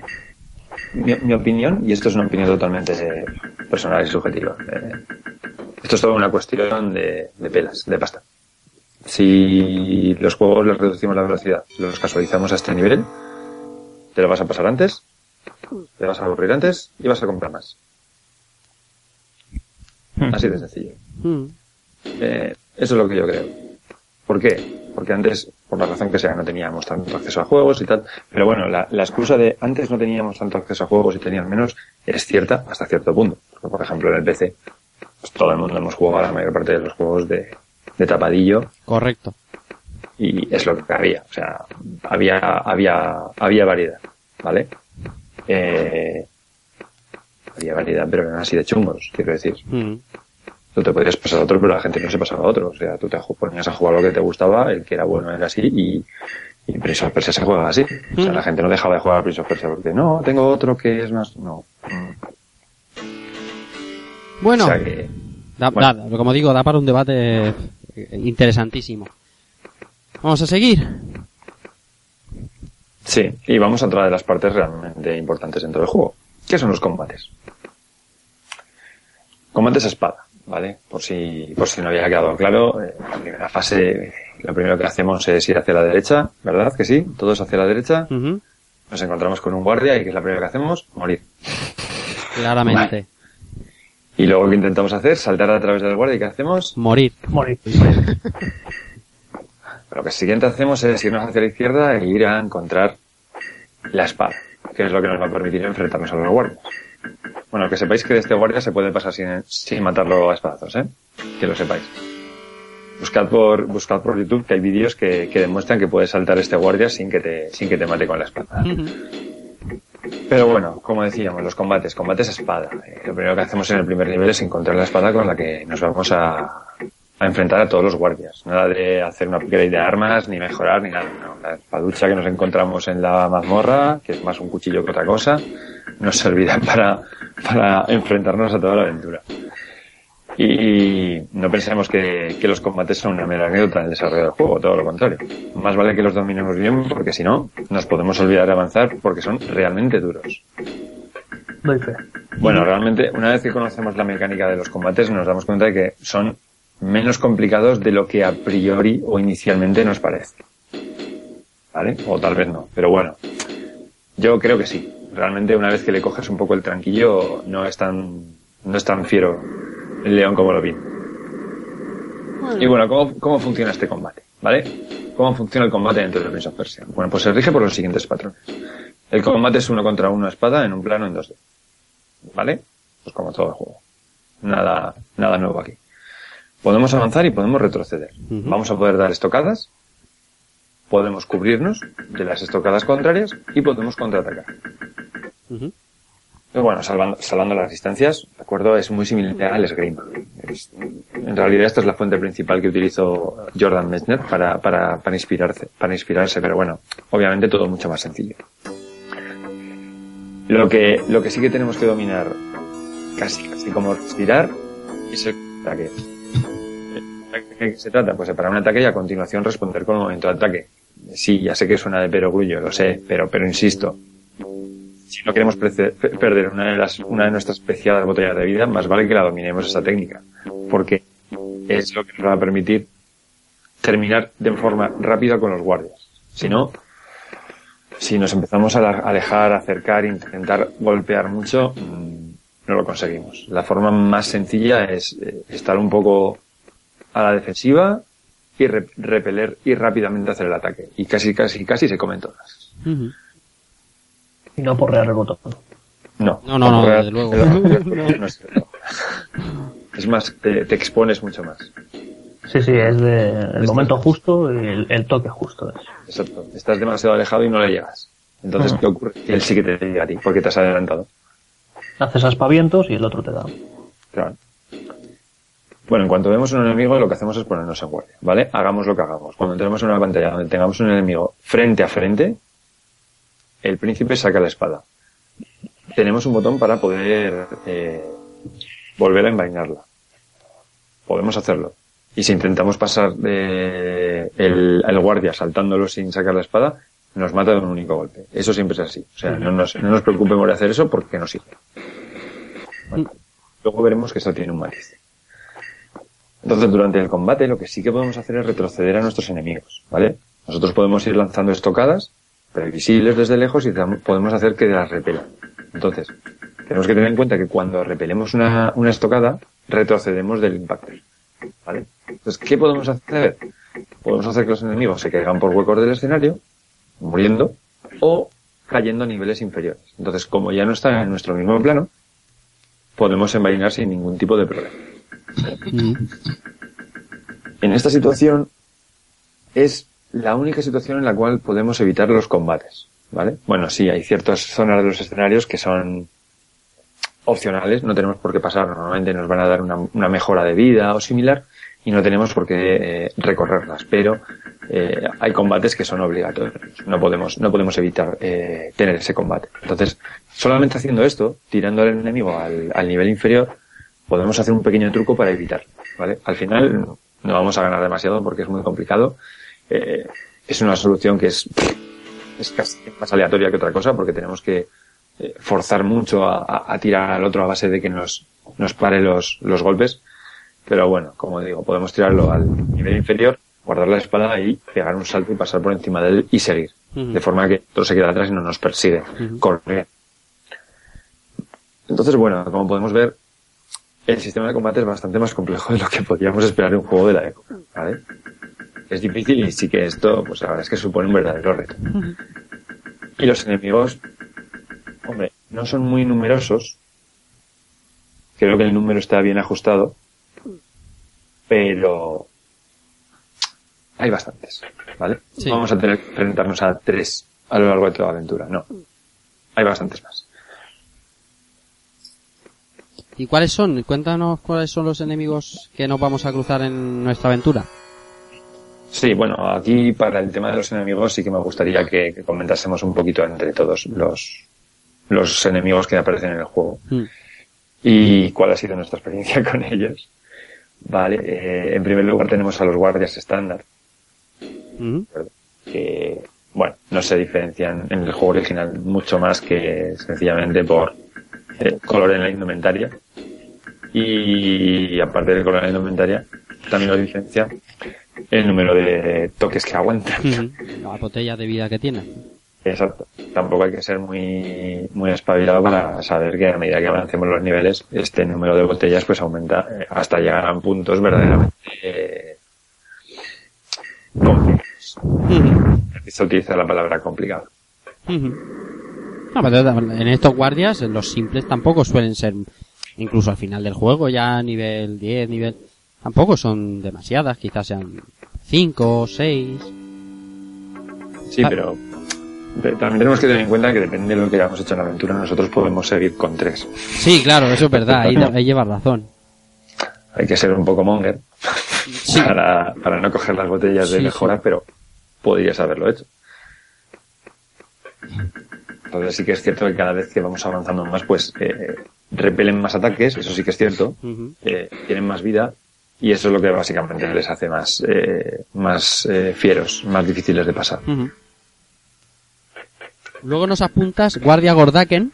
mi, mi opinión, y esto es una opinión totalmente personal y subjetiva, eh, esto es todo una cuestión de, de pelas, de pasta. Si los juegos les reducimos la velocidad, los casualizamos a este nivel, te lo vas a pasar antes, te vas a aburrir antes y vas a comprar más. Así de sencillo. mm, Eh, eso es lo que yo creo. ¿Por qué? Porque antes, por la razón que sea, no teníamos tanto acceso a juegos y tal. Pero bueno, la, la excusa de antes no teníamos tanto acceso a juegos y tenían menos es cierta hasta cierto punto. Porque, por ejemplo, en el PC, pues todo el mundo hemos jugado la mayor parte de los juegos de, de tapadillo correcto. y es lo que había. O sea, había, había, había variedad, ¿vale? Eh, había variedad, pero eran así de chungos, quiero decir. Mm, Tú te podrías pasar a otro, pero la gente no se pasaba a otro. O sea, tú te ponías a jugar lo que te gustaba, el que era bueno era así, y, y Prince of Persia se juega así. O sea, la gente no dejaba de jugar a Prince of Persia porque no, tengo otro que es más. No. Bueno, O sea que. da- bueno. da- como digo, da para un debate eh, interesantísimo. Vamos a seguir. Sí, y vamos a otra de las partes realmente importantes dentro del juego. ¿Qué son los combates? Combates a espada, ¿vale? Por si, por si no había quedado claro, eh, la primera fase, lo primero que hacemos es ir hacia la derecha, ¿verdad? Que sí, todos hacia la derecha. Nos encontramos con un guardia y ¿qué es la primera que hacemos? Morir. Claramente. Y luego, ¿qué intentamos hacer? Saltar a través del guardia y ¿qué hacemos? Morir. Morir. Lo que siguiente hacemos es irnos hacia la izquierda e ir a encontrar la espada, que es lo que nos va a permitir enfrentarnos a los guardias. Bueno, que sepáis que de este guardia se puede pasar sin, sin matarlo a espadazos, ¿eh? Que lo sepáis. Buscad por, buscad por YouTube que hay vídeos que, que demuestran que puedes saltar este guardia sin que te, sin que te mate con la espada. Pero bueno, como decíamos, los combates, combates a espada. Eh, lo primero que hacemos en el primer nivel es encontrar la espada con la que nos vamos a, enfrentar a todos los guardias. Nada de hacer una upgrade de armas, ni mejorar, ni nada. La espaducha que nos encontramos en la mazmorra, que es más un cuchillo que otra cosa, nos servirá para enfrentarnos a toda la aventura. Y no pensemos que, que los combates son una mera anécdota en el desarrollo del juego, todo lo contrario. Más vale que los dominemos bien, porque si no, nos podemos olvidar de avanzar porque son realmente duros. Doy fe. Bueno, realmente, una vez que conocemos la mecánica de los combates, nos damos cuenta de que son menos complicados de lo que a priori o inicialmente nos parece. ¿Vale? O tal vez no. Pero bueno, yo creo que sí. Realmente, una vez que le coges un poco el tranquillo, no es tan, no es tan fiero el león como lo vi. Y bueno, ¿cómo, ¿cómo funciona este combate? ¿Vale? ¿Cómo funciona el combate dentro de Prince of Persia? Bueno, pues se rige por los siguientes patrones. El combate es uno contra uno a espada en un plano en 2D. ¿Vale? Pues como todo el juego. Nada, nada nuevo aquí. Podemos avanzar y podemos retroceder. Vamos a poder dar estocadas, podemos cubrirnos de las estocadas contrarias y podemos contraatacar. Bueno, salvando, salvando las distancias, de acuerdo, es muy similar al esgrima. Es- en realidad esta es la fuente principal que utilizó Jordan Mechner para, para, para inspirarse, para inspirarse, pero bueno, obviamente todo mucho más sencillo. Lo que, lo que sí que tenemos que dominar, casi, casi como respirar, es el O sea que, ¿de qué se trata? Pues separar un ataque y a continuación responder con el momento de ataque. Sí, ya sé que suena de perogrullo, lo sé, pero, pero insisto, si no queremos perder una de, las, una de nuestras preciadas botellas de vida, más vale que la dominemos esa técnica, porque es lo que nos va a permitir terminar de forma rápida con los guardias. Si no, si nos empezamos a alejar, acercar, intentar golpear mucho, mm, no lo conseguimos. La forma más sencilla es eh, estar un poco a la defensiva y re- repeler y rápidamente hacer el ataque. Y casi, casi, casi se comen todas. Y no porrear el botón. No, No, no, no, desde luego. no es más, te, te expones mucho más. Sí, sí, es de el momento justo y el, el toque justo. Es. Exacto. Estás demasiado alejado y no le llegas. Entonces, Ajá. ¿qué ocurre? Que él sí que te llega a ti, porque te has adelantado. Haces aspavientos y el otro te da. Claro. Bueno, en cuanto vemos un enemigo, lo que hacemos es ponernos en guardia, ¿vale? Hagamos lo que hagamos. Cuando entremos en una pantalla donde tengamos un enemigo frente a frente, el príncipe saca la espada. Tenemos un botón para poder eh, volver a envainarla. Podemos hacerlo. Y si intentamos pasar de el, guardia saltándolo sin sacar la espada, nos mata de un único golpe. Eso siempre es así. O sea, no nos, no nos preocupemos de hacer eso porque no sirve. Bueno, luego veremos que eso tiene un matiz. Entonces, durante el combate, lo que sí que podemos hacer es retroceder a nuestros enemigos, ¿vale? Nosotros podemos ir lanzando estocadas, previsibles desde lejos, y podemos hacer que las repelan. Entonces, tenemos que tener en cuenta que cuando repelemos una, una estocada, retrocedemos del impacto, ¿vale? Entonces, ¿qué podemos hacer? Podemos hacer que los enemigos se caigan por huecos del escenario, muriendo, o cayendo a niveles inferiores. Entonces, como ya no está en nuestro mismo plano, podemos envainar sin ningún tipo de problema. Ujú. En esta situación es la única situación en la cual podemos evitar los combates, ¿vale? Bueno, sí, hay ciertas zonas de los escenarios que son opcionales, no tenemos por qué pasar, normalmente nos van a dar una, una mejora de vida o similar y no tenemos por qué eh, recorrerlas, pero eh, hay combates que son obligatorios, no podemos, no podemos evitar eh, tener ese combate. Entonces, solamente haciendo esto, tirando al enemigo al, al nivel inferior, podemos hacer un pequeño truco para evitar, ¿vale? Al final no vamos a ganar demasiado porque es muy complicado. Eh, es una solución que es, es casi más aleatoria que otra cosa porque tenemos que eh, forzar mucho a, a- a tirar al otro a base de que nos, nos pare los, los golpes. Pero bueno, como digo, podemos tirarlo al nivel inferior, guardar la espada y pegar un salto y pasar por encima de él y seguir. De forma que otro se queda atrás y no nos persigue. Ujú. Corre. Entonces, bueno, como podemos ver, el sistema de combate es bastante más complejo de lo que podríamos esperar en un juego de la época, ¿vale? Es difícil y sí que esto, pues la verdad es que supone un verdadero reto. Y los enemigos, hombre, no son muy numerosos. Creo que el número está bien ajustado. Pero hay bastantes, ¿vale? Sí. Vamos a tener que enfrentarnos a tres a lo largo de toda la aventura, no. Hay bastantes más. ¿Y cuáles son? Cuéntanos cuáles son los enemigos que nos vamos a cruzar en nuestra aventura. Sí, bueno, aquí para el tema de los enemigos sí que me gustaría que, que comentásemos un poquito entre todos los, los enemigos que aparecen en el juego Mm. y cuál ha sido nuestra experiencia con ellos. Vale, eh, en primer lugar tenemos a los guardias estándar, Ujú. que, bueno, no se diferencian en el juego original mucho más que sencillamente por eh, color en la indumentaria. Y aparte del color en la indumentaria, también lo diferencia el número de toques que aguantan. Ujú. La botella de vida que tiene. Exacto. Tampoco hay que ser muy, muy espabilado para saber que a medida que avancemos los niveles, este número de botellas pues aumenta eh, hasta llegar a puntos verdaderamente eh, complicados. Ujú. Se utiliza la palabra complicado. No, pero en estos guardias, los simples tampoco suelen ser, incluso al final del juego, ya nivel 10, nivel... Tampoco son demasiadas, quizás sean 5 o 6. Sí, Ah. pero, pero también tenemos que tener en cuenta que depende de lo que hayamos hecho en la aventura, nosotros podemos seguir con tres. Sí, claro, eso es verdad, ahí, ahí llevas razón. Hay que ser un poco monger Sí. para, para no coger las botellas de mejora, sí. pero podrías haberlo hecho. Entonces sí que es cierto que cada vez que vamos avanzando más, pues eh, repelen más ataques, eso sí que es cierto, eh, tienen más vida y eso es lo que básicamente les hace más, eh, más eh, fieros, más difíciles de pasar. Ujú. Luego nos apuntas Guardia Gordaken.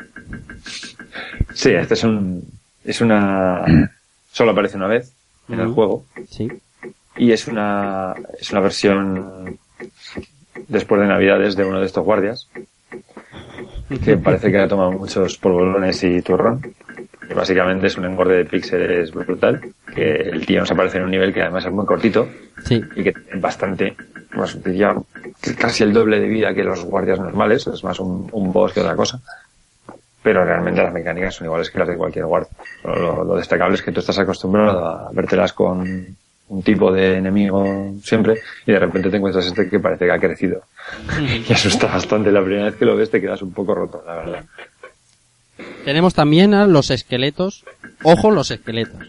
Sí, este es un, es una, solo aparece una vez en el juego Sí. y es una, es una versión después de Navidades de uno de estos guardias que parece que ha tomado muchos polvorones y turrón. Y básicamente es un engorde de píxeles brutal, que el tío nos aparece en un nivel que además es muy cortito Sí. y que tiene bastante, pues que casi el doble de vida que los guardias normales, es más un, un boss que otra cosa. Pero realmente las mecánicas son iguales que las de cualquier guardia. Lo destacable es que tú estás acostumbrado a vértelas con un tipo de enemigo siempre y de repente te encuentras este que parece que ha crecido. y asusta bastante. La primera vez que lo ves te quedas un poco roto, la verdad. Tenemos también a los esqueletos. Ojo, los esqueletos.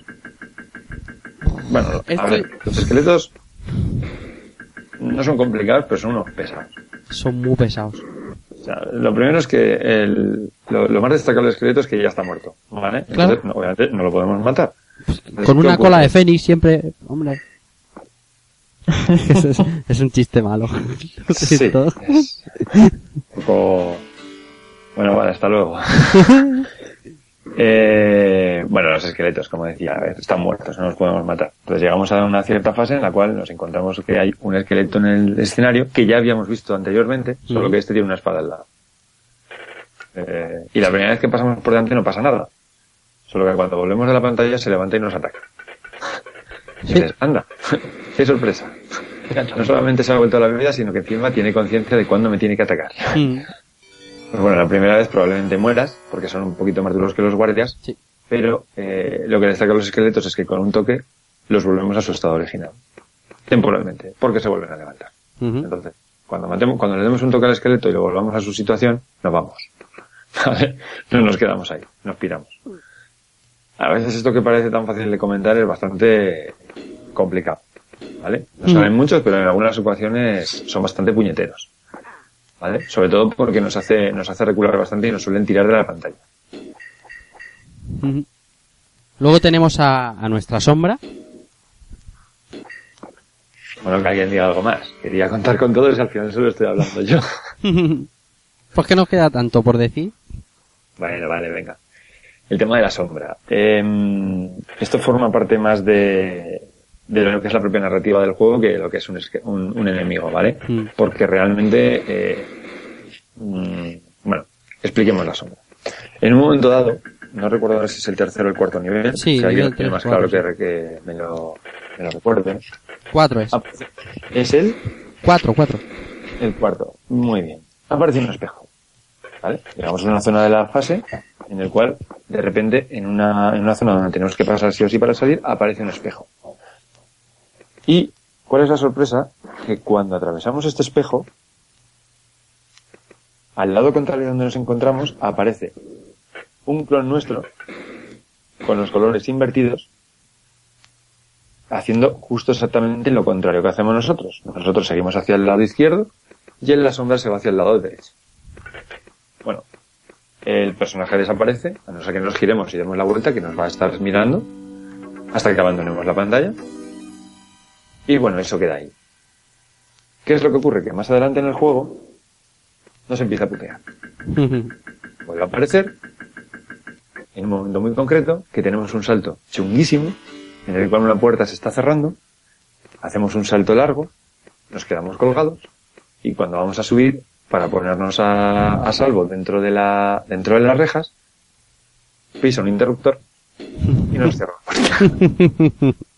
Bueno, a ver, los esqueletos no son complicados, pero son unos pesados. Son muy pesados. O sea, lo primero es que el, lo, lo más destacable del esqueleto es que ya está muerto, ¿vale? Claro. Entonces, no, obviamente no lo podemos matar. Entonces, Con ¿qué una ocurre? cola de fénix siempre. Hombre. es, es un chiste malo. Lo Sí, es un poco... Bueno, vale, hasta luego. Eh, bueno, los esqueletos, como decía, a ver, están muertos, no los podemos matar. Entonces llegamos a una cierta fase en la cual nos encontramos que hay un esqueleto en el escenario que ya habíamos visto anteriormente, solo que este tiene una espada al lado. Eh, y la primera vez que pasamos por delante no pasa nada. Solo que cuando volvemos a la pantalla se levanta y nos ataca. Y dices, anda, qué sorpresa. No solamente se ha vuelto a la vida, sino que encima tiene conciencia de cuándo me tiene que atacar. Pues bueno, la primera vez probablemente mueras, porque son un poquito más duros que los guardias, Sí. pero eh, lo que destaca a los esqueletos es que con un toque los volvemos a su estado original. Temporalmente, porque se vuelven a levantar. Entonces, cuando, matemos, cuando le demos un toque al esqueleto y lo volvamos a su situación, nos vamos. ¿Vale? No nos quedamos ahí, nos piramos. A veces esto que parece tan fácil de comentar es bastante complicado. ¿Vale? No saben muchos, pero en algunas ocasiones son bastante puñeteros. ¿Vale? Sobre todo porque nos hace, nos hace recular bastante y nos suelen tirar de la pantalla. Luego tenemos a, a nuestra sombra. Bueno, que alguien diga algo más. Quería contar con todo y al final solo estoy hablando yo. ¿Por qué nos queda tanto por decir? Bueno, vale, venga. El tema de la sombra. Eh, esto forma parte más de, de lo que es la propia narrativa del juego que lo que es un, un, un enemigo, ¿vale? Mm. Porque realmente, eh, mm, bueno, expliquemos la sombra. En un momento dado, no recuerdo ahora si es el tercero o el cuarto nivel, Sí, si alguien tiene más claro que, que me lo, me lo recuerde. Cuatro es. Es el Cuatro, cuatro. el cuarto. Muy bien. Aparece un espejo. ¿Vale? Llegamos a una zona de la fase en el cual, de repente, en una, en una zona donde tenemos que pasar sí o sí para salir, aparece un espejo. ¿Y cuál es la sorpresa? Que cuando atravesamos este espejo, al lado contrario donde nos encontramos, aparece un clon nuestro con los colores invertidos haciendo justo exactamente lo contrario que hacemos nosotros. Nosotros seguimos hacia el lado izquierdo y en la sombra se va hacia el lado derecho. Bueno, el personaje desaparece, a no ser que nos giremos y demos la vuelta, que nos va a estar mirando hasta que abandonemos la pantalla. Y bueno, eso queda ahí. ¿Qué es lo que ocurre? Que más adelante en el juego nos empieza a putear. Vuelve a aparecer en un momento muy concreto que tenemos un salto chunguísimo en el cual una puerta se está cerrando, hacemos un salto largo, nos quedamos colgados y cuando vamos a subir para ponernos a, a salvo dentro de la dentro de las rejas, pisa un interruptor y nos cierra la puerta.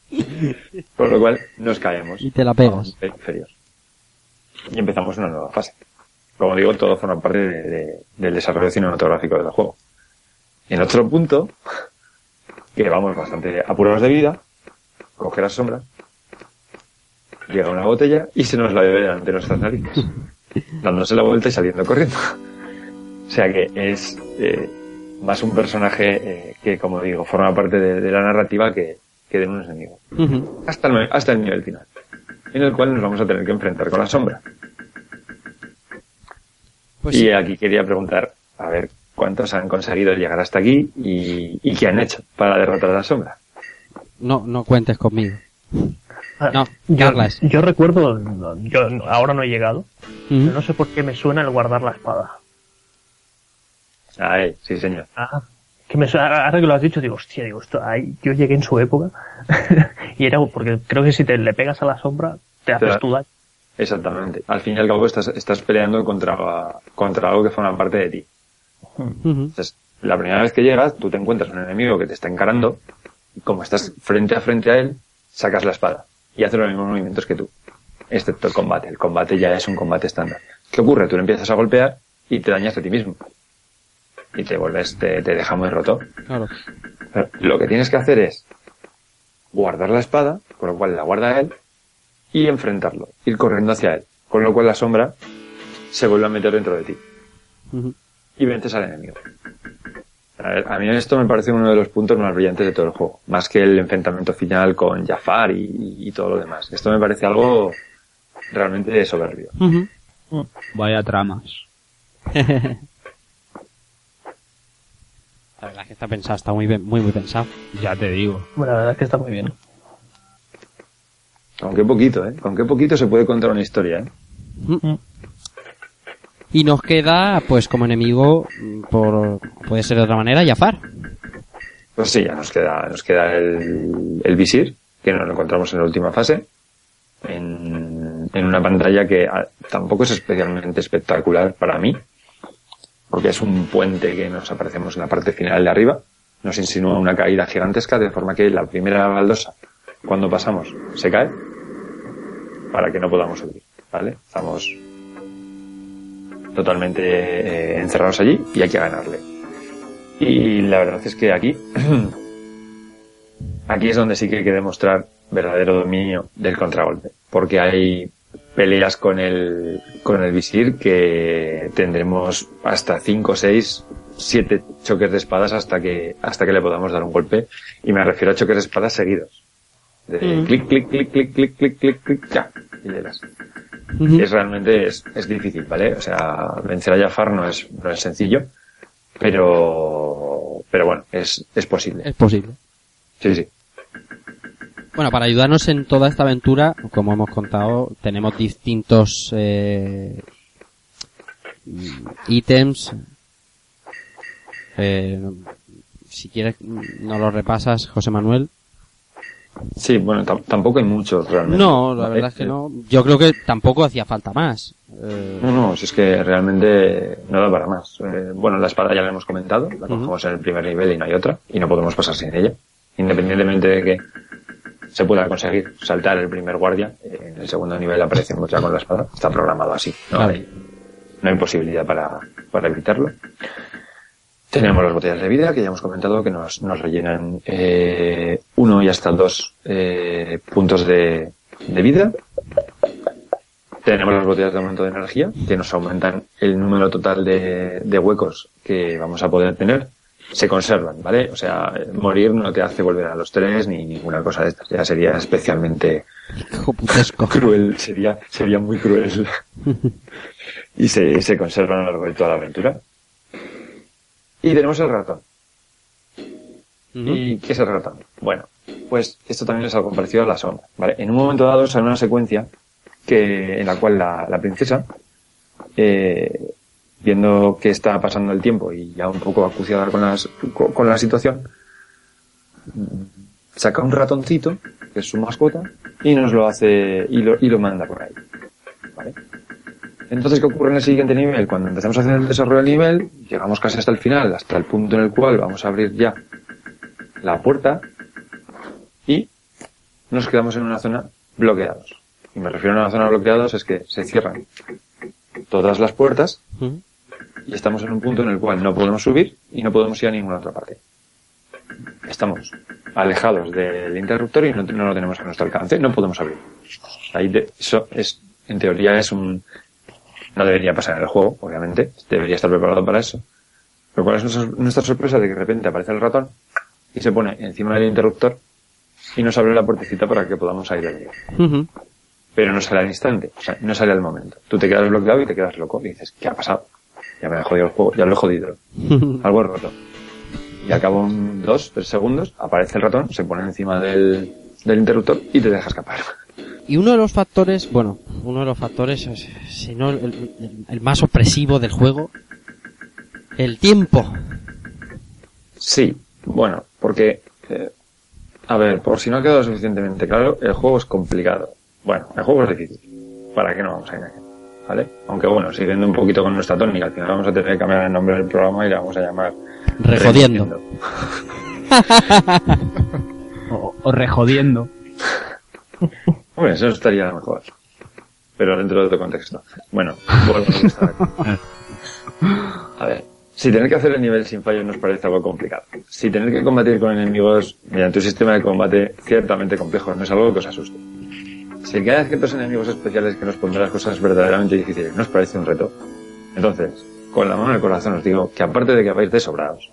Con lo cual nos caemos. Y te la pegas. Y empezamos una nueva fase. Como digo, todo forma parte de- de- del desarrollo cinematográfico del juego. En otro punto, que vamos bastante apurados de vida, coge la sombra, llega una botella y se nos la bebe delante de nuestras narices, dándose la vuelta y saliendo corriendo. O sea que es eh, más un personaje eh, que, como digo, forma parte de, de la narrativa que, que de un enemigo. Ujú. Hasta el, hasta el nivel final, en el cual nos vamos a tener que enfrentar con la sombra. Pues y sí. aquí quería preguntar, a ver, cuántos han conseguido llegar hasta aquí y, y qué han hecho para derrotar a la sombra. No, no cuentes conmigo. Ah, No, yo, yo recuerdo, yo ahora no he llegado, Ujú. pero no sé por qué me suena el guardar la espada. Ay, sí, señor. Ah, que me ahora que lo has dicho, digo, hostia, digo, esto, ahí, yo llegué en su época y era porque creo que si te le pegas a la sombra, te haces tú daño. Exactamente. Al fin y al cabo estás, estás peleando contra, contra algo que forma parte de ti. Entonces, la primera vez que llegas, tú te encuentras un enemigo que te está encarando, y como estás frente a frente a él, sacas la espada y hace los mismos movimientos que tú, excepto el combate. El combate ya es un combate estándar. ¿Qué ocurre? Tú le empiezas a golpear y te dañas a ti mismo. Y te vuelves, te, te deja muy roto. Claro. Lo que tienes que hacer es guardar la espada, con lo cual la guarda él, y enfrentarlo, ir corriendo hacia él, con lo cual la sombra se vuelve a meter dentro de ti y vences al enemigo. A, ver, a mí esto me parece uno de los puntos más brillantes de todo el juego, más que el enfrentamiento final con Jafar y, y todo lo demás. Esto me parece algo realmente soberbio. Vaya tramas. La verdad es que está pensado, está muy bien, muy, muy pensado. Ya te digo. Bueno, la verdad es que está muy bien. Con qué poquito, ¿eh? Con qué poquito se puede contar una historia, ¿eh? Y nos queda, pues como enemigo, mm, por puede ser de otra manera, Jafar. Pues sí, ya nos queda, nos queda el, el visir, que nos lo encontramos en la última fase, en, en una pantalla que ah, tampoco es especialmente espectacular para mí, porque es un puente que nos aparecemos en la parte final de arriba, nos insinúa una caída gigantesca, de forma que la primera baldosa, cuando pasamos, se cae, para que no podamos subir, ¿vale? Estamos totalmente eh, encerrados allí y hay que ganarle. Y la verdad es que aquí, aquí es donde sí que hay que demostrar verdadero dominio del contragolpe, porque hay peleas con el, con el visir que tendremos hasta 5, 6, 7 choques de espadas hasta que, hasta que le podamos dar un golpe, y me refiero a choques de espadas seguidos. De clic, clic, clic, clic, clic, clic, clic, clic, ya, y le das. Es realmente, es, es difícil, ¿vale? O sea, vencer a Jafar no es, no es sencillo, pero, pero bueno, es, es posible. Es posible. Sí, sí. Bueno, para ayudarnos en toda esta aventura, como hemos contado, tenemos distintos eh, ítems. Eh, si quieres, mm, nos lo repasas, José Manuel. Sí, bueno, tam- tampoco hay muchos realmente. No, la verdad es que no. Yo creo que tampoco hacía falta más. Eh, No, no, si es que realmente no da para más. Eh, bueno, la espada ya la hemos comentado, la cogemos en el primer nivel y no hay otra, y no podemos pasar sin ella. Independientemente de que se pueda conseguir saltar el primer guardia, eh, en el segundo nivel aparecemos ya con la espada. Está programado así, no, hay, no hay posibilidad para, para evitarlo. Tenemos las botellas de vida que ya hemos comentado que nos, nos rellenan eh, uno y hasta dos eh, puntos de, de vida. Tenemos las botellas de aumento de energía que nos aumentan el número total de, de huecos que vamos a poder tener. Se conservan, ¿vale? O sea, morir no te hace volver a los tres ni ninguna cosa de estas. Ya sería especialmente cruel, sería, sería muy cruel. y se, se conservan a lo largo de toda la aventura. Y tenemos el ratón. ¿Y qué es el ratón? Bueno, pues esto también es algo parecido a la sombra, ¿vale? En un momento dado sale una secuencia que, en la cual la, la princesa, eh, viendo que está pasando el tiempo y ya un poco acuciada con, las, con, la situación, saca un ratoncito, que es su mascota, y nos lo hace, y lo, y lo manda por ahí, ¿vale? Entonces, ¿qué ocurre en el siguiente nivel? Cuando empezamos a hacer el desarrollo del nivel, llegamos casi hasta el final, hasta el punto en el cual vamos a abrir ya la puerta y nos quedamos en una zona bloqueados. Y me refiero a una zona bloqueados es que se cierran todas las puertas Y estamos en un punto en el cual no podemos subir y no podemos ir a ninguna otra parte. Estamos alejados del interruptor y no, no lo tenemos a nuestro alcance, no podemos abrir. Ahí eso es, en teoría es un, no debería pasar en el juego, obviamente, debería estar preparado para eso. Pero cuál es nuestra, sorpresa de que de repente aparece el ratón y se pone encima del interruptor y nos abre la puertecita para que podamos salir de allí. Pero no sale al instante, o sea, no sale al momento. Tú te quedas bloqueado y te quedas loco y dices, ¿qué ha pasado? ya me he jodido el juego, ya lo he jodido. Algo he roto. Y al cabo de dos, tres segundos, aparece el ratón, se pone encima del, del interruptor y te deja escapar. Y uno de los factores, bueno, uno de los factores, es- si no el, el- el más opresivo del juego, el tiempo. Sí, bueno, porque, eh, a ver, por si no ha quedado suficientemente claro, el juego es complicado. Bueno, el juego es difícil. ¿Para qué no vamos a engañar? ¿Vale? Aunque bueno, siguiendo un poquito con nuestra tónica, al final vamos a tener que cambiar el nombre del programa y le vamos a llamar Rejodiendo. O, o rejodiendo. Hombre, eso estaría mejor. Pero dentro de otro contexto. Bueno, vuelvo a estar aquí. A ver, si tener que hacer el nivel sin fallos nos parece algo complicado. Si tener que combatir con enemigos mediante un sistema de combate ciertamente complejo no es algo que os asuste. Si que haya ciertos enemigos especiales que nos pondrán las cosas verdaderamente difíciles nos parece un reto, entonces, con la mano en el corazón os digo que aparte de que vais de sobrados,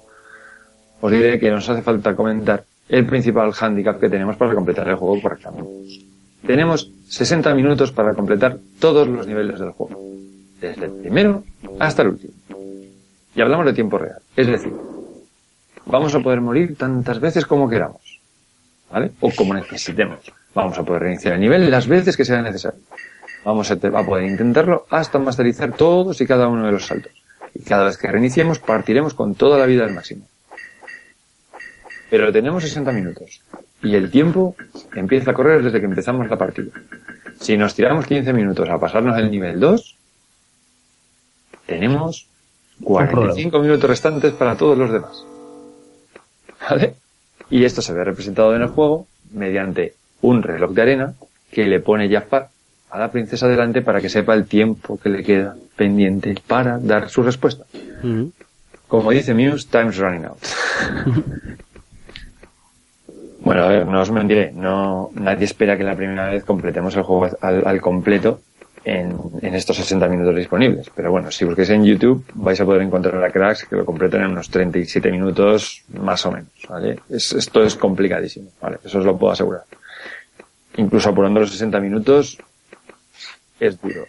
os diré que nos hace falta comentar el principal hándicap que tenemos para completar el juego correctamente. Tenemos 60 minutos para completar todos los niveles del juego, desde el primero hasta el último. Y hablamos de tiempo real, es decir, vamos a poder morir tantas veces como queramos, ¿vale? O como necesitemos. Vamos a poder reiniciar el nivel las veces que sea necesario. Vamos a, poder intentarlo hasta masterizar todos y cada uno de los saltos. Y cada vez que reiniciemos partiremos con toda la vida al máximo. Pero tenemos 60 minutos. Y el tiempo empieza a correr desde que empezamos la partida. Si nos tiramos 15 minutos a pasarnos el nivel 2, tenemos 45 minutos restantes para todos los demás. ¿Vale? Y esto se ve representado en el juego mediante un reloj de arena que le pone Jafar a la princesa delante para que sepa el tiempo que le queda pendiente para dar su respuesta. Como dice Muse, time's running out. bueno, a ver, no os mentiré, no, nadie espera que la primera vez completemos el juego al, al completo en, en estos 60 minutos disponibles. Pero bueno, si busquéis en YouTube vais a poder encontrar a cracks que lo completan en unos 37 minutos más o menos, ¿vale? Es- esto es complicadísimo, ¿vale? Eso os lo puedo asegurar. Incluso apurando los 60 minutos es duro.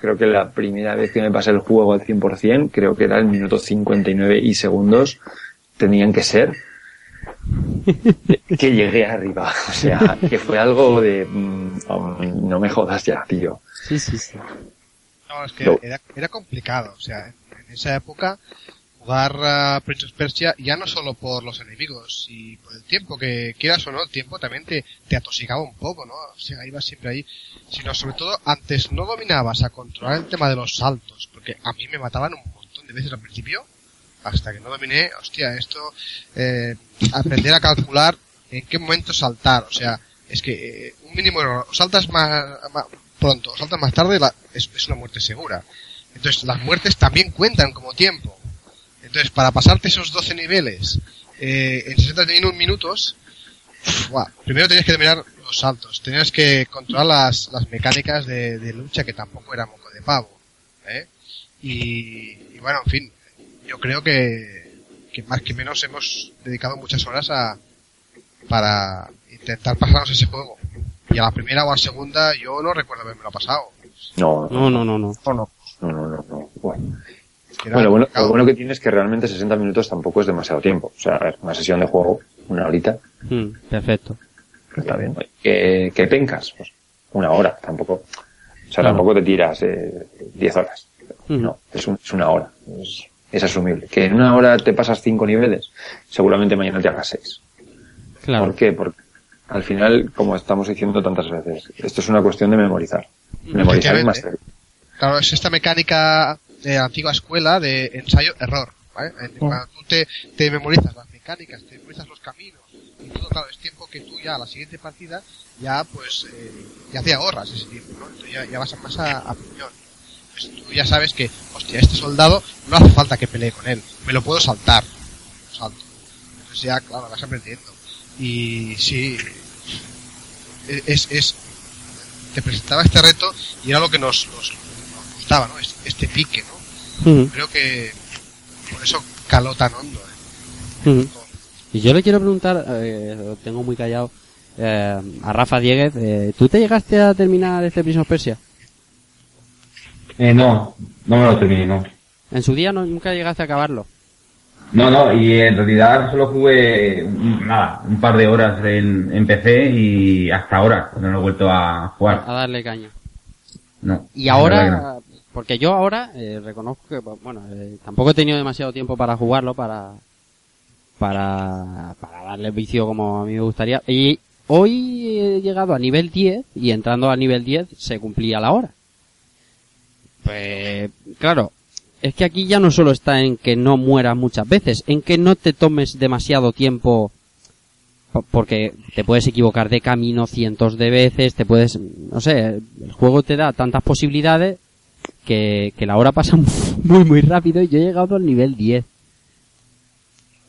Creo que la primera vez que me pasé el juego al 100%, creo que era el minuto 59 y segundos, tenían que ser que llegué arriba. O sea, que fue algo de... mm, oh, no me jodas ya, tío. Sí, sí, sí. No, es que No. era, era complicado. O sea, en esa época jugar a Prince of Persia ya no solo por los enemigos y por el tiempo, que quieras o no, el tiempo también te, te atosigaba un poco, ¿no? O sea, ibas siempre ahí. Sino sobre todo, antes no dominabas a controlar el tema de los saltos, porque a mí me mataban un montón de veces al principio, hasta que no dominé, hostia, esto, eh, aprender a calcular en qué momento saltar, o sea, es que eh, un mínimo error, o saltas más, más pronto, o saltas más tarde, la- es, es una muerte segura. Entonces, las muertes también cuentan como tiempo. Entonces, para pasarte esos 12 niveles eh, en 61 minutos, uf, buah, primero tenías que dominar los saltos, tenías que controlar las, las mecánicas de, de lucha que tampoco era moco de pavo. ¿eh? Y, y bueno, en fin, yo creo que, que más que menos hemos dedicado muchas horas a para intentar pasarnos ese juego. Y a la primera o a la segunda yo no recuerdo haberme lo pasado. No, No, no, no, no. ¿O no? no, no, no. no. Bueno. Que era Bueno, bueno, lo bueno que tiene es que realmente 60 minutos tampoco es demasiado tiempo. O sea, a ver, una sesión de juego, una horita, Mm, perfecto. está bien. ¿Qué, qué pencas? Pues una hora, tampoco. O sea, Claro. tampoco te tiras eh, 10 horas. Ujú. No, es, un- es una hora. Es, es asumible. Que en una hora te pasas cinco niveles, seguramente mañana te hagas seis. Claro. ¿Por qué? Porque al final, como estamos diciendo tantas veces, esto es una cuestión de memorizar. Memorizar es más Efectivamente. Claro, es esta mecánica de la antigua escuela de ensayo-error. ¿vale? En- Cuando tú te, te memorizas las mecánicas, te memorizas los caminos, y todo, claro, es tiempo que tú ya a la siguiente partida ya pues eh, ya te ahorras ese tiempo, ¿no? Entonces ya, ya vas más a, a piñón. Pues tú ya sabes que, hostia, este soldado no hace falta que pelee con él, me lo puedo saltar. Lo salto. Entonces ya, claro, vas aprendiendo. Y sí, es, es, te presentaba este reto y era lo que nos, nos, nos gustaba, ¿no? Este, este pique, ¿no? Creo que por eso caló tan hondo, ¿eh? Y yo le quiero preguntar, eh, lo tengo muy callado, eh, a Rafa Dieguez, eh, ¿tú te llegaste a terminar este Prince of Persia? Eh, no, no me lo terminé, no. En su día no, nunca llegaste a acabarlo. No, no, y en realidad solo jugué un- nada, un par de horas en, en PC y hasta ahora no lo he vuelto a jugar. A darle caña. No. Y no. Porque yo ahora eh, reconozco que, bueno, eh, tampoco he tenido demasiado tiempo para jugarlo, para, para, para darle vicio como a mí me gustaría. Y hoy he llegado a nivel 10 y entrando a nivel 10 se cumplía la hora. Pues, claro, es que aquí ya no solo está en que no mueras muchas veces, en que no te tomes demasiado tiempo po- porque te puedes equivocar de camino cientos de veces, te puedes, no sé, el juego te da tantas posibilidades que, que la hora pasa muy muy rápido y yo he llegado al nivel 10.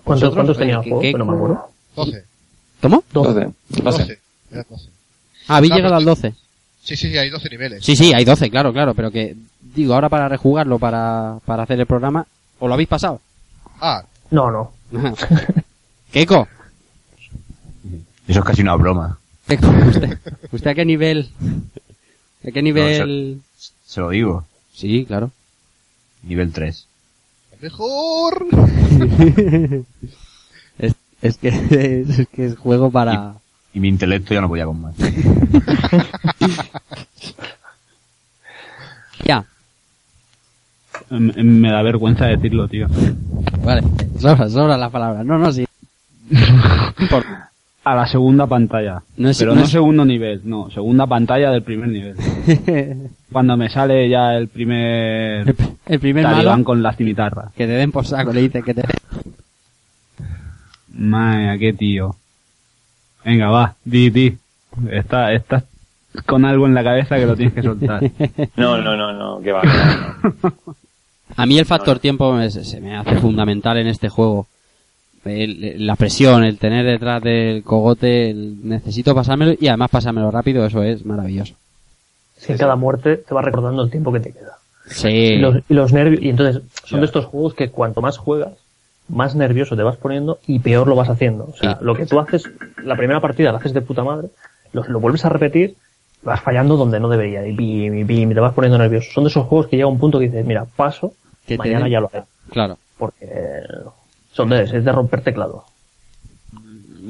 ¿Cuántos, cuántos tenía el ¿Qué- juego? qué- Que no me acuerdo. 12. ¿Cómo? 12. 12. Era 12. Ah, habéis Ah, llegado al 12. Sí, sí, hay 12 niveles. Sí, sí, hay 12, claro, claro, pero que, digo, ahora para rejugarlo, para, para hacer el programa, ¿o lo habéis pasado? Ah, No, no. Keiko, Eso es casi una broma. Keiko, ¿usted, ¿usted a qué nivel? ¿A qué nivel? Se lo digo. Sí, claro. Nivel 3. mejor. Es, es que es, que es juego para... Y mi intelecto ya no podía con más. Ya, Me, me da vergüenza decirlo, tío. vale, sobra, sobra la palabra. No, no, sí. Por- A la segunda pantalla. No es- Pero no no, es- segundo nivel, no, segunda pantalla del primer nivel. Cuando me sale ya el primer el primer talibán malo, con la cimitarra. que te den por saco, le dice que te den. Maya, qué tío. Venga, va, di, di. Está, estás con algo en la cabeza que lo tienes que soltar. No, no, no, no, que va. A mí el factor tiempo me- se se me hace fundamental en este juego. El- la presión, el tener detrás del cogote, el- necesito pasármelo y además pasármelo rápido, eso es maravilloso. Si en cada muerte te va recordando el tiempo que te queda. Sí. Y los, y los nervios, y entonces son de estos juegos que cuanto más juegas, más nervioso te vas poniendo y peor lo vas haciendo. O sea, Sí. lo que tú haces, la primera partida la haces de puta madre, lo, lo vuelves a repetir, vas fallando donde no debería, y pim, y pim, y te vas poniendo nervioso. Son de esos juegos que llega un punto que dices, mira, paso, Que mañana ya lo haré. Claro. Porque son de, es de romper teclado.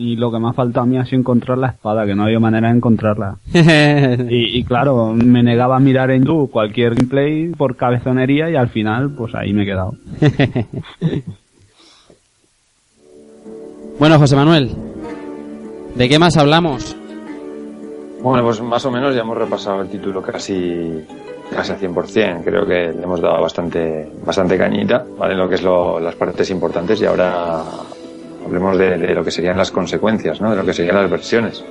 Y lo que me ha faltado a mí ha sido encontrar la espada, que no había manera de encontrarla. Y, y claro, me negaba a mirar en YouTube cualquier gameplay por cabezonería y al final, pues ahí me he quedado. bueno, José Manuel, ¿de qué más hablamos? Bueno, pues más o menos ya hemos repasado el título casi casi al 100%. Creo que le hemos dado bastante bastante cañita, ¿vale? Lo que es lo- las partes importantes y ahora hablemos de, lo que serían las consecuencias, ¿no? De lo que serían las versiones.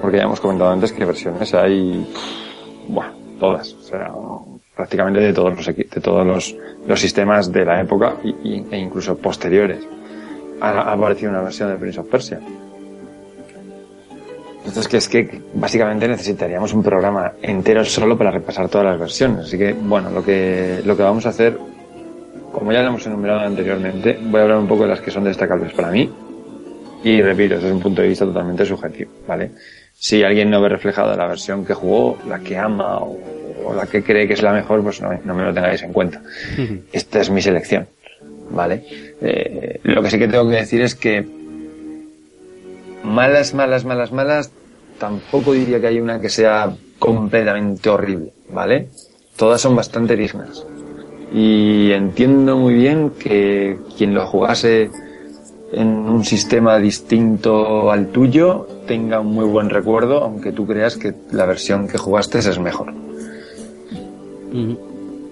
Porque ya hemos comentado antes que versiones hay, bueno, todas. O sea, prácticamente de todos los, de todos los, los sistemas de la época y, e incluso posteriores. Ha, ha aparecido una versión de Prince of Persia. Entonces, que es que básicamente necesitaríamos un programa entero solo para repasar todas las versiones. Así que, bueno, lo que, lo que vamos a hacer, como ya lo hemos enumerado anteriormente, voy a hablar un poco de las que son destacables para mí. Y repito, eso es un punto de vista totalmente subjetivo, ¿vale? Si alguien no ve reflejada la versión que jugó, la que ama o, o la que cree que es la mejor, pues no, no me lo tengáis en cuenta. Esta es mi selección, ¿vale? Eh, lo que sí que tengo que decir es que malas, malas, malas, malas, tampoco diría que hay una que sea completamente horrible, ¿vale? Todas son bastante dignas. Y entiendo muy bien que quien lo jugase en un sistema distinto al tuyo tenga un muy buen recuerdo, aunque tú creas que la versión que jugaste es mejor.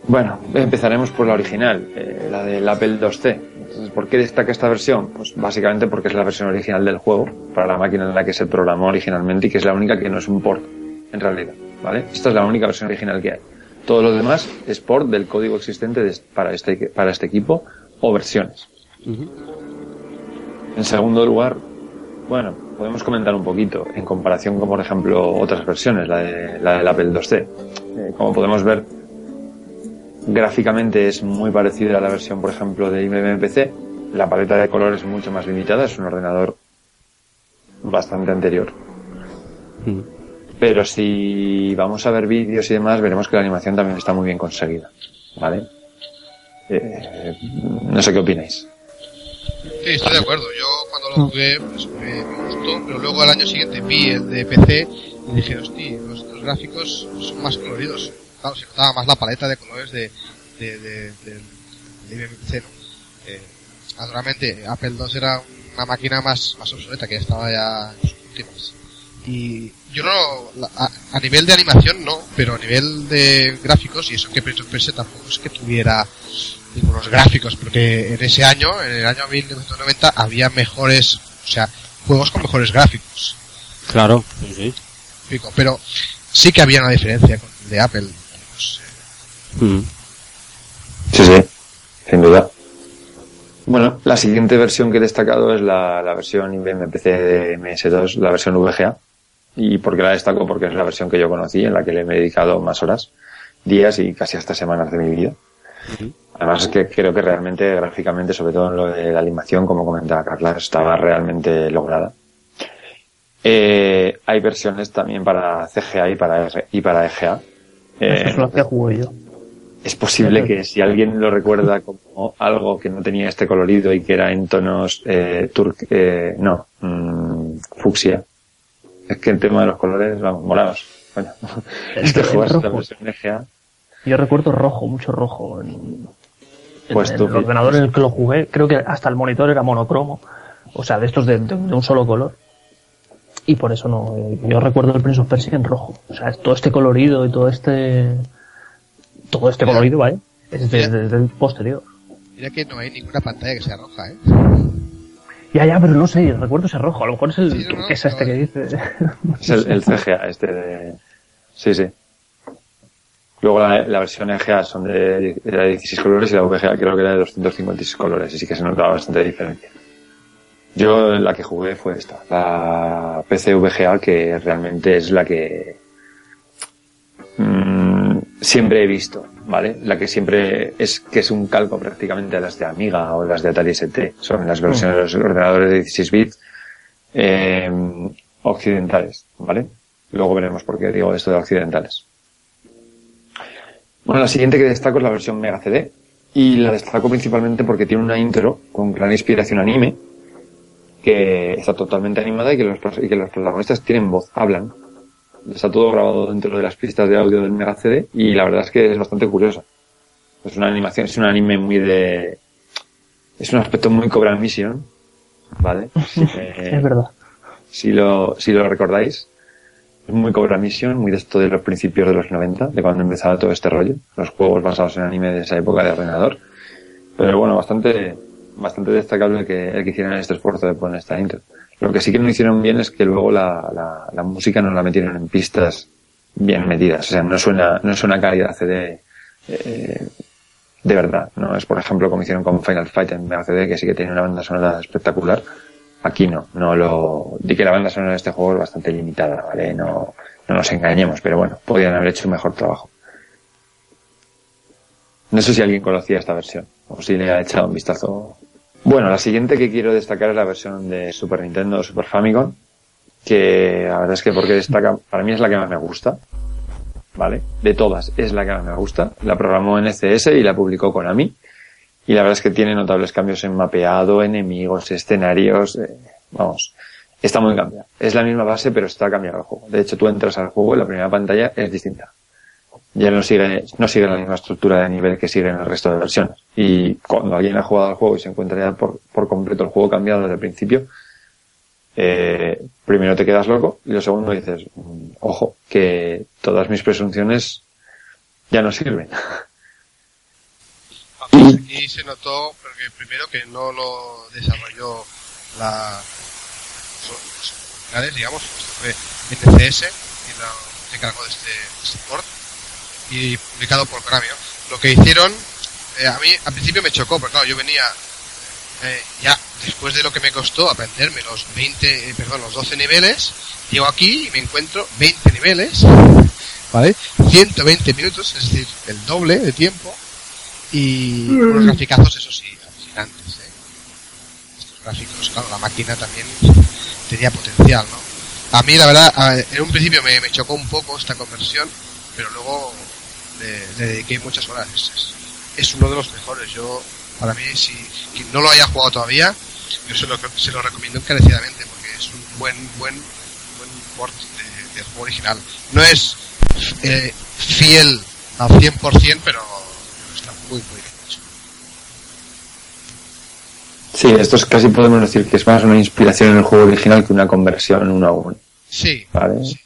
Bueno, empezaremos por la original, eh, la del Apple 2C. Entonces, ¿por qué destaca esta versión? Pues básicamente porque es la versión original del juego, para la máquina en la que se programó originalmente y que es la única que no es un port, en realidad. ¿Vale? Esta es la única versión original que hay. Todo lo demás es port del código existente de- para, este, para este equipo o versiones. En segundo lugar, bueno, podemos comentar un poquito en comparación con, por ejemplo, otras versiones, la, de, la del Apple 2C. Eh, como podemos ver, gráficamente es muy parecida a la versión, por ejemplo, de IBM PC. La paleta de colores es mucho más limitada, es un ordenador bastante anterior. Pero si vamos a ver vídeos y demás, veremos que la animación también está muy bien conseguida. ¿Vale? Eh, no sé qué opináis. Sí, estoy de acuerdo. Yo cuando lo jugué pues, me, gustó, pero luego al año siguiente vi el de PC y dije, hostia, los, los gráficos son más coloridos. Claro, se notaba más la paleta de colores de, de, de, del de IBM PC, ¿no? Eh, naturalmente, Apple II era una máquina más, más obsoleta, que ya estaba ya en sus últimas. Y yo no, la- a, a nivel de animación no, pero a nivel de gráficos, y eso que Prince of Persia tampoco es que tuviera unos gráficos, porque en ese año, en el año 1990, había mejores, o sea, juegos con mejores gráficos. Claro. Sí, sí. Pico, Pero sí que había una diferencia con el de Apple. Pues, eh, Mm. Sí, sí, sin duda. Bueno, la siguiente versión que he destacado es la, la versión IBM PC de MS2, la versión VGA. ¿Y por qué la destaco? Porque es la versión que yo conocí, en la que le he dedicado más horas, días y casi hasta semanas de mi vida. Además es que creo que realmente gráficamente, sobre todo en lo de la animación, como comentaba Carla, estaba realmente lograda. Eh, hay versiones también para CGA y para, R- y para EGA. Eh, son las que jugué yo. es posible que si alguien lo recuerda como algo que no tenía este colorido y que era en tonos eh, tur- eh, no, mm, fucsia. Es que el tema de los colores, vamos, morados. Bueno, El- es que el juegas la rojo. versión EGA, Yo recuerdo rojo, mucho rojo. En, Pues en tú- el ordenador en el que lo jugué, creo que hasta el monitor era monocromo. O sea, de estos de, de- de un solo color. Y por eso no. eh, Yo recuerdo el Prince of Persia en rojo. O sea, todo este colorido y todo este. Todo este colorido, ¿vale? Es de- de- del posterior. mira que no hay ninguna pantalla que sea roja, ¿eh? Ya, ya, pero no sé, recuerdo ese rojo. A lo mejor es el Sí, no, turquesa este que dice. es el, el CGA este de... Sí, sí. Luego la, la versión EGA son de, era de 16 colores y la VGA creo que era de 256 colores y sí que se notaba bastante diferencia. Yo la que jugué fue esta, la PC VGA que realmente es la que mm, siempre he visto, ¿vale? La que siempre es que es un calco prácticamente a las de Amiga o las de Atari ST. Son las versiones de los ordenadores de 16 bits eh, occidentales, ¿vale? Luego veremos por qué digo esto de occidentales. Bueno, la siguiente que destaco es la versión Mega CD y la destaco principalmente porque tiene una intro con gran inspiración anime que está totalmente animada y que los, y que los protagonistas tienen voz, hablan. Está todo grabado dentro de las pistas de audio del Mega CD y la verdad es que es bastante curiosa. Es una animación, es un anime muy de... Es un aspecto muy Cobra Mission, ¿vale? Eh, es verdad. si lo, si lo recordáis. Es muy Cobra Mission, muy de esto de los principios de los 90, de cuando empezaba todo este rollo. Los juegos basados en anime de esa época de ordenador. Pero bueno, bastante, bastante destacable que, el que hicieran este esfuerzo de poner esta intro. Lo que sí que no hicieron bien es que luego la, la, la música no la metieron en pistas bien metidas. O sea, no suena, no suena calidad CD, eh, de verdad. No es, por ejemplo, como hicieron con Final Fight en CD, que sí que tiene una banda sonora espectacular. Aquí no, no lo, di que la banda sonora de este juego es bastante limitada, ¿vale? No, no nos engañemos, pero bueno, podrían haber hecho un mejor trabajo. No sé si alguien conocía esta versión, o si le ha echado un vistazo. Bueno, la siguiente que quiero destacar es la versión de Super Nintendo, Super Famicom, que la verdad es que porque destaca, para mí es la que más me gusta, ¿vale? De todas, es la que más me gusta. La programó en CS y la publicó Konami. Y la verdad es que tiene notables cambios en mapeado, enemigos, escenarios, eh, vamos, está muy cambiado. Es la misma base, pero está cambiado el juego. De hecho, tú entras al juego y la primera pantalla es distinta. Ya no sigue, no sigue la misma estructura de nivel que sigue en el resto de versiones. Y cuando alguien ha jugado al juego y se encuentra ya por, por completo el juego cambiado desde el principio, eh, primero te quedas loco y lo segundo dices, "Mm, ojo, que todas mis presunciones ya no sirven. Aquí se notó, porque primero que no lo desarrolló la digamos, fue NCS y lo se encargó de este, de este port y publicado por Konami. Lo que hicieron, eh, a mí al principio me chocó, porque claro, yo venía eh, ya después de lo que me costó aprenderme los 20, eh, perdón, los 12 niveles, llego aquí y me encuentro 20 niveles, ¿vale? 120 minutos, es decir, el doble de tiempo y unos graficazos, eso sí, alucinantes, ¿eh? Estos gráficos, claro, la máquina también tenía potencial, ¿no? A mí, la verdad, en un principio me, me chocó un poco esta conversión, pero luego le, le dediqué muchas horas. Es, es uno de los mejores. Yo, para mí, si quien no lo haya jugado todavía, yo se lo, se lo recomiendo encarecidamente porque es un buen, buen, buen port de- juego original. No es eh, fiel al 100%, pero está muy, muy bien hecho. Sí, esto es casi podemos decir que es más una inspiración en el juego original que una conversión uno a uno. Sí, ¿Vale? Sí,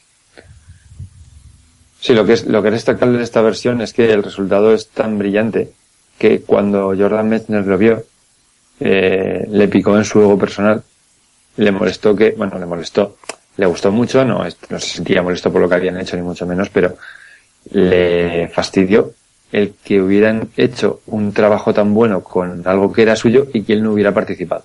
lo que es, lo que es destacable de esta versión es que el resultado es tan brillante que cuando Jordan Mechner lo vio, eh, le picó en su ego personal, le molestó que, bueno, le molestó, le gustó mucho, no, no se sentía molesto por lo que habían hecho ni mucho menos, pero le fastidió el que hubieran hecho un trabajo tan bueno con algo que era suyo y que él no hubiera participado.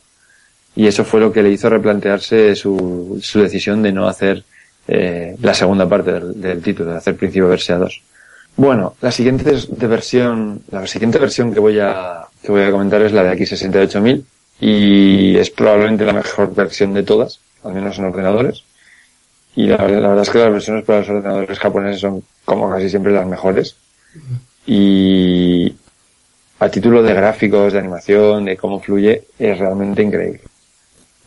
Y eso fue lo que le hizo replantearse su, su decisión de no hacer eh, la segunda parte del, del título, de hacer Príncipe Persia 2. Bueno, la siguiente versión, la siguiente versión que voy a, que voy a comentar es la de X68000 y es probablemente la mejor versión de todas, al menos en ordenadores. Y la, la verdad es que las versiones para los ordenadores japoneses son como casi siempre las mejores. Y a título de gráficos, de animación, de cómo fluye, es realmente increíble.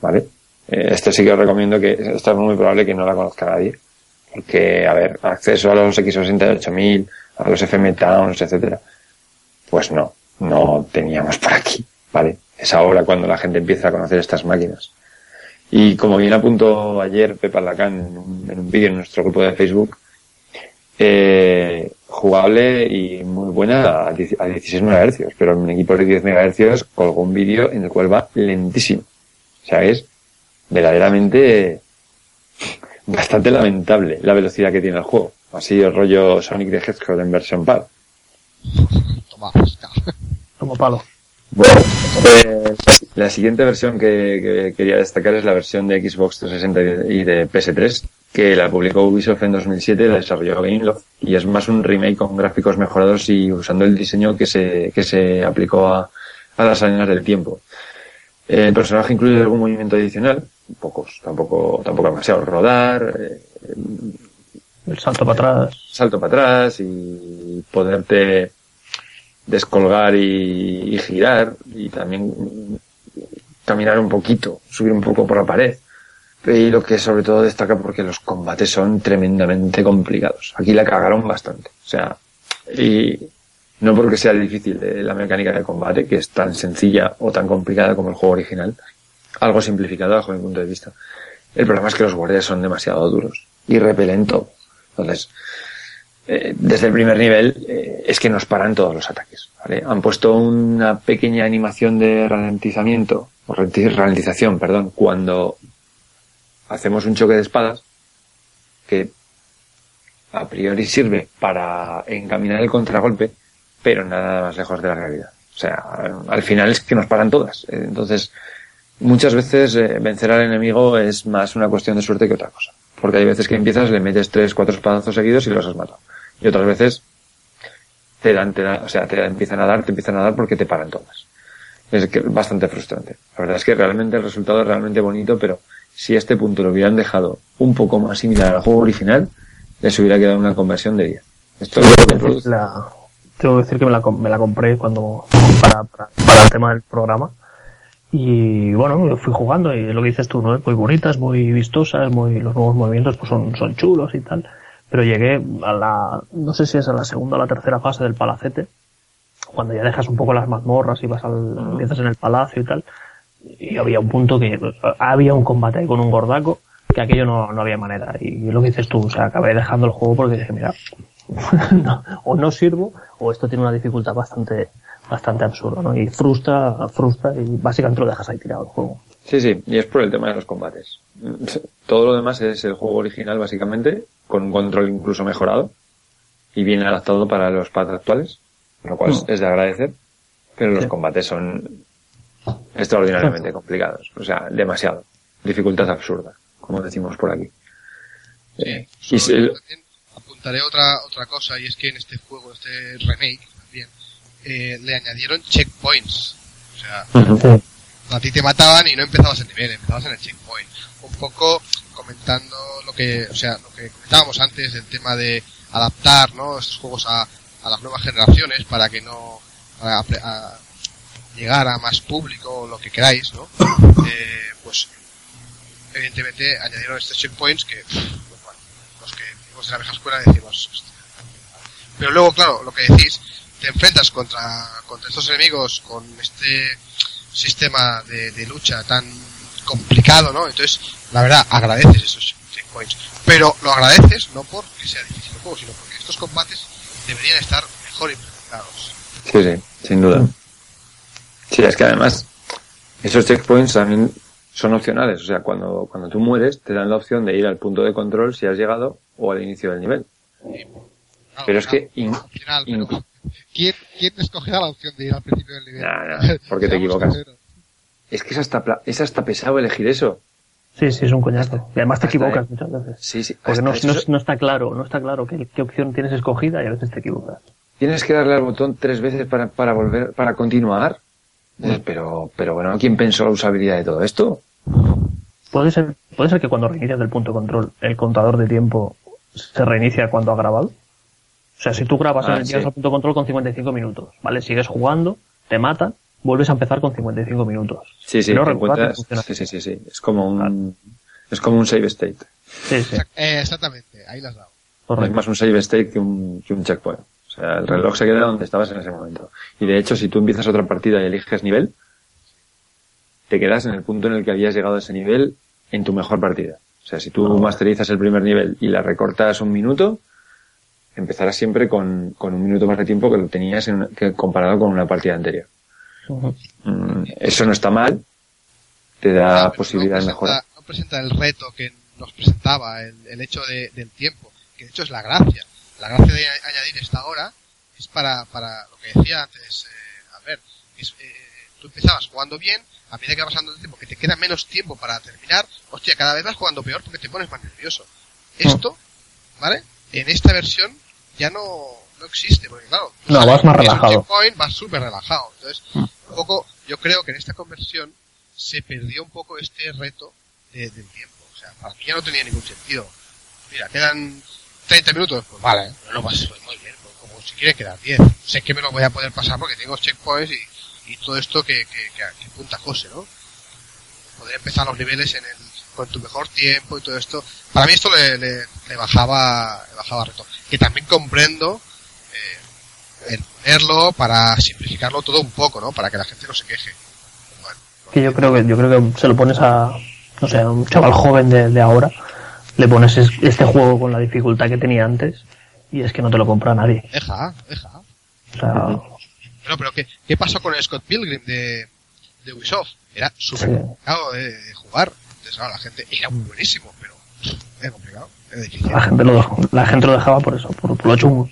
¿Vale? Este sí que os recomiendo que, esta es muy probable que no la conozca nadie. Porque, a ver, acceso a los X68000, a los FM Towns, etcétera, pues no, no teníamos por aquí, ¿vale? Es ahora cuando la gente empieza a conocer estas máquinas. Y como bien apuntó ayer Pepa Lacan en un, en un vídeo en nuestro grupo de Facebook, eh, jugable y muy buena a, 10 a 16 MHz, pero en un equipo de 10 MHz colgó un vídeo en el cual va lentísimo. O sea, es verdaderamente bastante lamentable la velocidad que tiene el juego. Así el rollo Sonic the Hedgehog en versión PAL. Toma. Como palo. Bueno, eh, la siguiente versión que, que quería destacar es la versión de Xbox 360 y de PS3, que la publicó Ubisoft en 2007, la desarrolló Gameloft, y es más un remake con gráficos mejorados y usando el diseño que se, que se aplicó a, a las arenas del tiempo. El personaje incluye algún movimiento adicional, pocos, tampoco, tampoco demasiado, rodar, eh, El salto para atrás. salto para atrás y poderte descolgar y, y girar y también caminar un poquito, subir un poco por la pared. Y lo que sobre todo destaca porque los combates son tremendamente complicados. Aquí la cagaron bastante. O sea, y no porque sea difícil eh, la mecánica de combate, que es tan sencilla o tan complicada como el juego original, algo simplificado bajo mi punto de vista. El problema es que los guardias son demasiado duros y repelen. Entonces, eh, desde el primer nivel eh, es que nos paran todos los ataques. ¿vale? Han puesto una pequeña animación de ralentizamiento, o ralenti- ralentización, perdón, cuando hacemos un choque de espadas que a priori sirve para encaminar el contragolpe, pero nada más lejos de la realidad. O sea, al final es que nos paran todas. Entonces, muchas veces eh, vencer al enemigo es más una cuestión de suerte que otra cosa. Porque hay veces que empiezas, le metes tres, cuatro espadazos seguidos y los has matado. Y otras veces te dan, te dan- o sea, te empiezan a dar, te empiezan a dar porque te paran todas. Es que bastante frustrante. La verdad es que realmente el resultado es realmente bonito, pero si este punto lo hubieran dejado un poco más similar al juego original, les hubiera quedado una conversión de 10. Esto es lo que produce. La- tengo que decir que me la, me la compré cuando para, para, para el tema del programa. Y bueno, fui jugando y lo que dices tú, ¿no? Muy bonitas, muy vistosas, muy, los nuevos movimientos pues son, son chulos y tal. Pero llegué a la, no sé si es a la segunda o la tercera fase del palacete, cuando ya dejas un poco las mazmorras y vas al, empiezas en el palacio y tal. Y había un punto que había un combate ahí con un gordaco que aquello no, no había manera. Y lo que dices tú, o sea, acabé dejando el juego porque dije, mira, no, o no sirvo o esto tiene una dificultad bastante bastante absurda, ¿no? Y frustra, frustra y básicamente lo dejas ahí tirado el juego. Sí, sí, y es por el tema de los combates. Todo lo demás es el juego original, básicamente, con un control incluso mejorado y bien adaptado para los pads actuales, lo cual Mm. es de agradecer, pero los combates son extraordinariamente complicados, o sea, demasiado. Dificultad absurda, como decimos por aquí. Eh, y se- apuntaré otra otra cosa y es que en este juego, este remake eh, le añadieron checkpoints. O sea, a ti te mataban y no empezabas el nivel, empezabas en el checkpoint. Un poco comentando lo que, o sea, lo que comentábamos antes, el tema de adaptar, ¿no? Estos juegos a, a las nuevas generaciones para que no, a, a llegar a más público o lo que queráis, ¿no? Eh, pues evidentemente añadieron estos checkpoints que pues, bueno, los que vivimos de la vieja escuela decimos "Hostia". pero luego claro lo que decís te enfrentas contra contra estos enemigos con este sistema de, de lucha tan complicado no entonces la verdad agradeces esos checkpoints pero lo agradeces no porque sea difícil el juego sino porque estos combates deberían estar mejor implementados Sí, sí, sin duda. Sí, es que además esos checkpoints también son opcionales. O sea, cuando, cuando tú mueres, te dan la opción de ir al punto de control si has llegado o al inicio del nivel. Claro, Pero es que in- opcional, in- pero ¿quién, ¿quién escogerá la opción de ir al principio del nivel? Nah, nah, porque te equivocas. Es que es hasta, pla- es hasta pesado elegir eso. Sí, sí, es un coñazo. Y además te equivocas ahí. muchas veces. Sí, sí. Porque no, no, no está claro, no está claro qué, qué opción tienes escogida y a veces te equivocas. Tienes que darle al botón tres veces para, para volver, para continuar. Dices, Pero, pero bueno, ¿quién pensó la usabilidad de todo esto? Puede ser, puede ser que cuando reinicias del punto de control, el contador de tiempo se reinicia cuando ha grabado. O sea, si tú grabas Ah, en el sí. al punto de control con 55 minutos, ¿vale? Sigues jugando, te matan, vuelves a empezar con 55 minutos. Sí, sí, no recuerdas sí, sí, sí, sí. Es como un, es como un save state. Sí, sí, eh, exactamente, ahí las has dado. Es correcto. más un save state que un, que un checkpoint. O sea, el reloj se queda donde estabas en ese momento. Y de hecho, si tú empiezas otra partida y eliges nivel, te quedas en el punto en el que habías llegado a ese nivel en tu mejor partida. O sea, si tú masterizas el primer nivel y la recortas un minuto, empezarás siempre con, con un minuto más de tiempo que lo tenías en, que comparado con una partida anterior. Mm, Eso no está mal, te da Ah, pero posibilidad no de presenta, no presenta el reto que nos presentaba, el, el hecho de- del tiempo, que de hecho es la gracia. La gracia de a- añadir esta hora es para, para lo que decía antes, eh, a ver, es, eh, tú empezabas jugando bien, a medida que va pasando el tiempo, que te queda menos tiempo para terminar, hostia, cada vez vas jugando peor porque te pones más nervioso. Esto, ¿vale? En esta versión ya no, no existe, porque claro, No, vas más relajado. checkpoint, vas súper relajado. Entonces, un poco, yo creo que en esta conversión se perdió un poco este reto de- del tiempo. O sea, para mí ya no tenía ningún sentido. Mira, quedan 30 minutos, pues vale, no lo pases muy bien, pues como si quiere quedar 10. Sé que me lo voy a poder pasar porque tengo checkpoints y, y todo esto que, que, que, que apunta José, ¿no? Poder empezar los niveles en el, con tu mejor tiempo y todo esto. Para mí esto le, le, le bajaba, le bajaba reto. Que también comprendo, eh, el ponerlo para simplificarlo todo un poco, ¿no? Para que la gente no se queje. Bueno, Que yo creo que, yo creo que se lo pones a, no sé, a un chaval joven de, de ahora, le pones es- este juego con la dificultad que tenía antes y es que no te lo compra nadie. deja, deja. O sea, Bueno, pero ¿qué, qué pasó con el Scott Pilgrim de, de Ubisoft? Era súper Sí. complicado de, de jugar. Entonces, claro, la gente era muy buenísimo, pero era complicado. La gente lo, dejaba por eso, por, lo chungo.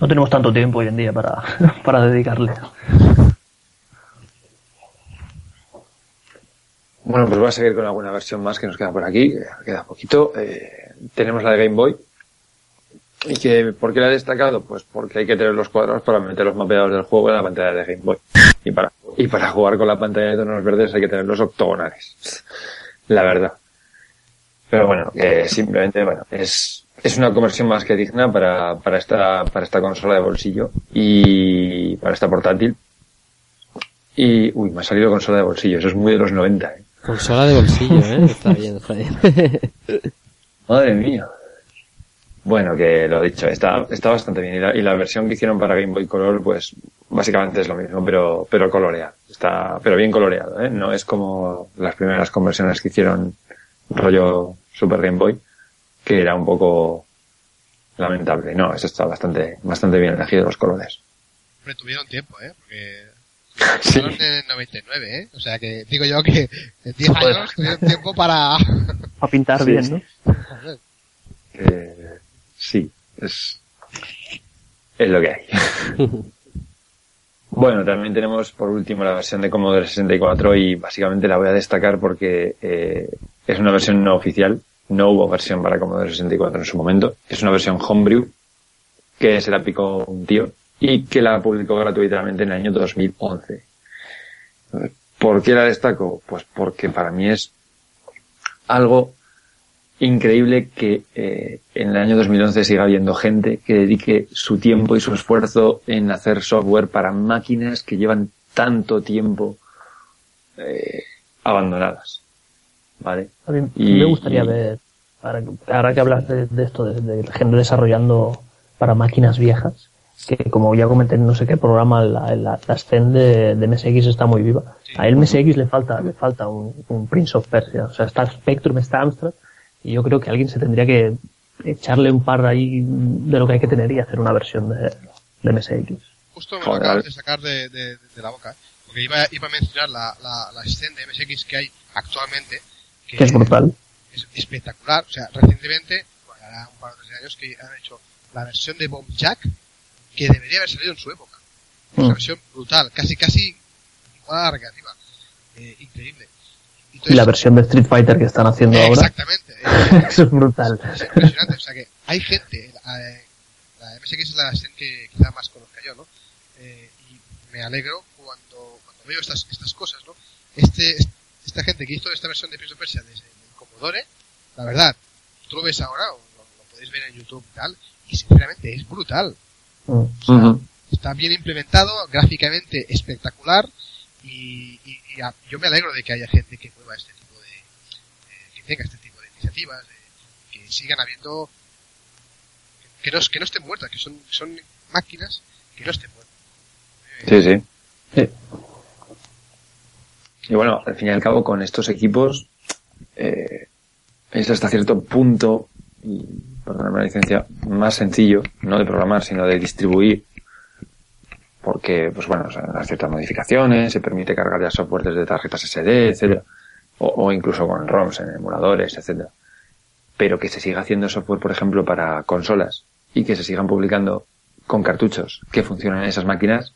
No tenemos tanto tiempo hoy en día para, para dedicarle. Bueno, pues voy a seguir con alguna versión más que nos queda por aquí, que queda poquito. Eh, tenemos la de Game Boy. ¿Y que, por qué la he destacado? Pues porque hay que tener los cuadrados para meter los mapeados del juego en la pantalla de Game Boy. Y para, y para jugar con la pantalla de tonos verdes hay que tener los octogonales. La verdad. Pero bueno, que simplemente, bueno, es, es una conversión más que digna para, para esta, para esta consola de bolsillo y para esta portátil. Y, uy, me ha salido consola de bolsillo, eso es muy de los 90, ¿eh? Consola de bolsillo, ¿eh? Está bien, está bien. Madre mía. Bueno, que lo dicho, está, está bastante bien. Y la, y la versión que hicieron para Game Boy Color, pues básicamente es lo mismo, pero, pero coloreado. Está, pero bien coloreado, ¿eh? No es como las primeras conversiones que hicieron rollo Super Game Boy, que era un poco lamentable. No, eso está bastante, bastante bien elegido los colores. Pero tuvieron tiempo, ¿eh? Porque Sí. en el 99, ¿eh? O sea que digo yo que en 10 Joder. años tuvieron tiempo para... Para pintar Sí, bien. ¿no? Eh, sí, es, es lo que hay. bueno, también tenemos por último la versión de Commodore 64 y básicamente la voy a destacar porque eh, es una versión no oficial. No hubo versión para Commodore 64 en su momento. Es una versión homebrew que se la picó un tío y que la publicó gratuitamente en el año 2011. ¿Por qué la destaco? Pues porque para mí es algo increíble que eh, en el año 2011 siga habiendo gente que dedique su tiempo y su esfuerzo en hacer software para máquinas que llevan tanto tiempo eh, abandonadas. ¿Vale? A mí Y- me gustaría y- ver, ahora, que- ahora que hablas de, de esto, de, de gente desarrollando para máquinas viejas, que como ya comenté en no sé qué programa, la, la, la scene de, de MSX está muy viva. A él MSX le falta, le falta un, un Prince of Persia. O sea, está Spectrum, está Amstrad, y yo creo que alguien se tendría que echarle un par ahí de lo que hay que tener y hacer una versión de, de MSX. Justo me lo acabas de sacar de, de- de la boca, ¿eh? porque iba, iba a mencionar la, la, la escena de MSX que hay actualmente, Que es brutal. es espectacular. O sea, recientemente, bueno, hará un par de años que han hecho la versión de Bomb Jack que debería haber salido en su época. Una Mm. versión brutal, casi casi igual a la recreativa. Eh, increíble. Y la versión de Street Fighter que están haciendo ahora, Exactamente. eh, eso es brutal. es impresionante. O sea que hay gente, eh, la MSX es la escena que quizá más conozca yo, ¿no? Eh, y me alegro cuando, cuando veo estas, estas cosas, ¿no? Este, esta gente que hizo esta versión de Prince of Persia desde el Commodore, la verdad, tú lo ves ahora, o lo, lo podéis ver en YouTube y tal, y sinceramente es brutal. Mm. Está bien implementado, gráficamente espectacular, y, y- y a- yo me alegro de que haya gente que mueva este tipo de, eh, que tenga este tipo de iniciativas, de- que sigan habiendo, que no, que no estén muertas, que son, son máquinas que no estén muertas. Sí, sí. Sí. Y bueno, al fin y al cabo, con estos equipos, eh, es hasta cierto punto, y perdóname la licencia, más sencillo, no de programar, sino de distribuir. Porque, pues bueno, hacen ciertas modificaciones, se permite cargar ya software desde tarjetas SD, etcétera, o, o incluso con ROMs en emuladores, etcétera. Pero que se siga haciendo software, por ejemplo, para consolas y que se sigan publicando con cartuchos que funcionan en esas máquinas,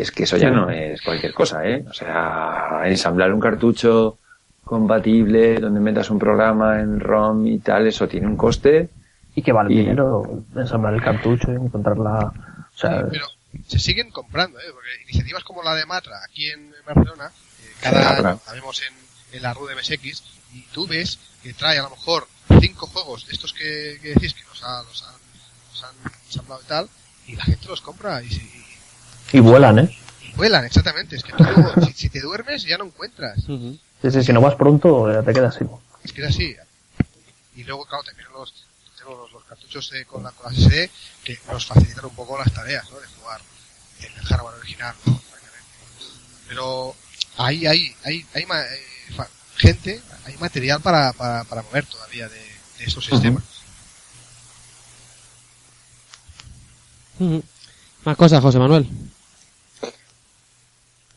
es que eso ya no es cualquier cosa, ¿eh? O sea, ensamblar un cartucho compatible donde metas un programa en ROM y tal, eso tiene un coste. Y que vale Y- dinero ensamblar el cartucho y encontrarla. O sea, Pero se siguen comprando, ¿eh? porque iniciativas como la de Matra, aquí en Barcelona, eh, cada año la vemos en, en la RU de MSX, y tú ves que trae a lo mejor cinco juegos de estos que, que decís que los, ha- los han, los han ensamblado y tal, y la gente los compra y, se- y- y vuelan, ¿eh? y vuelan, exactamente. Es que tú si, si te duermes ya no encuentras. Ujú. Sí, sí, si no vas pronto, eh, te quedas sin. Es que es así. Y luego, claro, también los, tengo los, los cartuchos eh, con, la, con las SD que nos facilitan un poco las tareas, ¿no? De jugar en el hardware original, ¿no? Pero hay, hay, hay, hay ma- eh, gente, hay material para, para, para mover todavía de, de estos sistemas. Más cosas, José Manuel.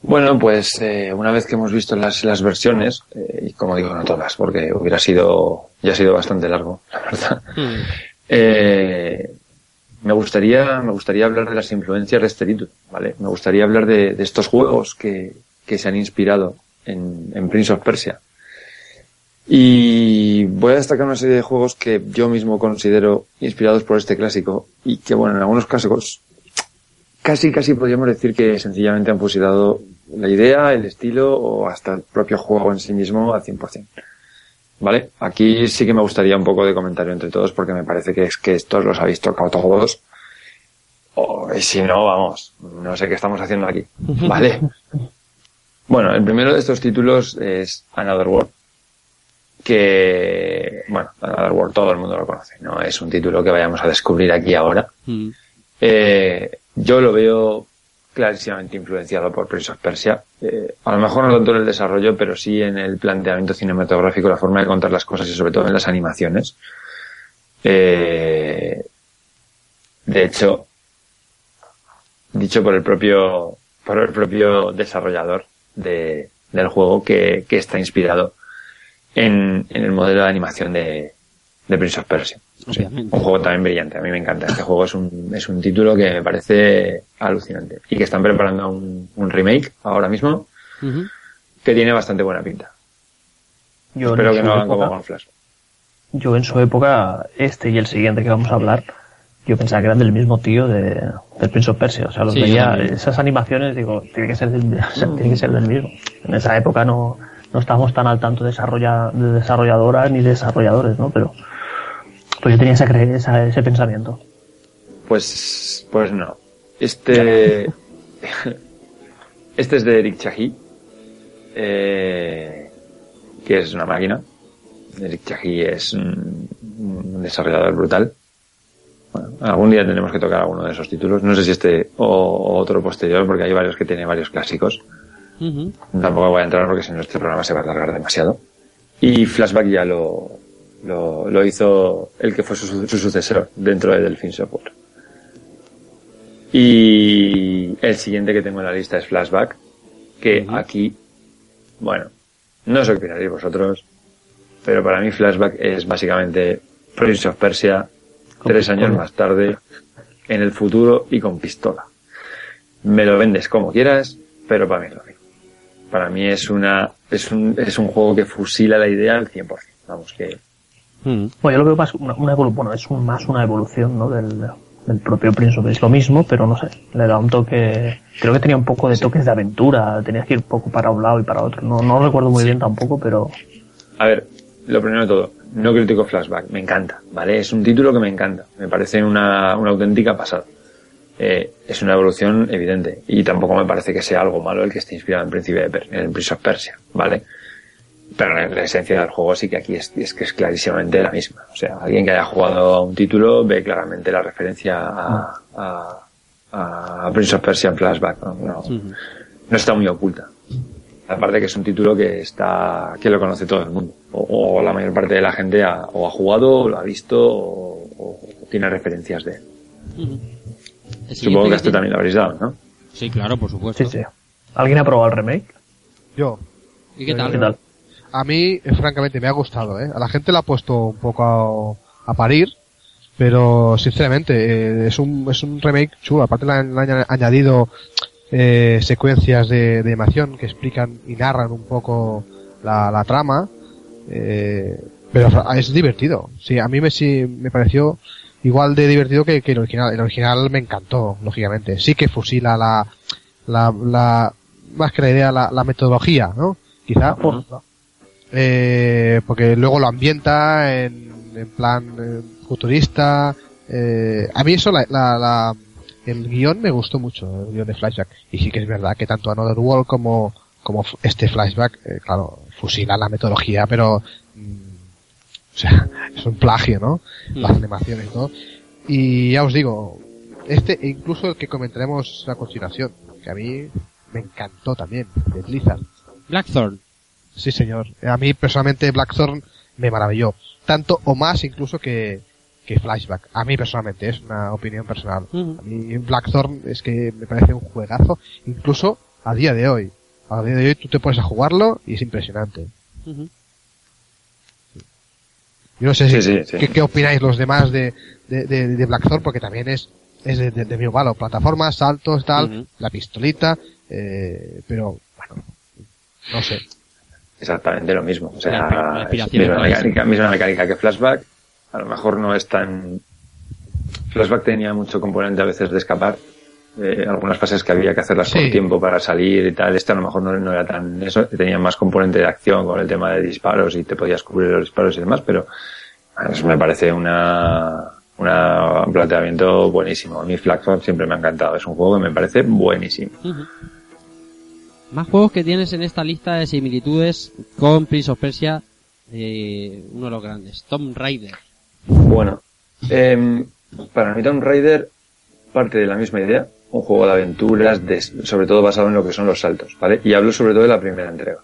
Bueno, pues eh, una vez que hemos visto las, las versiones, eh, y como digo, no todas, porque hubiera sido, ya ha sido bastante largo, la verdad. Mm. Eh, me gustaría, me gustaría hablar de las influencias de este título, ¿vale? Me gustaría hablar de, de estos juegos que, que se han inspirado en, en Prince of Persia. Y voy a destacar una serie de juegos que yo mismo considero inspirados por este clásico y que, bueno, en algunos casos casi, casi podríamos decir que sencillamente han fusilado la idea, el estilo o hasta el propio juego en sí mismo al 100%. ¿Vale? Aquí sí que me gustaría un poco de comentario entre todos porque me parece que es que estos los habéis tocado todos. O si no, vamos, no sé qué estamos haciendo aquí. ¿Vale? Bueno, el primero de estos títulos es Another World. Que, bueno, Another World todo el mundo lo conoce. No es un título que vayamos a descubrir aquí ahora. Mm. Eh, yo lo veo clarísimamente influenciado por Prince of Persia. Eh, a lo mejor no tanto en el desarrollo, pero sí en el planteamiento cinematográfico, la forma de contar las cosas y sobre todo en las animaciones. Eh, de hecho, dicho por el propio, por el propio desarrollador de, del juego que, está inspirado en, en el modelo de animación de, de Prince of Persia. Sí, un juego también brillante, a mí me encanta. Este juego es un, es un título que me parece alucinante. Y que están preparando un, un remake ahora mismo que tiene bastante buena pinta. Yo Espero que no hagan época- como con Flash. Yo en su época, este y el siguiente que vamos a hablar, yo pensaba que eran del mismo tío de, del Prince of Persia. O sea, los Sí, veía, esas animaciones, digo, tiene que ser del, o sea, tiene que ser del mismo. En esa época no, no estábamos tan al tanto de, desarrolla, de desarrolladoras ni desarrolladores, ¿no? Pero pues yo tenía ese, cre- esa- ese pensamiento. Pues, pues no. Este, este es de Eric Chahi, eh, que es una máquina. Eric Chahi es un, un desarrollador brutal. Bueno, algún día tendremos que tocar alguno de esos títulos. No sé si este o, o otro posterior, porque hay varios que tienen varios clásicos. Tampoco voy a entrar porque si no este programa se va a alargar demasiado. Y Flashback ya lo, lo, lo hizo el que fue su, su sucesor dentro de Delphine Software. Y el siguiente que tengo en la lista es Flashback, que aquí, bueno, no sé qué opinaréis vosotros, pero para mí Flashback es básicamente Prince of Persia, tres años más tarde, en el futuro y con pistola. Me lo vendes como quieras, pero para mí es lo mismo. Para mí es una, es un, es un juego que fusila la idea al 100%. Vamos, que, Mm. Bueno, yo lo veo más una, bueno, es un- más una evolución, ¿no? Del, del propio Prince of Es lo mismo, pero no sé, le da un toque, creo que tenía un poco de toques de aventura, tenías que ir un poco para un lado y para otro. No, no recuerdo muy bien tampoco, pero A ver, lo primero de todo, no critico Flashback, me encanta, ¿vale? Es un título que me encanta, me parece una, una auténtica pasada. Eh, es una evolución evidente y tampoco me parece que sea algo malo el que esté inspirado en Príncipe de Per- en el Prince of Persia, ¿vale? Pero la, la esencia del juego sí que aquí es, es que es clarísimamente la misma. O sea, alguien que haya jugado a un título ve claramente la referencia a, a, a Prince of Persia en Flashback, ¿no? No, no está muy oculta. Aparte que es un título que está, que lo conoce todo el mundo. O, o la mayor parte de la gente ha, o ha jugado, o lo ha visto, o, o tiene referencias de él. Supongo que a tiene- también lo habréis dado, ¿no? Sí, claro, por supuesto. sí, sí. ¿Alguien ha probado el remake? Yo. ¿Y qué tal? ¿Qué tal? A mí, francamente, me ha gustado, ¿eh? A la gente la ha puesto un poco a, a parir, pero sinceramente, eh, es un, es un remake chulo. Aparte le han, le han añadido eh, secuencias de, de animación que explican y narran un poco la, la trama, eh, pero es divertido. Sí, a mí me, sí, me pareció igual de divertido que, que el original. El original me encantó, lógicamente. Sí que fusila la, la, la más que la idea, la, la metodología, ¿no? Quizá, por- eh, porque luego lo ambienta en, en plan eh, futurista. Eh, a mí eso, la, la, la- el guion me gustó mucho, el guion de Flashback. Y sí que es verdad que tanto Another World como, como este Flashback, eh, claro, fusila la metodología, pero, mm, o sea, es un plagio, ¿no? Las animaciones, ¿no? Y ya os digo, este, e incluso el que comentaremos a continuación, que a mí me encantó también, de Blizzard. Blackthorn. Sí, señor. A mí personalmente Blackthorn me maravilló. Tanto o más incluso que, que Flashback. A mí personalmente, es una opinión personal. A mí Blackthorn es que me parece un juegazo, incluso a día de hoy. A día de hoy tú te pones a jugarlo y es impresionante. Yo no sé si, Sí. ¿qué, qué opináis los demás de, de, de, de Blackthorn, porque también es, es de, de, de mi palo. Plataformas, saltos, tal, la pistolita, eh, pero, bueno, no sé. Exactamente lo mismo. O sea, la es misma mecánica, misma mecánica que Flashback. A lo mejor no es tan... Flashback tenía mucho componente a veces de escapar. Eh, algunas fases que había que hacerlas Sí. por tiempo para salir y tal. Este a lo mejor no, no era tan eso. Tenía más componente de acción con el tema de disparos y te podías cubrir los disparos y demás, pero eso me parece una, una, un planteamiento buenísimo. A mí Flashback siempre me ha encantado. Es un juego que me parece buenísimo. Más juegos que tienes en esta lista de similitudes con Prince of Persia, eh, uno de los grandes, Tomb Raider. Bueno, em, para mí Tomb Raider parte de la misma idea, un juego de aventuras, de- sobre todo basado en lo que son los saltos, ¿vale? Y hablo sobre todo de la primera entrega.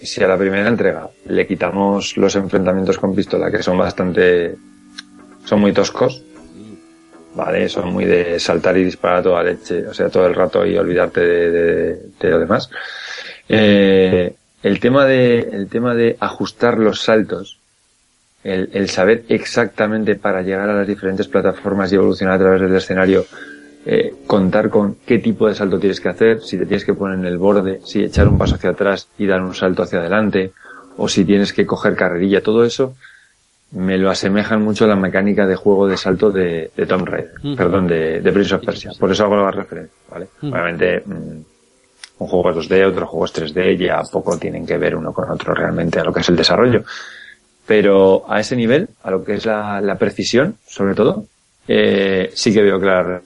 Y si a la primera entrega le quitamos los enfrentamientos con pistola, que son bastante, son muy toscos, ¿vale? Son muy de saltar y disparar toda leche, o sea, todo el rato y olvidarte de lo demás. Eh, el tema de, el tema de ajustar los saltos, el, el saber exactamente para llegar a las diferentes plataformas y evolucionar a través del escenario, eh, contar con qué tipo de salto tienes que hacer, si te tienes que poner en el borde, si echar un paso hacia atrás y dar un salto hacia adelante, o si tienes que coger carrerilla, todo eso me lo asemejan mucho a la mecánica de juego de salto de, de Tomb Raider, perdón, de, de Prince of Persia. Por eso hago la referencia, ¿vale? Obviamente, mm, un juego es 2D, otro juego es 3D, ya poco tienen que ver uno con otro realmente a lo que es el desarrollo. Pero a ese nivel, a lo que es la, la precisión, sobre todo, eh, sí que veo claro.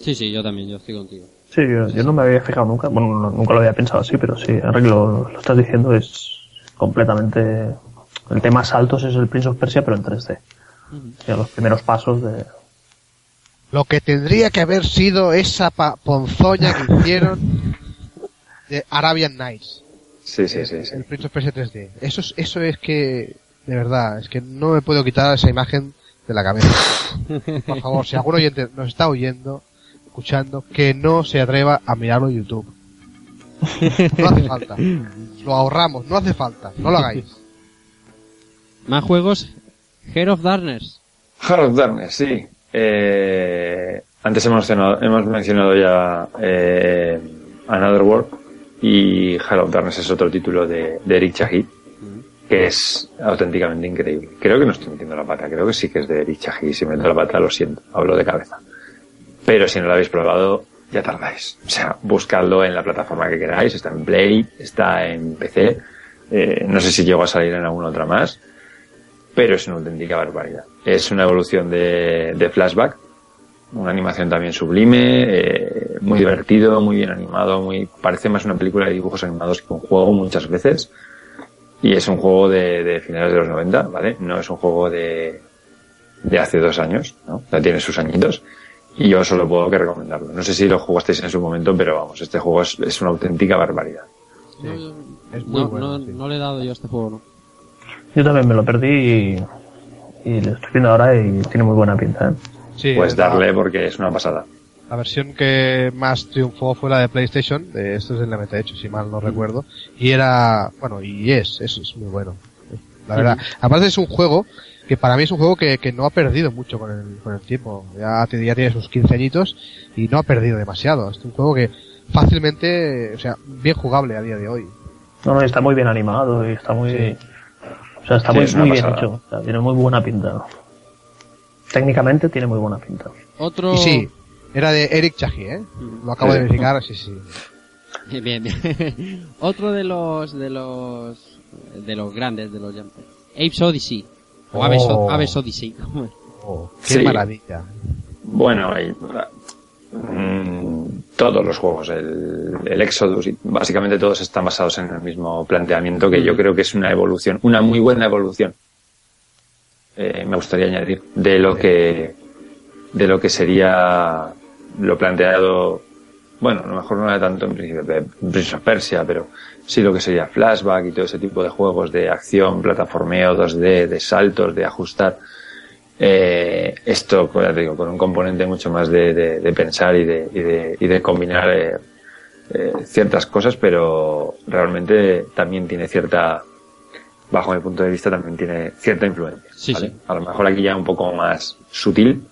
Sí, sí, yo también, yo estoy contigo. Sí, yo, yo no me había fijado nunca, bueno, no- nunca lo había pensado así, pero sí, ahora que lo, lo estás diciendo es completamente... El tema saltos es el Prince of Persia, pero en 3D. O sea, los primeros pasos de... Lo que tendría que haber sido esa pa- ponzoña que hicieron de Arabian Nights. Sí, sí, sí, sí. El Prince of Persia 3D. Eso es, eso es que, de verdad, es que no me puedo quitar esa imagen de la cabeza. Por favor, si algún oyente nos está oyendo, escuchando, que no se atreva a mirarlo en YouTube. No hace falta. Lo ahorramos, no hace falta. No lo hagáis. Más juegos, Heart of Darkness. Heart of Darkness, sí. Eh, antes hemos mencionado, hemos mencionado ya eh, Another World y Heart of Darkness es otro título de, de Eric Chahi que es auténticamente increíble. Creo que no estoy metiendo la pata, creo que sí que es de Eric Chahi. Si meto la pata, lo siento, hablo de cabeza. Pero si no lo habéis probado, ya tardáis. O sea, buscadlo en la plataforma que queráis. Está en Play, está en PC. Eh, no sé si llegó a salir en alguna otra más. Pero es una auténtica barbaridad. Es una evolución de, de Flashback. Una animación también sublime, eh, muy divertido, muy bien animado, muy, parece más una película de dibujos animados que un juego muchas veces. Y es un juego de, de finales de los 90, ¿vale? No es un juego de, de hace dos años, ¿no? Ya tiene sus añitos. Y yo solo puedo que recomendarlo. No sé si lo jugasteis en su momento, pero vamos, este juego es, es una auténtica barbaridad. Es muy No, bueno. no, sí. no le he dado yo a este juego, ¿no? Yo también me lo perdí y, y lo estoy viendo ahora y tiene muy buena pinta, ¿eh? Sí, Pues la- darle porque es una pasada. La versión que más triunfó fue la de PlayStation, de esto es en la meta hecho, si mal no recuerdo, y era, bueno, y es, es, es muy bueno. La verdad, aparte es un juego que para mí es un juego que, que no ha perdido mucho con el, con el tiempo. Ya, ya tiene sus 15 añitos y no ha perdido demasiado. Es un juego que fácilmente, o sea, bien jugable a día de hoy. No, no, está muy bien animado y está muy... Sí. O sea, está Sí, muy, es muy bien hecho. O sea, tiene muy buena pinta. Técnicamente tiene muy buena pinta. Otro... Y sí, era de Eric Chahi, ¿eh? Lo acabo de Sí. verificar, sí, sí. Bien, bien. Otro de los de los de los grandes de los jam- Apes Odyssey o Aves, Oh. Aves Odyssey. Oh, qué Sí. maravilla. Bueno, hay, mm, todos los juegos, el, el Exodus, y básicamente todos están basados en el mismo planteamiento que yo creo que es una evolución, una muy buena evolución. Eh, me gustaría añadir de lo que de lo que sería lo planteado, bueno, a lo mejor no era tanto en principio de Prince of Persia, pero sí lo que sería flashback y todo ese tipo de juegos de acción, plataformeo 2D, de saltos, de ajustar. Eh, esto, pues, ya te digo, con un componente mucho más de, de- de pensar y de, y de, y de combinar eh, eh, ciertas cosas, pero realmente también tiene cierta, bajo mi punto de vista, también tiene cierta influencia. Sí, ¿vale? sí. A lo mejor aquí ya un poco más sutil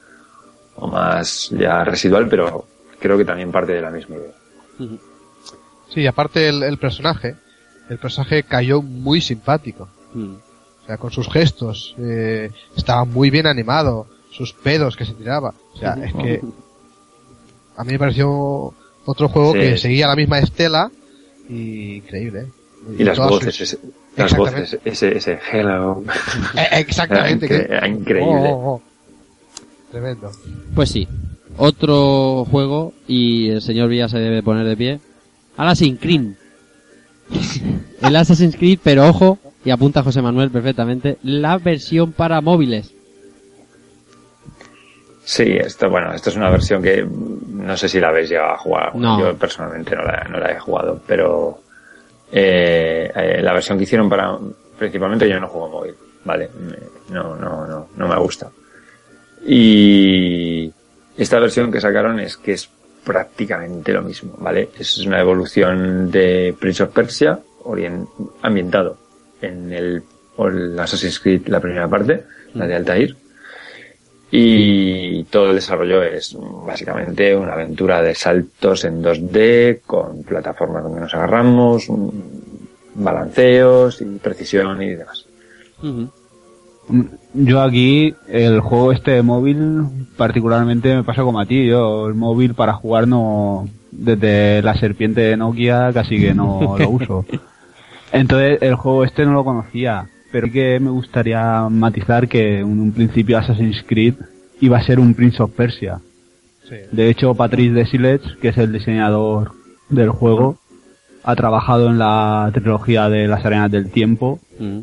o más ya residual, pero creo que también parte de la misma idea. Sí, aparte el, el personaje, el personaje cayó muy simpático. Mm. O sea, con sus gestos, eh, estaba muy bien animado, sus pedos que se tiraba. O sea, es que a mí me pareció otro juego Sí. que seguía la misma estela y increíble. ¿eh? Y las todas voces, sus- ese- las Exactamente. voces, ese, ese hello. Eh, exactamente. Incre- increíble. Oh, oh, oh. Tremendo. Pues sí. Otro juego y el señor Villa se debe poner de pie. Assassin's Creed. El Assassin's Creed, pero ojo, y apunta José Manuel perfectamente, la versión para móviles. Sí, esto, bueno, esto es una versión que no sé si la habéis llegado a jugar. No. Yo personalmente no la, no la he jugado, pero eh, eh, la versión que hicieron para, principalmente yo no juego móvil, ¿vale? No, no, no, no me gusta. Y esta versión que sacaron es que es prácticamente lo mismo, ¿vale? Es una evolución de Prince of Persia ambientado en el, el Assassin's Creed, la primera parte, la de Altair. Y todo el desarrollo es básicamente una aventura de saltos en 2D, con plataformas donde nos agarramos, mm, balanceos y precisión y demás. Yo aquí, el juego este de móvil, particularmente me pasa como a ti. Yo el móvil para jugar no, desde la serpiente de Nokia casi que no lo uso. Entonces el juego este no lo conocía, pero sí que me gustaría matizar que en un principio Assassin's Creed iba a ser un Prince of Persia. Sí. De hecho, Patrice Desilets, que es el diseñador del juego, ha trabajado en la trilogía de las arenas del tiempo Mm.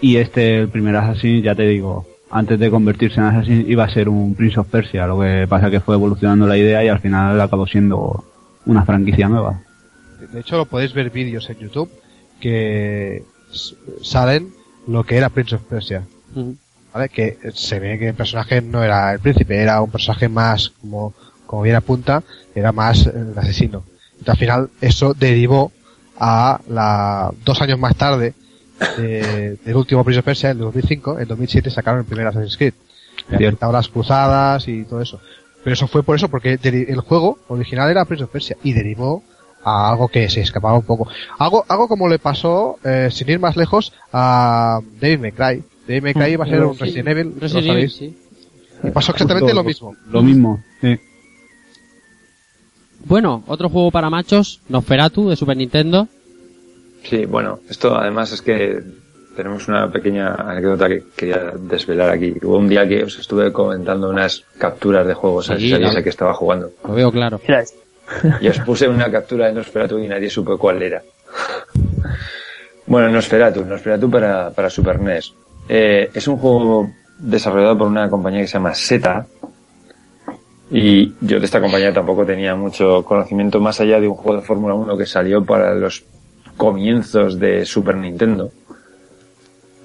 y este, el primer Assassin, ya te digo, antes de convertirse en Assassin iba a ser un Prince of Persia, lo que pasa que fue evolucionando la idea y al final acabó siendo una franquicia nueva. De hecho, lo podéis ver vídeos en YouTube que salen lo que era Prince of Persia. ¿Vale? Que se ve que el personaje no era el príncipe, era un personaje más, como, como bien apunta, era más el asesino. Y al final eso derivó a la, dos años más tarde de- del último Prince of Persia, en el 2005, en 2007 sacaron el primer Assassin's Creed. Afectaba las cruzadas y todo eso. Pero eso fue por eso, porque el juego original era Prince of Persia y derivó a algo que se escapaba un poco. Algo, algo como le pasó, eh, sin ir más lejos, a David McCray. David McCray iba a ser un Sí. Resident Evil, ¿lo Resident Evil, sabéis? sí. Y pasó exactamente lo mismo. Lo mismo, sí. Bueno, otro juego para machos, Nosferatu de Super Nintendo. Sí, bueno, esto además es que tenemos una pequeña anécdota que quería desvelar aquí. Hubo un día que os estuve comentando unas capturas de juegos, Sí, a qué estaba jugando. Lo veo claro. Mira, Y os puse una captura de Nosferatu y nadie supo cuál era. bueno, Nosferatu, Nosferatu para, para Super NES. Eh, es un juego desarrollado por una compañía que se llama Zeta. Y yo de esta compañía tampoco tenía mucho conocimiento más allá de un juego de Fórmula 1 que salió para los comienzos de Super Nintendo.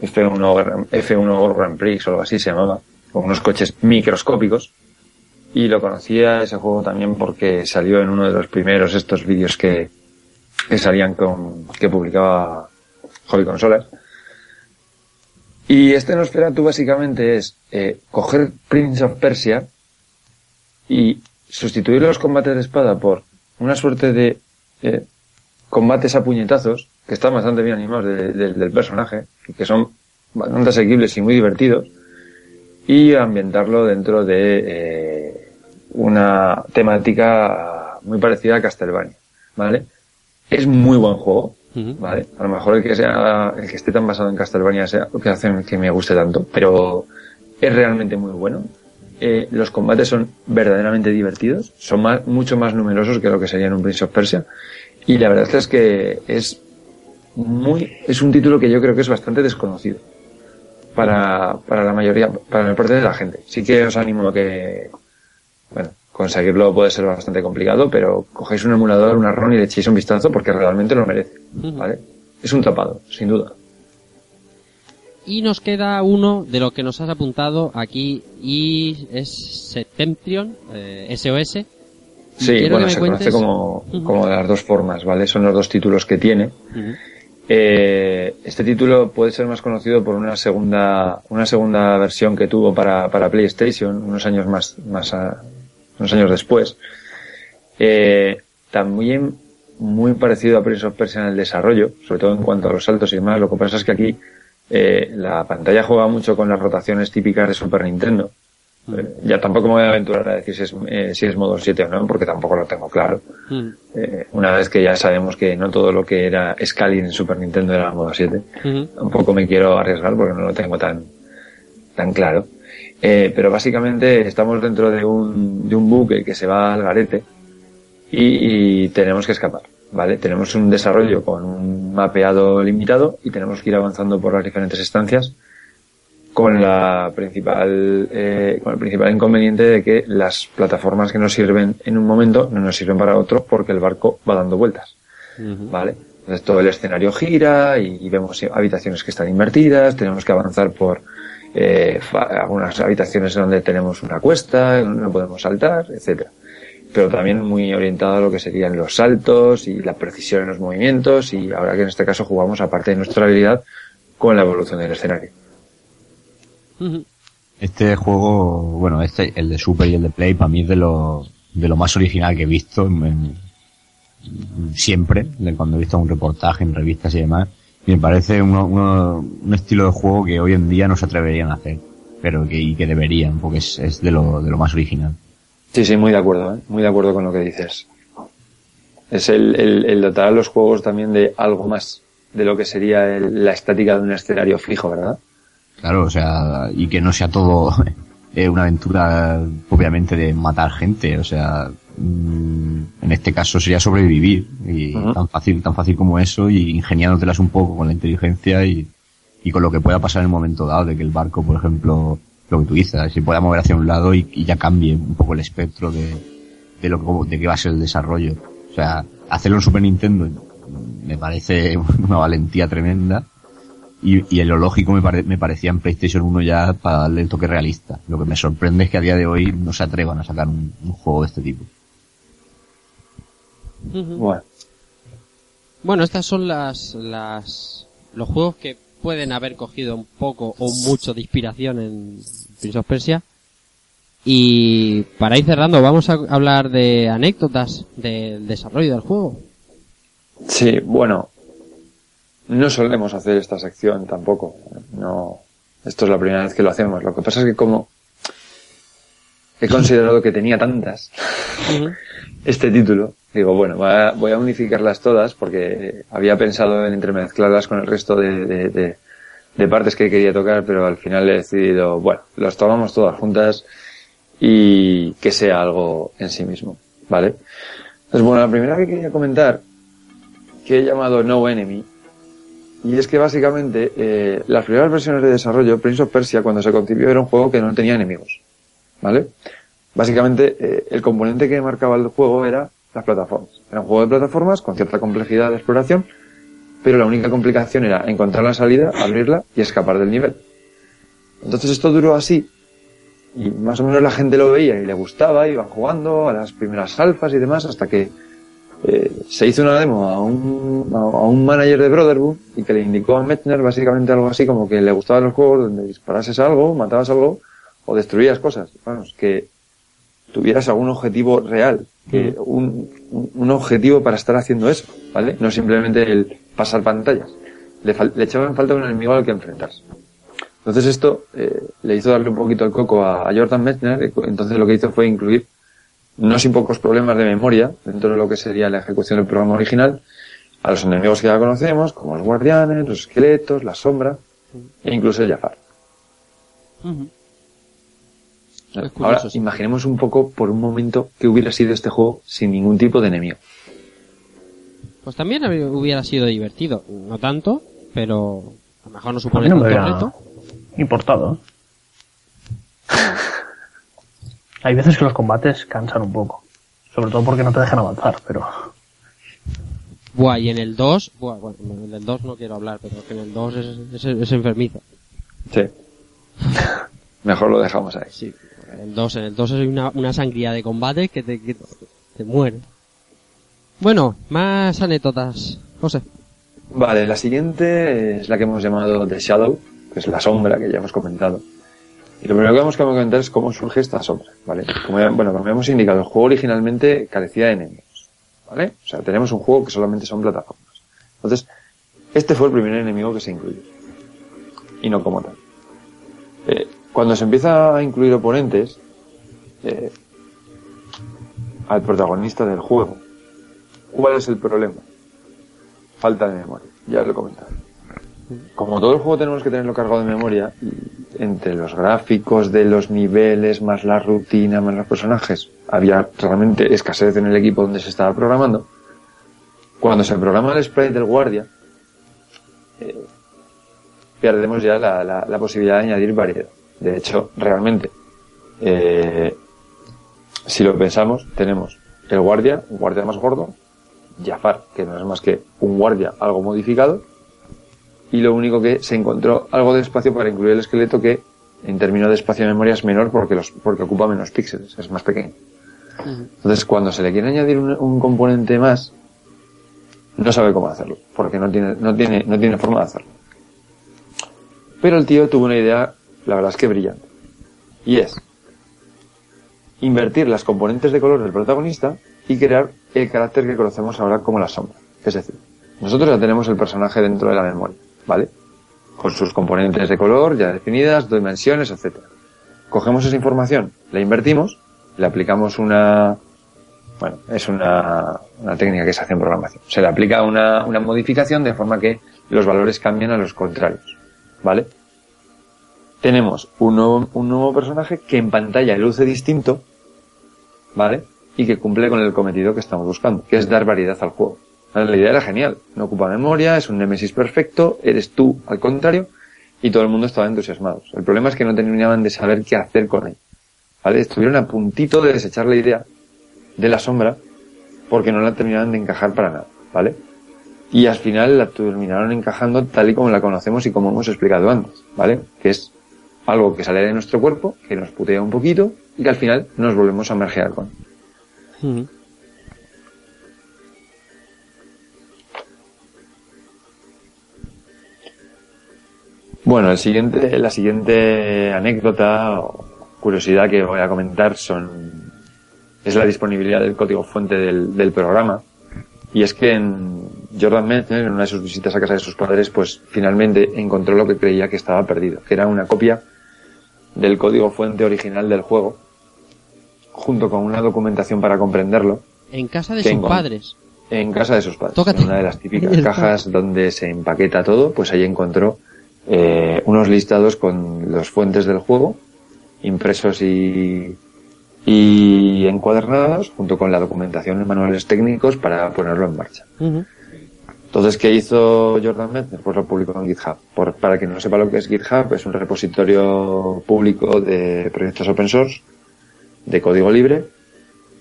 F1, Gran- F1 World Grand Prix o algo así se llamaba. Con unos coches microscópicos. Y lo conocía ese juego también porque salió en uno de los primeros estos vídeos que, que salían con, que publicaba Hobby Consolas. Y este Nosferatu básicamente es eh, coger Prince of Persia y sustituir los combates de espada por una suerte de eh, combates a puñetazos que están bastante bien animados de- de- del personaje que son bastante asequibles y muy divertidos y ambientarlo dentro de eh, una temática muy parecida a Castlevania, ¿vale? Es muy buen juego. ¿vale? A lo mejor el que sea, el que esté tan basado en Castlevania sea lo que hace que me guste tanto, pero es realmente muy bueno. Eh, los combates son verdaderamente divertidos, son más, mucho más numerosos que lo que sería en un Prince of Persia, y la verdad es que es muy, es un título que yo creo que es bastante desconocido para, para la mayoría, para la parte de la gente. Sí que os animo a que, bueno, conseguirlo puede ser bastante complicado, pero cogéis un emulador, una ROM y le echéis un vistazo porque realmente lo merece, ¿vale? Es un tapado, sin duda. Y nos queda uno de lo que nos has apuntado aquí y es Septentrion, eh, SOS. Y Sí, bueno, se cuentes- conoce como, como de las dos formas, ¿vale? Son los dos títulos que tiene. Eh, este título puede ser más conocido por una segunda, una segunda versión que tuvo para, para PlayStation unos años más, más a- unos años después. Eh, también muy parecido a Prince of Persia en el desarrollo, sobre todo en cuanto a los saltos y demás. Lo que pasa es que aquí eh, la pantalla juega mucho con las rotaciones típicas de Super Nintendo. Eh, ya tampoco me voy a aventurar a decir si es, eh, si es modo 7 o no, porque tampoco lo tengo claro. Mm. Eh, una vez que ya sabemos que no todo lo que era Scaling en Super Nintendo era modo 7. Ujú. Tampoco me quiero arriesgar porque no lo tengo tan, tan claro. Eh, pero básicamente estamos dentro de un, de un buque que se va al garete y, y tenemos que escapar, ¿vale? Tenemos un desarrollo con un mapeado limitado y tenemos que ir avanzando por las diferentes estancias con la principal, eh, con el principal inconveniente de que las plataformas que nos sirven en un momento no nos sirven para otro porque el barco va dando vueltas. ¿vale? Entonces todo el escenario gira y, y vemos habitaciones que están invertidas, tenemos que avanzar por eh, fa- algunas habitaciones donde tenemos una cuesta, no podemos saltar, etcétera. Pero también muy orientado a lo que serían los saltos y la precisión en los movimientos y ahora que en este caso jugamos aparte de nuestra habilidad con la evolución del escenario. Este juego, bueno, este, el de Super y el de Play, para mí es de lo, de lo más original que he visto en- en- siempre, de cuando he visto un reportaje en revistas y demás. Me parece uno- uno- un estilo de juego que hoy en día no se atreverían a hacer, pero que, y que deberían, porque es, es de, lo, de lo más original. Sí, sí, muy de acuerdo, ¿eh? muy de acuerdo con lo que dices. Es el, el, el dotar a los juegos también de algo más de lo que sería el- la estática de un escenario fijo, ¿verdad? Claro, o sea, y que no sea todo eh, una aventura propiamente de matar gente, o sea, en este caso sería sobrevivir, y tan fácil, tan fácil como eso, y ingeniándotelas un poco con la inteligencia y, y con lo que pueda pasar en el momento dado, de que el barco, por ejemplo, lo que tú dices, se pueda mover hacia un lado y, y ya cambie un poco el espectro de, de lo que, de qué va a ser el desarrollo. O sea, hacerlo en Super Nintendo mm, me parece una valentía tremenda. Y, y en lo lógico me, pare- me parecía en PlayStation 1 ya para darle el toque realista. Lo que me sorprende es que a día de hoy no se atrevan a sacar un, un juego de este tipo. Bueno, Bueno, estas son las, las, los juegos que pueden haber cogido un poco o mucho de inspiración en Prince of Persia. Y para ir cerrando, vamos a hablar de anécdotas del desarrollo del juego. sí, bueno, no solemos hacer esta sección tampoco. No, esto es la primera vez que lo hacemos. Lo que pasa es que como he considerado que tenía tantas este título, digo, bueno, voy a unificarlas todas porque había pensado en entremezclarlas con el resto de, de- partes que quería tocar, pero al final he decidido, bueno, los tomamos todas juntas y que sea algo en sí mismo, ¿vale? Entonces, bueno, la primera que quería comentar, que he llamado No Enemy, y es que básicamente eh, las primeras versiones de desarrollo, Prince of Persia, cuando se concibió era un juego que no tenía enemigos, ¿vale? Básicamente, eh, el componente que marcaba el juego era las plataformas. Era un juego de plataformas con cierta complejidad de exploración, pero la única complicación era encontrar la salida, abrirla y escapar del nivel. Entonces esto duró así, y más o menos la gente lo veía y le gustaba, iban jugando a las primeras alfas y demás, hasta que eh, se hizo una demo a un, a un manager de Brotherhood y que le indicó a Metzner básicamente algo así como que le gustaban los juegos donde disparases algo, matabas algo o destruías cosas. Vamos, que tuvieras algún objetivo real, que un, objetivo para estar haciendo eso, ¿vale? No simplemente el pasar pantallas. Le, le echaban falta un enemigo al que enfrentarse. Entonces esto eh, le hizo darle un poquito el coco a, a Jordan Metzner, y entonces lo que hizo fue incluir no sin pocos problemas de memoria dentro de lo que sería la ejecución del programa original a los enemigos que ya conocemos, como los guardianes, los esqueletos, la sombra e incluso el Jafar. Curioso, Ahora, sí. imaginemos un poco por un momento que hubiera sido este juego sin ningún tipo de enemigo. Pues también habría- hubiera sido divertido. No tanto, pero a lo mejor no supone no me tanto hubiera reto. importado. Hay veces que los combates cansan un poco. Sobre todo porque no te dejan avanzar, pero... Buah, y en el 2, buah, bueno, en el 2 no quiero hablar, pero que en el 2 es, es, es enfermizo. Sí. Mejor lo dejamos ahí. Sí, en el 2, en el 2 hay una, una sangría de combate que te, que te muere. Bueno, más anécdotas. José. Vale, la siguiente es la que hemos llamado The Shadow, que es la sombra que ya hemos comentado. Y lo primero que vamos a comentar es cómo surge esta sombra, ¿vale? Como ya- bueno, como hemos indicado, el juego originalmente carecía de enemigos, ¿vale? O sea, tenemos un juego que solamente son plataformas. Entonces, este fue el primer enemigo que se incluyó. Y no como tal. Eh, cuando se empieza a incluir oponentes, eh, al protagonista del juego, ¿cuál es el problema? Falta de memoria, ya lo he comentado. Como todo el juego tenemos que tenerlo cargado de memoria, entre los gráficos de los niveles, más la rutina, más los personajes, había realmente escasez en el equipo donde se estaba programando. Cuando se programa el sprite del guardia, eh, perdemos ya la- la posibilidad de añadir variedad. De hecho, realmente, eh, si lo pensamos, tenemos el guardia, un guardia más gordo, Jafar, que no es más que un guardia algo modificado, y lo único que se encontró algo de espacio para incluir el esqueleto que en términos de espacio de memoria es menor porque los porque ocupa menos píxeles, es más pequeño. Entonces, cuando se le quiere añadir un, un componente más, no sabe cómo hacerlo, porque no tiene, no tiene, no tiene forma de hacerlo. Pero el tío tuvo una idea, la verdad es que brillante. Y es invertir las componentes de color del protagonista y crear el carácter que conocemos ahora como la sombra. Es decir, Nosotros ya tenemos el personaje dentro de la memoria, ¿vale? Con sus componentes de color ya definidas, dimensiones, etcétera. Cogemos esa información, la invertimos, le aplicamos una, bueno, es una, una técnica que se hace en programación. Se le aplica una, una modificación de forma que los valores cambian a los contrarios, ¿vale? Tenemos un nuevo, un nuevo personaje que en pantalla luce distinto, ¿vale? Y que cumple con el cometido que estamos buscando, que es dar variedad al juego. La idea era genial, no ocupa memoria, es un Nemesis perfecto, eres tú al contrario, y todo el mundo estaba entusiasmado. El problema es que no terminaban de saber qué hacer con él. ¿Vale? Estuvieron a puntito de desechar la idea de la sombra porque no la terminaban de encajar para nada, ¿vale? Y al final la terminaron encajando tal y como la conocemos y como hemos explicado antes, ¿vale? Que es algo que sale de nuestro cuerpo, que nos putea un poquito y que al final nos volvemos a mergear con. Bueno, el siguiente, la siguiente anécdota o curiosidad que voy a comentar son es la disponibilidad del código fuente del, del programa. Y es que en Jordan Mechner, en una de sus visitas a casa de sus padres, pues finalmente encontró lo que creía que estaba perdido, que era una copia del código fuente original del juego, junto con una documentación para comprenderlo. En casa de sus padres. En casa de sus padres, Tócate. en una de las típicas cajas donde se empaqueta todo, pues ahí encontró eh, unos listados con los fuentes del juego, impresos y, y encuadernados, junto con la documentación y manuales técnicos para ponerlo en marcha. Entonces, ¿qué hizo Jordan Mechner? Pues lo publicó en GitHub. Por- para quien no sepa lo que es GitHub, es un repositorio público de proyectos open source, de código libre,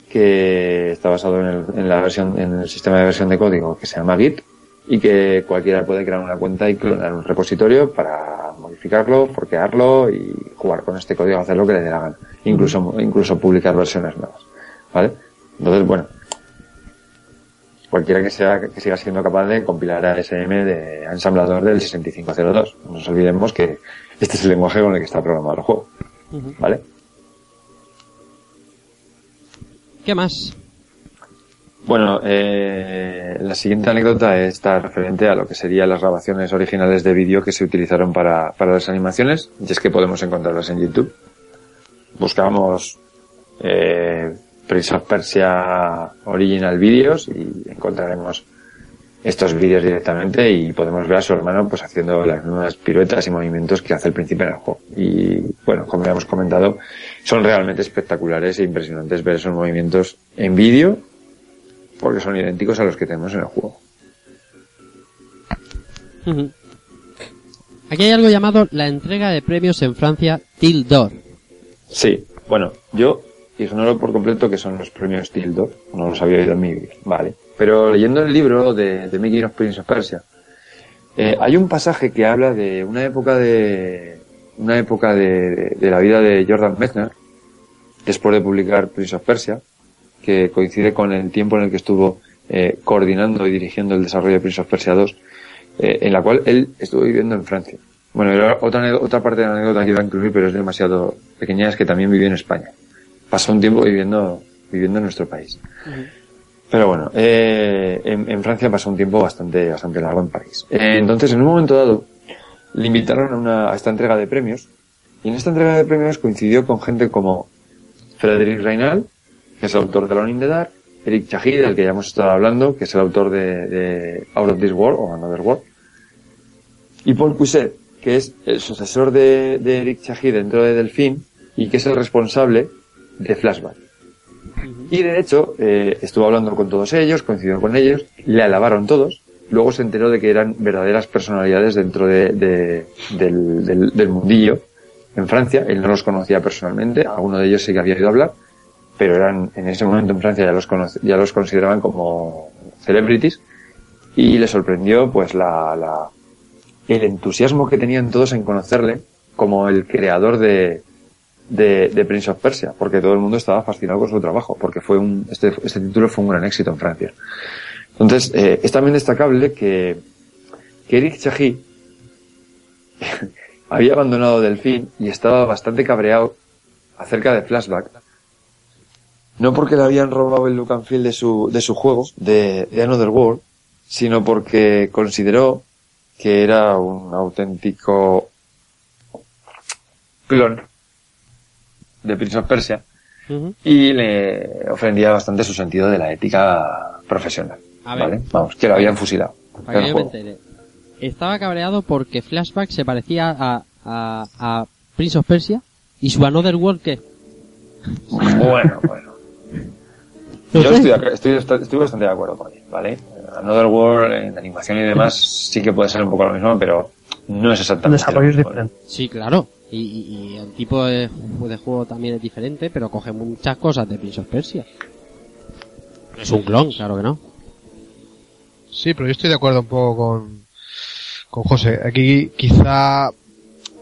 que está basado en el, en la versión, en el sistema de versión de código que se llama Git, y que cualquiera puede crear una cuenta y clonar un repositorio para modificarlo, forquearlo y jugar con este código, hacer lo que le dé la gana. Incluso, incluso publicar versiones nuevas. ¿Vale? Entonces, bueno, cualquiera que sea que siga siendo capaz de compilar ASM de ensamblador del 6502. No nos olvidemos que este es el lenguaje con el que está programado el juego. ¿Vale? ¿Qué más? Bueno, eh, la siguiente anécdota está referente a lo que serían las grabaciones originales de vídeo que se utilizaron para, para las animaciones, y es que podemos encontrarlas en YouTube. Buscamos eh, Prince of Persia Original Videos y encontraremos estos vídeos directamente y podemos ver a su hermano pues haciendo las mismas piruetas y movimientos que hace el príncipe en el juego. Y bueno, como ya hemos comentado, son realmente espectaculares e impresionantes ver esos movimientos en vídeo porque son idénticos a los que tenemos en el juego. Aquí hay algo llamado la entrega de premios en Francia Tildor. Sí, bueno, yo ignoro por completo que son los premios Tildor, no los había oído en mi vida, vale. Pero leyendo el libro de, de Making of Prince of Persia, eh, hay un pasaje que habla de una época de una época de, de la vida de Jordan Mechner, después de publicar Prince of Persia, que coincide con el tiempo en el que estuvo eh, coordinando y dirigiendo el desarrollo de Prince of Persia 2, eh, en la cual él estuvo viviendo en Francia. Bueno, era otra, otra parte de la anécdota que iba a incluir, pero es demasiado pequeña, es que también vivió en España. Pasó un tiempo viviendo, viviendo en nuestro país. Pero bueno, eh, en, en Francia pasó un tiempo bastante, bastante largo en París. Eh, entonces, en un momento dado, le invitaron a, una, a esta entrega de premios, y en esta entrega de premios coincidió con gente como Frederick Reynal, que es el autor de Alone in the Dark, Eric Chahid, del que ya hemos estado hablando, que es el autor de, de Out of This World o Another World, y Paul Cuisset, que es el sucesor de, de Eric Chahid dentro de Delfín y que es el responsable de Flashback. Y de hecho, eh, estuvo hablando con todos ellos, coincidió con ellos, le alabaron todos, luego se enteró de que eran verdaderas personalidades dentro de, de- del, del- mundillo en Francia, él no los conocía personalmente, alguno de ellos sí que había oído hablar, pero eran en ese momento en Francia ya los, ya los consideraban como celebrities. Y le sorprendió pues la, la- el entusiasmo que tenían todos en conocerle como el creador de, de, de Prince of Persia, porque todo el mundo estaba fascinado con su trabajo, porque fue un, este, este título fue un gran éxito en Francia. Entonces, eh, es también destacable que, que Eric Chahi había abandonado Delfín y estaba bastante cabreado acerca de Flashback. No porque le habían robado el look and feel de su, de su juego, de, de Another World, sino porque consideró que era un auténtico clon de Prince of Persia Ujú. y le ofendía bastante su sentido de la ética profesional. A ver. ¿vale? Vamos, que lo habían fusilado. Para que el yo me juego. entere. Estaba cabreado porque Flashback se parecía a, a, a Prince of Persia y su Another World que Bueno, bueno. Yo estoy, estoy, estoy bastante de acuerdo con él, ¿vale? Another World en animación y demás sí que puede ser un poco lo mismo, pero no es exactamente desarrollo es lo mismo. diferente. Sí, claro. Y, y- y el tipo de, ju- de juego también es diferente, pero coge muchas cosas de Prince of Persia. Es un clon, claro que no. Sí, pero yo estoy de acuerdo un poco con, con José. Aquí quizá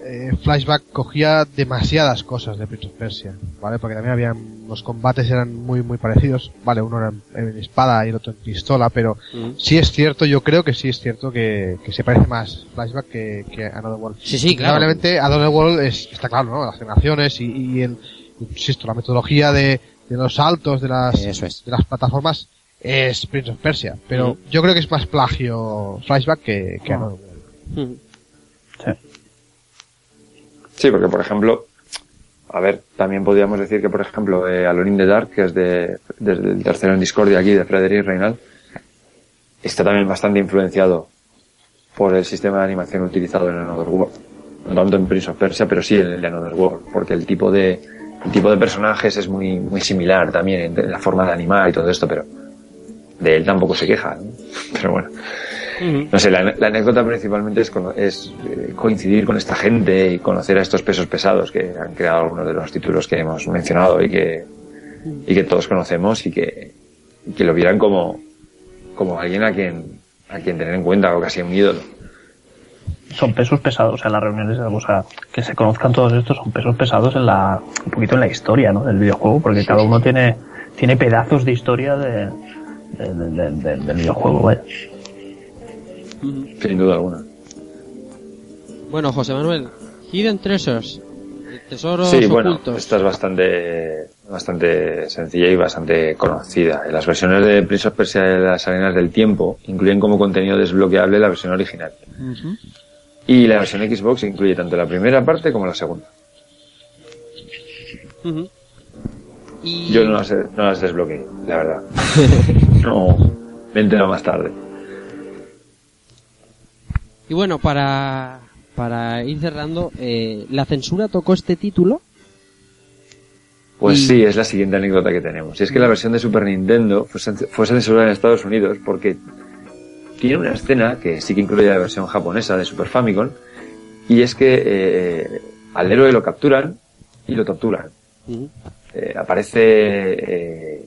eh, Flashback cogía demasiadas cosas de Prince of Persia, ¿vale? Porque también habían, los combates eran muy, muy parecidos, ¿vale? Uno era en, en espada y el otro en pistola, pero sí es cierto, yo creo que sí es cierto que, que se parece más Flashback que, que Another World. Sí, sí, claro. Probablemente Another World es, está claro, ¿no? Las generaciones y, y el, insisto, la metodología de, de los saltos, de las, Eso es. de las plataformas es Prince of Persia, pero yo creo que es más plagio Flashback que, que Ah. Another World. Sí, porque por ejemplo, a ver, también podríamos decir que por ejemplo eh, Alone in the Dark, que es de, desde el tercero en Discordia aquí de Frederick Reinal, está también bastante influenciado por el sistema de animación utilizado en Another World. No tanto en Prince of Persia, pero sí en de Another World, porque el tipo de, el tipo de personajes es muy, muy similar también en la forma de animar y todo esto, pero de él tampoco se queja, ¿no? Pero bueno. No sé, la, la anécdota principalmente es, cono- es eh, coincidir con esta gente y conocer a estos pesos pesados que han creado algunos de los títulos que hemos mencionado y que, y que todos conocemos y que, y que lo vieran como, como alguien a quien, a quien tener en cuenta o casi un ídolo. Son pesos pesados, o sea, las reuniones, o sea, que se conozcan todos estos son pesos pesados en la, un poquito en la historia, ¿no? Del videojuego, porque cada uno tiene, tiene pedazos de historia de, de- de- de- de- del videojuego, vaya. Sin duda alguna. Bueno, José Manuel, Hidden Treasures, tesoros Sí, bueno, esta es bastante, bastante sencilla y bastante conocida. Las versiones de Prince of Persia de las Arenas del Tiempo incluyen como contenido desbloqueable la versión original. Y la versión Xbox incluye tanto la primera parte como la segunda. Y... Yo no las, no las desbloqueé, la verdad. no, me he enterado más tarde. Y bueno, para, para ir cerrando, eh, ¿la censura tocó este título? Pues Y- sí, es la siguiente anécdota que tenemos. Y es que la versión de Super Nintendo fue, cen- fue censurada en Estados Unidos porque tiene una escena que sí que incluye la versión japonesa de Super Famicom. Y es que eh, al héroe lo capturan y lo torturan. Eh, aparece eh,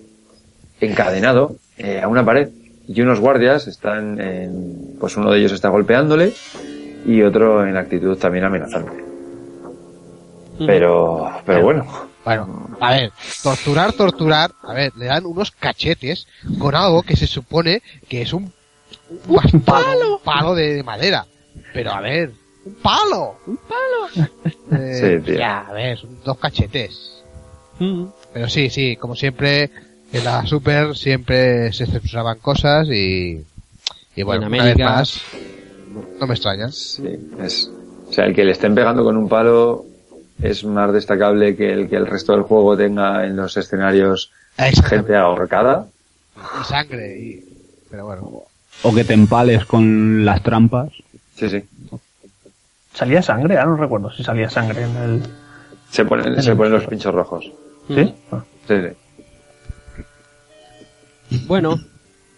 encadenado a una pared y unos guardias están en, pues uno de ellos está golpeándole y otro en actitud también amenazante. Pero, pero bueno, Bueno, a ver, torturar, torturar, a ver, le dan unos cachetes con algo que se supone que es un, un palo, un palo de, de madera. Pero a ver, un palo, un palo. Eh, Sí, tío. Ya, a ver, son dos cachetes. Pero sí, sí, como siempre, en la Super siempre se censuraban cosas y, y bueno, En una vez América- más, no me extraña. Sí, es, o sea, el que le estén pegando con un palo es más destacable que el que el resto del juego tenga en los escenarios gente ahorcada. Y sangre, y, pero bueno. O que te empales con las trampas. Sí, sí. ¿Salía sangre? Ahora no recuerdo si salía sangre en el... Se ponen, se ponen los pinchos rojos. ¿Sí? Ah. Sí, sí. Bueno,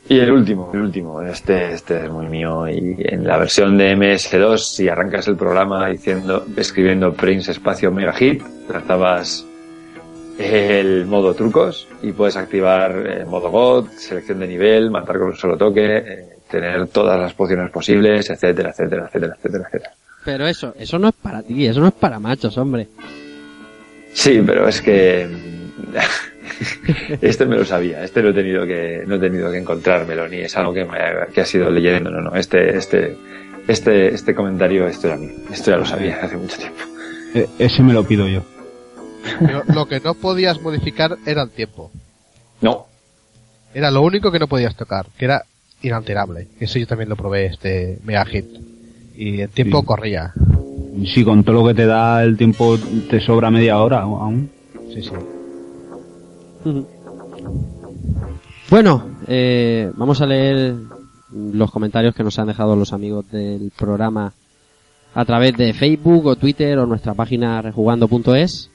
Y el último, el último, este, este es muy mío. Y en la versión de MS2, si arrancas el programa diciendo, escribiendo Prince espacio mega hit, lanzabas el modo trucos y puedes activar el modo God, selección de nivel, matar con un solo toque, eh, tener todas las pociones posibles, etcétera, etcétera, etcétera, etcétera, etcétera. pero eso, eso no es para ti, eso no es para machos, hombre. Sí, pero es que este me lo sabía, este no he tenido que no he tenido que encontrármelo ni es algo que me haya- que ha sido leyendo, no, no, este este este este comentario esto era mío, esto ya lo sabía hace mucho tiempo. E- ese me lo pido yo. Pero lo que no podías modificar era el tiempo. No, Era lo único que no podías tocar, que era inalterable. Eso yo también lo probé, este Mega Hit. Y el tiempo Sí. corría. Si con todo lo que te da el tiempo te sobra media hora aún. Sí, sí. Bueno, eh, vamos a leer los comentarios que nos han dejado los amigos del programa a través de Facebook o Twitter o nuestra página rejugando.es.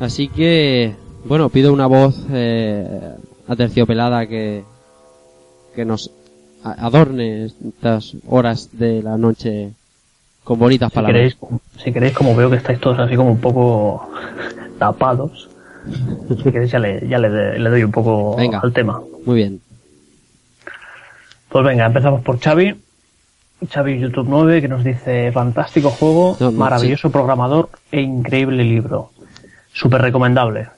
Así que, bueno, pido una voz eh, aterciopelada que, que nos adorne estas horas de la noche con bonitas Si palabras. queréis, si queréis, como veo que estáis todos así como un poco tapados, si queréis ya le, ya le, le doy un poco Venga. al tema. Muy bien. Pues venga, empezamos por Xavi. Xavi YouTube 9 que nos dice fantástico juego, No, no, maravilloso programador e increíble libro. Súper recomendable.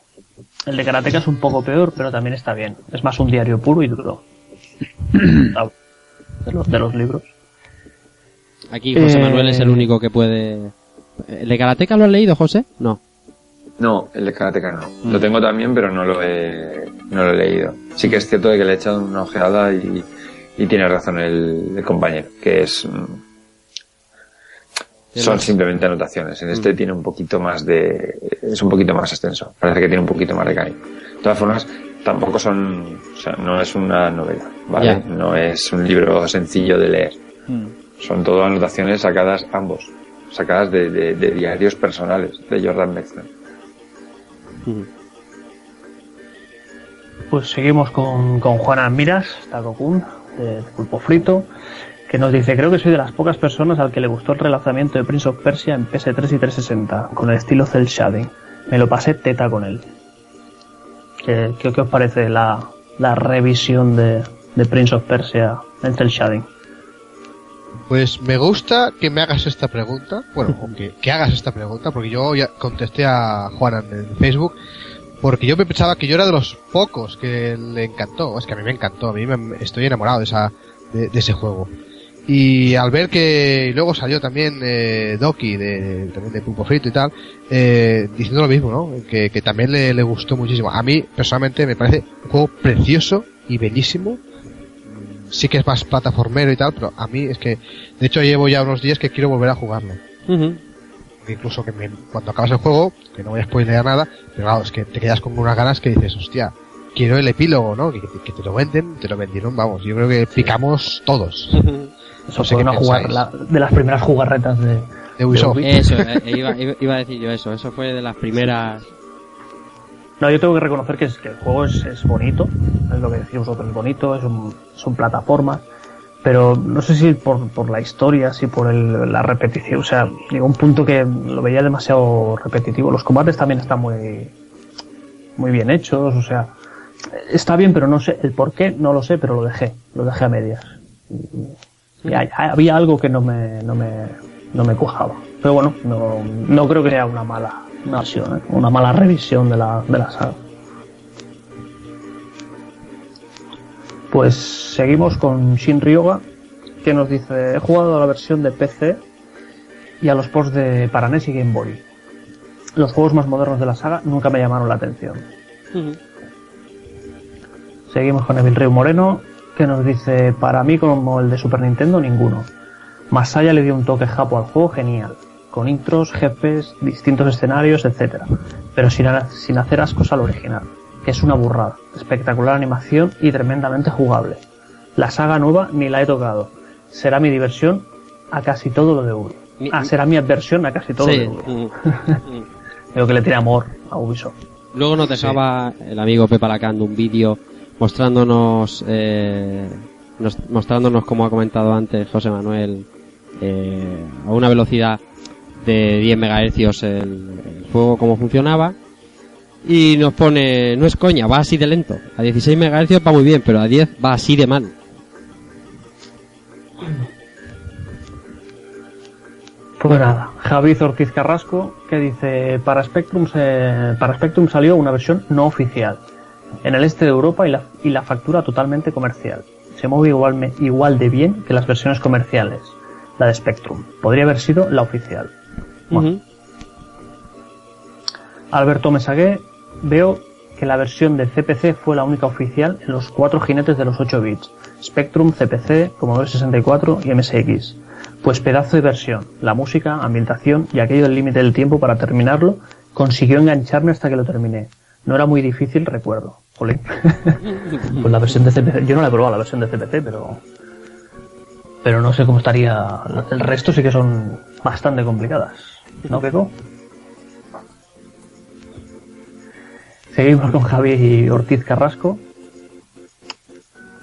El de Karateka es un poco peor, pero también está bien. Es más un diario puro y duro. De, los, de los libros. Aquí José Eh, Manuel es el único que puede... ¿El de Karateka lo has leído, José? No. No, el de Karateka no. Lo tengo también, pero no lo he, no lo he leído. Sí que es cierto de que le he echado una ojeada y, y tiene razón el, el compañero, que es... mm, Son simplemente anotaciones. En este tiene un poquito más de... Es un poquito más extenso. Parece que tiene un poquito más de cariño. De todas formas, tampoco son... O sea, no es una novela, ¿vale? No es un libro sencillo de leer. Son todo anotaciones sacadas ambos. Sacadas de, de- de diarios personales de Jordan Metzner. Pues seguimos con, con Juana Miras, Taco Kun, de Pulpo Frito, que nos dice, creo que soy de las pocas personas al que le gustó el relanzamiento de Prince of Persia en PS3 y 360, con el estilo Cell Shading. Me lo pasé teta con él. ¿Qué, qué- qué os parece la, la revisión de, de Prince of Persia en Cell Shading? Pues me gusta que me hagas esta pregunta, bueno, o que, hagas esta pregunta, porque yo ya contesté a Juan en Facebook, porque yo me pensaba que yo era de los pocos que le encantó, es que a mí me encantó, a mí me, estoy enamorado de, esa, de, ese juego. Y al ver que luego salió también eh, Doki, de, también de Pulpo Frito y tal, eh, diciendo lo mismo, ¿no? Que, que también le, le gustó muchísimo. A mí, personalmente, me parece un juego precioso y bellísimo, sí que es más plataformero y tal, pero a mí es que, de hecho llevo ya unos días que quiero volver a jugarlo. Que Incluso que me- cuando acabas el juego, que no voy a spoilear nada, pero claro, es que te quedas con unas ganas que dices, hostia, quiero el epílogo, ¿no? Que, te lo venden, te lo vendieron, vamos, yo creo que picamos todos. Eso sé fue una jugar, la- de las primeras jugarretas de, De Ubisoft. Eso, eh, iba, iba- iba a decir yo eso. Eso fue de las primeras... No, yo tengo que reconocer que, es, que el juego es, bonito, es lo que decís vosotros, es bonito, es un- son plataformas, pero no sé si por, la historia, si por el- la repetición, o sea, llegó un punto que lo veía demasiado repetitivo. Los combates también están muy, muy bien hechos, o sea, está bien, pero no sé, el por qué no lo sé, pero lo dejé, lo dejé a medias. Y había algo que no me, no me, no me cuajaba. Pero bueno, no, no creo que sea una mala una versión, ¿eh? una mala revisión de la, de la saga. Pues seguimos con Shin Ryoga, que nos dice, he jugado a la versión de PC y a los ports de para NES y Game Boy. Los juegos más modernos de la saga nunca me llamaron la atención. Seguimos con Evil Ryu Moreno, que nos dice, para mí como el de Super Nintendo, ninguno. Masaya le dio un toque japo al juego genial, con intros, jefes, distintos escenarios, etc. Pero sin, sin hacer ascos al original, que es una burrada, espectacular animación y tremendamente jugable. La saga nueva ni la he tocado. Será mi diversión a casi todo lo de Ubi. Ah, será mi adversión a casi todo Sí. lo de Ubi. Creo que le tiene amor a Ubisoft. Luego nos dejaba el amigo Pepa Lacando un vídeo mostrándonos, eh, nos- mostrándonos, como ha comentado antes José Manuel, eh, a una velocidad de 10 MHz el, el juego, cómo funcionaba. Y nos pone, no es coña, va así de lento. A 16 MHz va muy bien, pero a 10 va así de mal. Pues nada, Javi Ortiz Carrasco que dice para Spectrum se- para Spectrum salió una versión no oficial en el este de Europa y la, y la factura totalmente comercial. Se mueve igual, igual de bien que las versiones comerciales, la de Spectrum. Podría haber sido la oficial. Alberto Mesagué, veo que la versión de CPC fue la única oficial en los cuatro jinetes de los 8 bits, Spectrum, CPC, Commodore 64 y MSX. Pues pedazo de versión, la música, ambientación y aquello del límite del tiempo para terminarlo consiguió engancharme hasta que lo terminé. No era muy difícil, recuerdo. Jolín. pues la versión de CPC, yo no la he probado la versión de CPC, pero pero no sé cómo estaría. El resto sí que son bastante complicadas. ¿No, Keiko? Seguimos con Javi Ortiz Carrasco,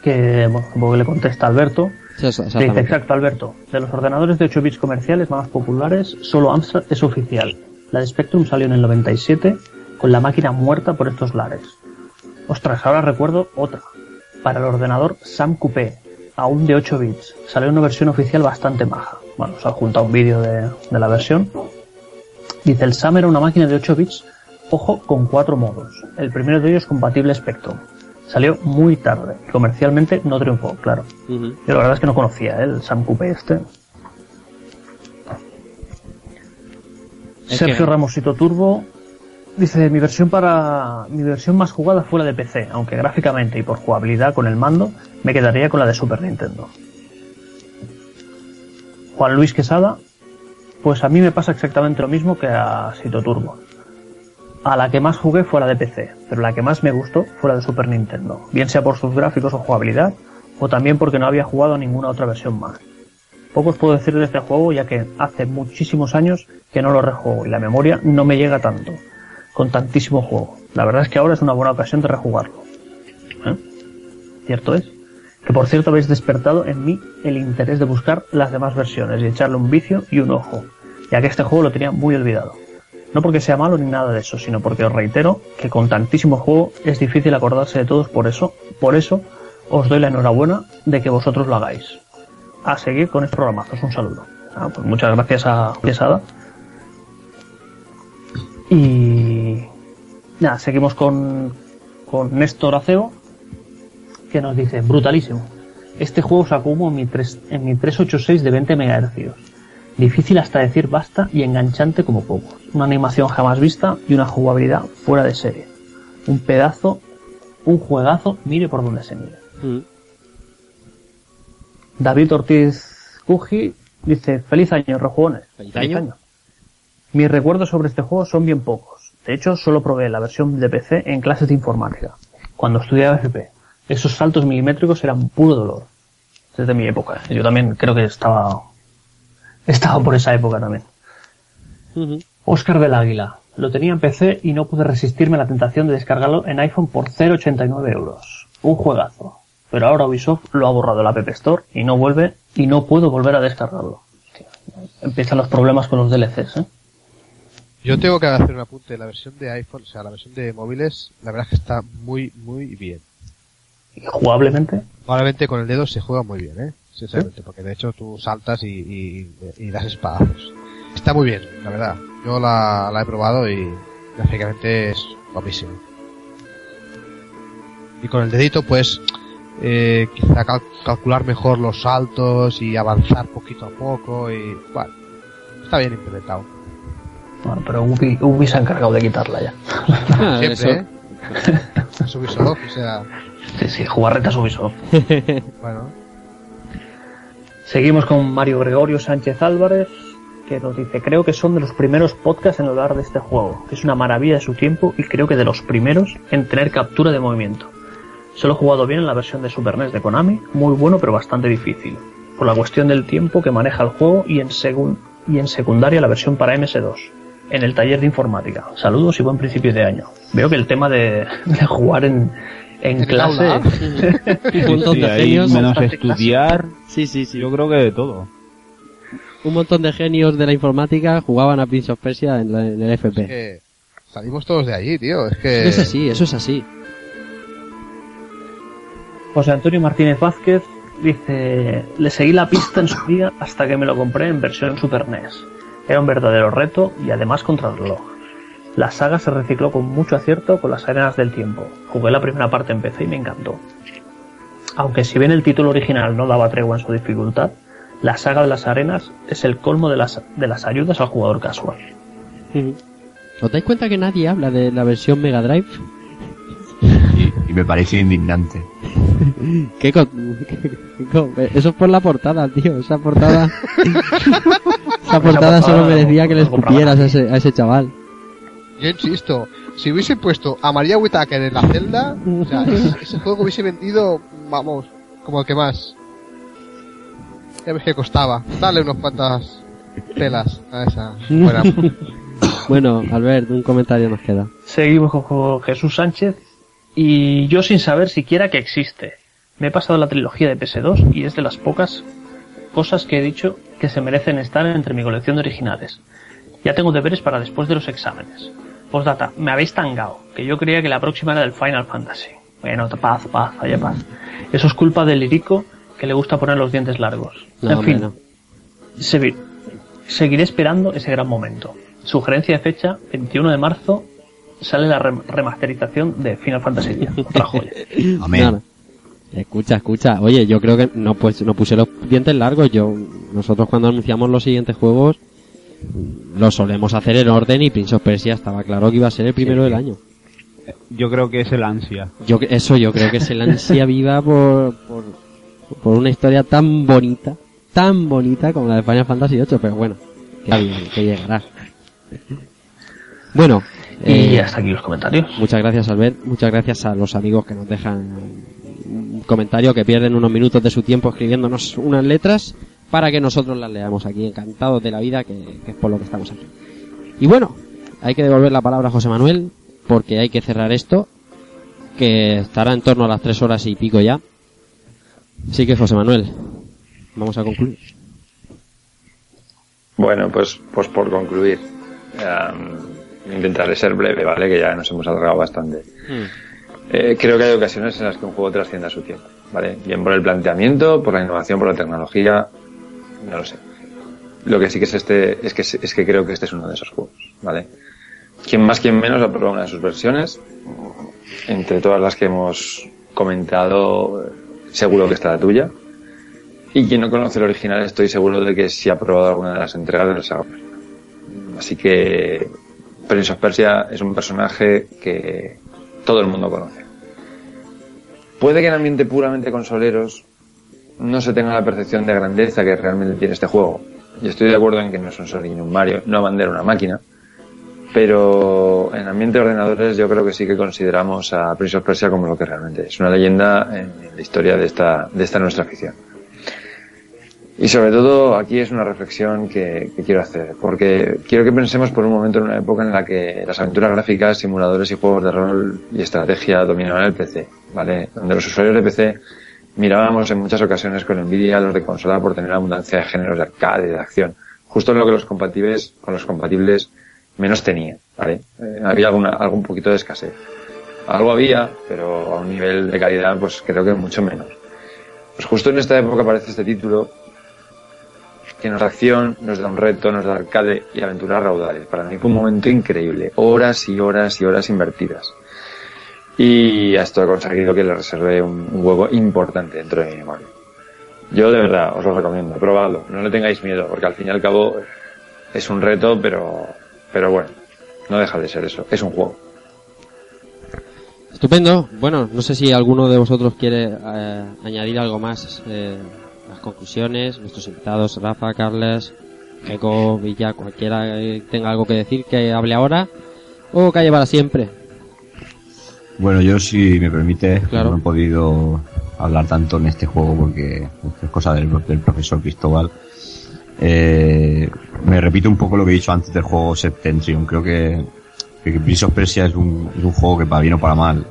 que bueno, supongo que le contesta a Alberto. Sí, eso, Le dice, exacto, Alberto. De los ordenadores de 8 bits comerciales más populares, solo Amstrad es oficial. La de Spectrum salió en el 97 con la máquina muerta por estos lares. Ostras, ahora recuerdo otra. Para el ordenador Sam Coupé, aún de 8 bits. Salió una versión oficial bastante maja. Bueno, se ha juntado un vídeo de, de la versión. Dice, el Sam era una máquina de 8 bits, ojo, con cuatro modos. El primero de ellos compatible Spectrum. Salió muy tarde y comercialmente no triunfó, claro. Ujú. Yo la verdad es que no conocía ¿eh? el Sam Coupé este. Es Sergio que- Ramosito Turbo dice mi versión para mi versión más jugada fue la de PC, aunque gráficamente y por jugabilidad con el mando me quedaría con la de Super Nintendo. Juan Luis Quesada, pues a mí me pasa exactamente lo mismo que a Sito Turbo. A la que más jugué fue la de PC, pero la que más me gustó fue la de Super Nintendo, bien sea por sus gráficos o jugabilidad, o también porque no había jugado a ninguna otra versión más. Poco os puedo decir de este juego ya que hace muchísimos años que no lo rejuego y la memoria no me llega tanto, con tantísimo juego. La verdad es que ahora es una buena ocasión de rejugarlo. ¿Eh? Cierto es. Que por cierto habéis despertado en mí el interés de buscar las demás versiones y echarle un vicio y un ojo, ya que este juego lo tenía muy olvidado. No porque sea malo ni nada de eso, sino porque os reitero que con tantísimo juego es difícil acordarse de todos, por eso, por eso os doy la enhorabuena de que vosotros lo hagáis. A seguir con estos programazos, un saludo. Ah, pues muchas gracias a Quesada. Y nada, seguimos con, con Néstor Aceo, que nos dice, brutalísimo. Este juego se acumó en mi, 3, en mi 386 de 20 MHz. Difícil hasta decir basta y enganchante como poco. Una animación jamás vista y una jugabilidad fuera de serie. Un pedazo, un juegazo, mire por donde se mire. Mm. David Ortiz Cuji dice, feliz año, rejugones. ¿Feliz año? Mis recuerdos sobre este juego son bien pocos. De hecho, solo probé la versión de PC en clases de informática, cuando estudiaba FP. Esos saltos milimétricos eran puro dolor. Desde mi época. Yo también creo que estaba, estaba por esa época también. Ujú. Oscar del Águila. Lo tenía en PC y no pude resistirme a la tentación de descargarlo en iPhone por 0,89 euros. Un juegazo. Pero ahora Ubisoft lo ha borrado de la App Store y no vuelve y no puedo volver a descargarlo. Hostia, empiezan los problemas con los DLCs, ¿eh? Yo tengo que hacer un apunte. La versión de iPhone, o sea, la versión de móviles, la verdad es que está muy, muy bien. Jugablemente, Probablemente con el dedo se juega muy bien, ¿eh? Sinceramente, porque de hecho tú saltas y, y, y das espadazos. Está muy bien, la verdad. Yo la, la he probado y gráficamente es guapísimo. Y con el dedito, pues, eh, quizá cal- calcular mejor los saltos y avanzar poquito a poco y, bueno, está bien implementado. bueno, pero Ubi, Ubi se ha encargado de quitarla ya. Ah, Siempre. ¿eh? Es Ubisoft, o sea, Sí, sí, jugarretas Ubisoft. bueno. Seguimos con Mario Gregorio Sánchez Álvarez, que nos dice, creo que son de los primeros podcasts en hablar de este juego, que es una maravilla de su tiempo y creo que de los primeros en tener captura de movimiento. Solo he jugado bien en la versión de Super NES de Konami, muy bueno pero bastante difícil, por la cuestión del tiempo que maneja el juego y en, segun- y en secundaria la versión para MS2, en el taller de informática. Saludos y buen principio de año. Veo que el tema de, de jugar en, en clase... aula. Un montón Sí, de genios. menos estudiar, Sí, sí, sí. yo creo que de todo. Un montón de genios de la informática jugaban a Prince of Persia en, la- en el Es FP. que salimos todos de allí, tío. Es que... Eso es así, eso es así. José Antonio Martínez Vázquez dice, le seguí la pista en su día hasta que me lo compré en versión Super NES. Era un verdadero reto y además contra el reloj. La saga se recicló con mucho acierto con las arenas del tiempo. Jugué la primera parte en PC y me encantó. Aunque si bien el título original no daba tregua en su dificultad, la saga de las arenas es el colmo de las, de las ayudas al jugador casual. ¿Os dais cuenta que nadie habla de la versión Mega Drive? me parece indignante. ¿Qué co- qué co- Eso es por la portada, tío. Esa portada. Esa portada solo merecía que le escupieras a ese, a ese chaval. Yo insisto, si hubiese puesto a María Whittaker en la celda, o sea, ese, juego hubiese vendido, vamos, como el que más. Ya ves que costaba. Dale unas cuantas pelas a esa. Buena. Bueno, Albert, un comentario nos queda. Seguimos con Jesús Sánchez y yo sin saber siquiera que existe. Me he pasado la trilogía de PS2 y es de las pocas cosas que he dicho que se merecen estar entre mi colección de originales. Ya tengo deberes para después de los exámenes. Postdata, me habéis tangado, que yo creía que la próxima era del Final Fantasy. Bueno, paz, paz, haya paz. Eso es culpa del lirico que le gusta poner los dientes largos. No, en fin, no. seguiré esperando ese gran momento. Sugerencia de fecha, 21 de marzo, sale la rem- remasterización de Final Fantasy X. Otra joya. Amén. No, no. Escucha, escucha. Oye, yo creo que no pues no puse los dientes largos. Yo nosotros cuando anunciamos los siguientes juegos los solemos hacer en orden y Prince of Persia estaba claro que iba a ser el primero del año. Yo creo que es el ansia. Yo que- eso yo creo que es el ansia viva por, por por una historia tan bonita, tan bonita como la de Final Fantasy VIII, pero bueno, que, bien, que llegará. Bueno, Y eh, hasta aquí los comentarios. Muchas gracias, Albert. Muchas gracias a los amigos que nos dejan un comentario, que pierden unos minutos de su tiempo escribiéndonos unas letras para que nosotros las leamos aquí. Encantados de la vida, que, que es por lo que estamos aquí. Y bueno, hay que devolver la palabra a José Manuel, porque hay que cerrar esto, que estará en torno a las tres horas y pico ya. Así que, José Manuel, vamos a concluir. Bueno, pues, pues por concluir, em, intentaré ser breve, ¿vale? Que ya nos hemos alargado bastante. Eh, creo que hay ocasiones en las que un juego trasciende a su tiempo, ¿vale? Bien por el planteamiento, por la innovación, por la tecnología, no lo sé. Lo que sí que es este, es que, es que creo que este es uno de esos juegos, ¿vale? Quien más, quien menos ha probado una de sus versiones. Entre todas las que hemos comentado, seguro que está la tuya. Y quien no conoce el original, estoy seguro de que sí ha probado alguna de las entregas de la saga. Así que Prince of Persia es un personaje que todo el mundo conoce. Puede que en ambiente puramente consoleros no se tenga la percepción de grandeza que realmente tiene este juego. Y estoy de acuerdo en que no es un Sonic ni un Mario, no va a vender una máquina. Pero en ambiente de ordenadores yo creo que sí que consideramos a Prince of Persia como lo que realmente es. Una leyenda en la historia de esta, de esta nuestra afición. Y sobre todo aquí es una reflexión que, que quiero hacer, porque quiero que pensemos por un momento en una época en la que las aventuras gráficas, simuladores y juegos de rol y estrategia dominaban el PC, ¿vale? Donde los usuarios de PC mirábamos en muchas ocasiones con envidia a los de consola por tener abundancia de géneros de arcade, de acción. Justo lo que los compatibles, con los compatibles menos tenían, ¿vale? Eh, había alguna, algún poquito de escasez. Algo había, pero a un nivel de calidad, pues creo que mucho menos. Pues justo en esta época aparece este título que nos da acción, nos da un reto, nos da arcade y aventuras raudales. Para mí fue un momento increíble. Horas y horas y horas invertidas. Y esto he conseguido que le reserve un, un huevo importante dentro de mi memoria. Yo de verdad os lo recomiendo, probadlo, no le tengáis miedo, porque al fin y al cabo es un reto, pero, pero bueno, no deja de ser eso, es un juego. Estupendo. Bueno, no sé si alguno de vosotros quiere eh, añadir algo más. Eh, las conclusiones, nuestros invitados, Rafa, Carles, Eco, Villa, cualquiera que tenga algo que decir, que hable ahora o calle para siempre. Bueno, yo si me permite, Claro. no he podido hablar tanto en este juego porque es cosa del, del profesor Cristóbal. Eh, me repito un poco lo que he dicho antes del juego Septentrion. Creo que, que Prince of Persia es un, es un juego que para bien o para mal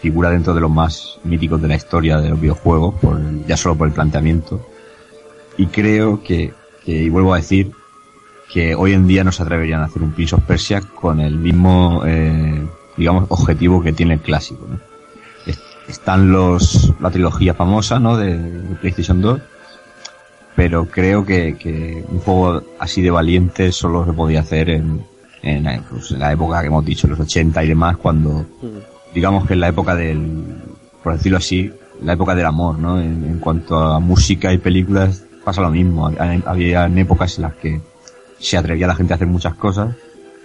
figura dentro de los más míticos de la historia de los videojuegos, por, ya solo por el planteamiento. Y creo que, que, y vuelvo a decir, que hoy en día no se atreverían a hacer un Prince of Persia con el mismo, eh, digamos, objetivo que tiene el clásico. Están los, la trilogía famosa, ¿no? De, de PlayStation 2, pero creo que, que un juego así de valiente solo se podía hacer en, en, la- pues, en la época que hemos dicho, los 80 y demás, cuando, digamos que en la época del, por decirlo así, la época del amor, ¿no? En, en cuanto a música y películas pasa lo mismo. Había, había épocas en las que se atrevía la gente a hacer muchas cosas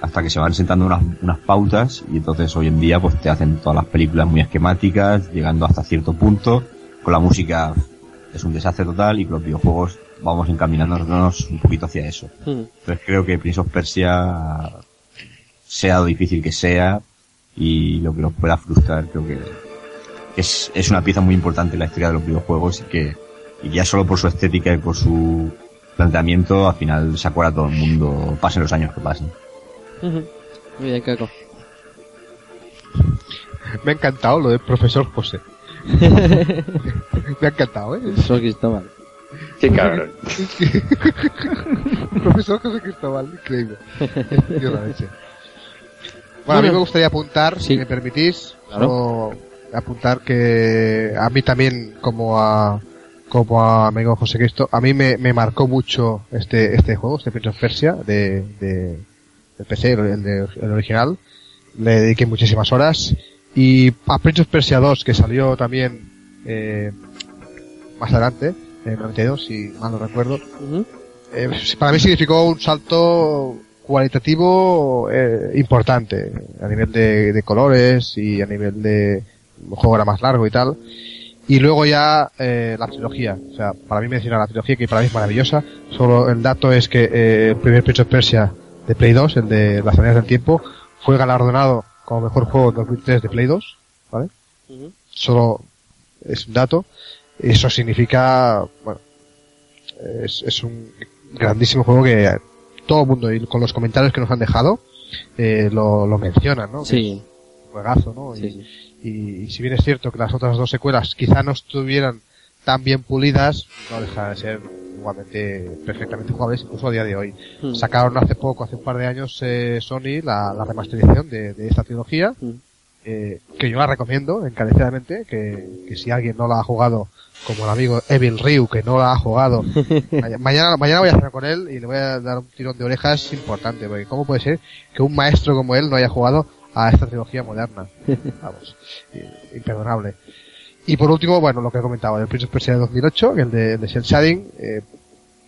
hasta que se van sentando unas, unas pautas y entonces hoy en día pues te hacen todas las películas muy esquemáticas, llegando hasta cierto punto, con la música es un desastre total y con los videojuegos vamos encaminándonos un poquito hacia eso. Mm. Entonces creo que Prince of Persia, sea lo difícil que sea y lo que nos pueda frustrar, creo que es, es una pieza muy importante en la historia de los videojuegos y que, y ya solo por su estética y por su planteamiento al final se acuerda todo el mundo, pasen los años que pasen. Muy bien, Keiko. Me ha encantado lo del profesor José. Me ha encantado, ¿eh? Soy Cristóbal. Qué cabrón. profesor José Cristóbal, increíble. Dios la leche. Bueno, a mí me gustaría apuntar, Sí. si me permitís, Claro. solo apuntar que a mí también, como a como a amigo José Cristo, a mí me, me marcó mucho este este juego, este Prince of Persia de, de, del PC, el, de- el original. Le dediqué muchísimas horas. Y a Prince of Persia 2, que salió también eh, más adelante, en 92, si mal no recuerdo, eh, para mí significó un salto cualitativo eh, importante a nivel de, de colores y a nivel de el juego era más largo y tal y luego ya eh, la trilogía o sea para mí menciona la trilogía que para mí es maravillosa solo el dato es que eh, el primer Prince of Persia de Play 2 el de las tareas del tiempo fue galardonado como mejor juego en 2003 de Play 2 ¿vale? Solo es un dato eso significa bueno es, es un grandísimo juego que todo el mundo y con los comentarios que nos han dejado eh, lo, lo mencionan ¿no? Sí, un juegazo ¿no? sí, Y- sí. y, y si bien es cierto que las otras dos secuelas quizá no estuvieran tan bien pulidas, no dejan de ser igualmente perfectamente jugables incluso a día de hoy. Mm. Sacaron hace poco, hace un par de años, eh, Sony la, la remasterización de, de esta trilogía, Mm. eh, que yo la recomiendo encarecidamente, que, que si alguien no la ha jugado, como el amigo Evil Ryu, que no la ha jugado, ma- mañana, mañana voy a hacer con él y le voy a dar un tirón de orejas importante, porque ¿cómo puede ser que un maestro como él no haya jugado a esta trilogía moderna? Vamos, i- imperdonable. Y por último, bueno, lo que he comentado, el Prince of Persia de 2008, que el de, el de Shell Shading, eh,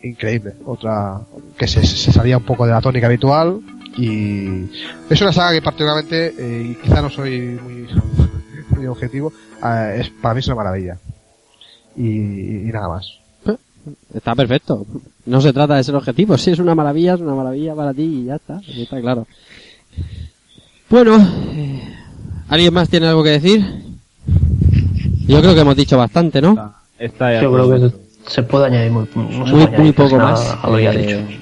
increíble. Otra que se, se salía un poco de la tónica habitual y es una saga que particularmente, eh, quizá no soy muy, muy objetivo, eh, es, para mí es una maravilla. Y, y nada más. Está perfecto. No se trata de ser objetivo. Si es una maravilla, es una maravilla para ti y ya está. Está claro. Bueno, eh, ¿alguien más tiene algo que decir? Yo creo que hemos dicho bastante, ¿no? Está ya Yo creo que se puede añadir muy, no Muy, puede añadir muy poco más. a lo ya Eh, dicho.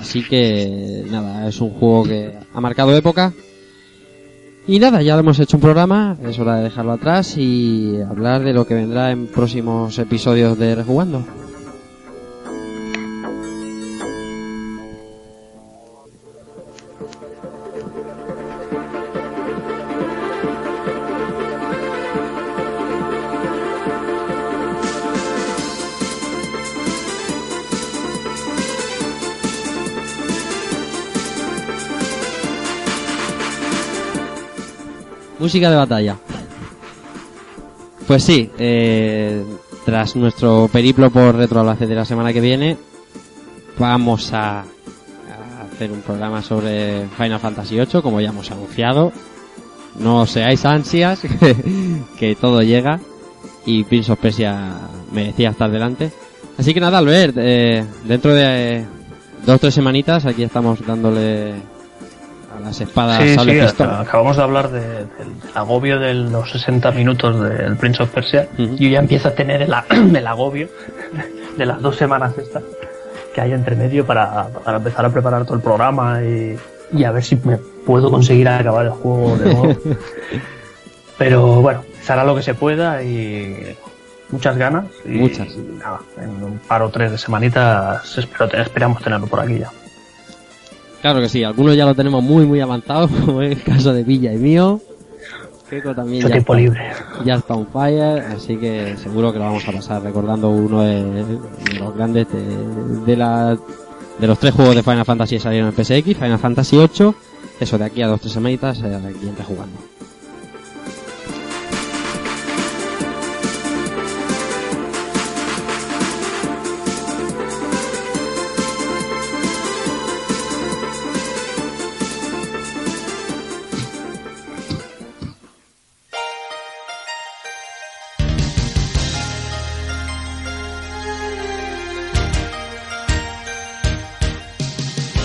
Así que, nada, es un juego que ha marcado época. Y nada, ya hemos hecho un programa, es hora de dejarlo atrás y hablar de lo que vendrá en próximos episodios de Rejugando. Música de batalla. Pues sí, eh, tras nuestro periplo por Retro de la semana que viene, vamos a, hacer un programa sobre Final Fantasy VIII, como ya hemos anunciado. No seáis ansias, que, que todo llega y Prince of Persia merecía estar delante. Así que nada, Albert, eh, dentro de eh, dos o tres semanitas aquí estamos dándole las espadas Sí, sable sí, pistola. acabamos de hablar de- del agobio de los 60 minutos del Prince of Persia. Ujú. Yo ya empiezo a tener el, agobio de las dos semanas estas que hay entre medio para, para empezar a preparar todo el programa y, y a ver si me puedo conseguir acabar el juego de nuevo. Pero bueno, se hará lo que se pueda y muchas ganas. Y, Muchas. y nada, en un par o tres de semanitas espero, esperamos tenerlo por aquí ya. Claro que sí, algunos ya lo tenemos muy muy avanzado, como es el caso de Villa y mío. Keiko también ya tiempo está, libre. ya está on fire, así que seguro que lo vamos a pasar recordando uno de, de los grandes de, de la de los tres juegos de Final Fantasy que salieron en PSX, Final Fantasy 8, eso de aquí a dos tres semanitas, eh, aquí entre jugando.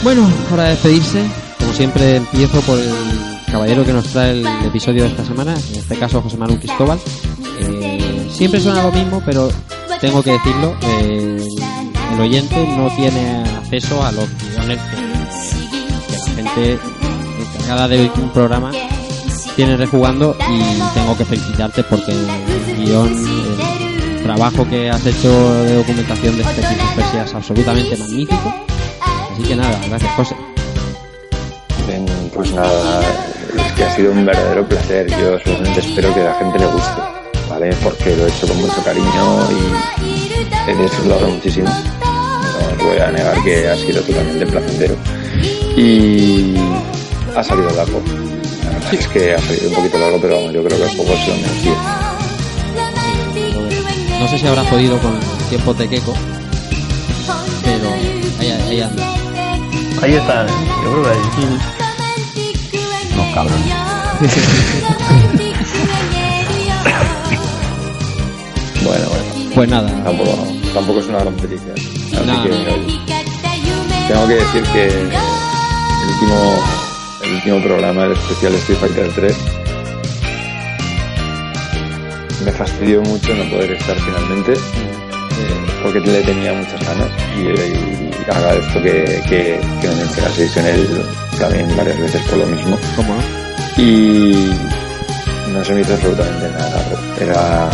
Bueno, de despedirse. Como siempre, empiezo por el caballero que nos trae el episodio de esta semana, en este caso José Manuel Cristóbal. Eh, siempre suena lo mismo, pero tengo que decirlo. eh, el oyente no tiene acceso a los guiones que, la gente encargada de un programa tiene rejugando y tengo que felicitarte porque el guion, el trabajo que has hecho de documentación de este Persia es absolutamente magnífico. Así que nada, gracias José. Bien, Pues nada, es que ha sido un verdadero placer. Yo solamente espero que a la gente le guste, ¿vale? Porque lo he hecho con mucho cariño y he disfrutado muchísimo. No os voy a negar que ha sido totalmente placentero. Y ha salido largo. La verdad es que ha salido un poquito largo, pero vamos, yo creo que el juego se lo merecía. No sé si habrá podido con el tiempo de Keiko, pero ahí, ahí anda. Ahí está, yo creo que ahí. No, cabrón. Bueno, bueno. Pues nada, Tampoco, tampoco es una gran petición. Así No, que, no. oye, tengo que decir que el último, el último programa, el especial Street Fighter 3, me fastidió mucho no poder estar finalmente, eh, porque le tenía muchas ganas y, y agradezco que, que, que me mencionaseis en él también varias veces por lo mismo. ¿cómo no? Y no se me hizo absolutamente nada largo. Era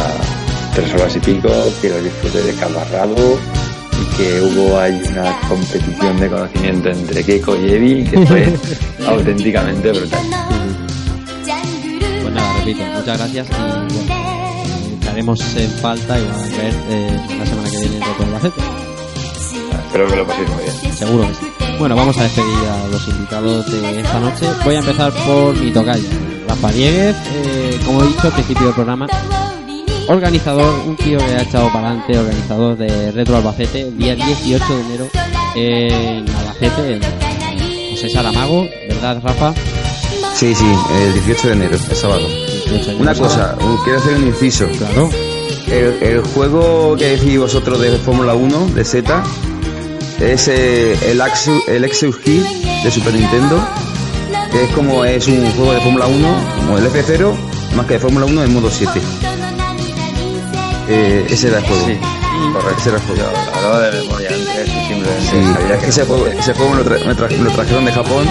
tres horas y pico, que lo disfruté de cabo a rabo y que hubo ahí una competición de conocimiento entre Keiko y Evi que fue auténticamente brutal. Pues nada, repito, muchas gracias y bueno, eh, estaremos en falta y vamos a ver eh, la semana que viene otro Albacete. Espero que lo paséis muy bien. Seguro que sí. Bueno, vamos a despedir a los invitados de esta noche. Voy a empezar por mi tocayo, Rafa Dieguez, eh, como he dicho al principio del programa, organizador, un tío que ha echado para adelante, organizador de Retro Albacete, el día 18 de enero en Albacete, en José Saramago, ¿verdad, Rafa? Sí, sí, el 18 de enero, el sábado. 18 de Una cosa, quiero hacer un inciso. Claro. El, el juego que decís vosotros de Fórmula 1, de Z, es eh, el, Axu, el Exeus Kid de Super Nintendo, que es como es un juego de Fórmula 1, como el F0, más que de Fórmula 1 en modo 7. Eh, ese era el juego. Sí, correcto. Ese era el juego. Yo hablaba de memoria antes y simplemente Sí, sabía que ese juego, podía. ese juego me lo, tra- me tra- lo trajeron de Japón,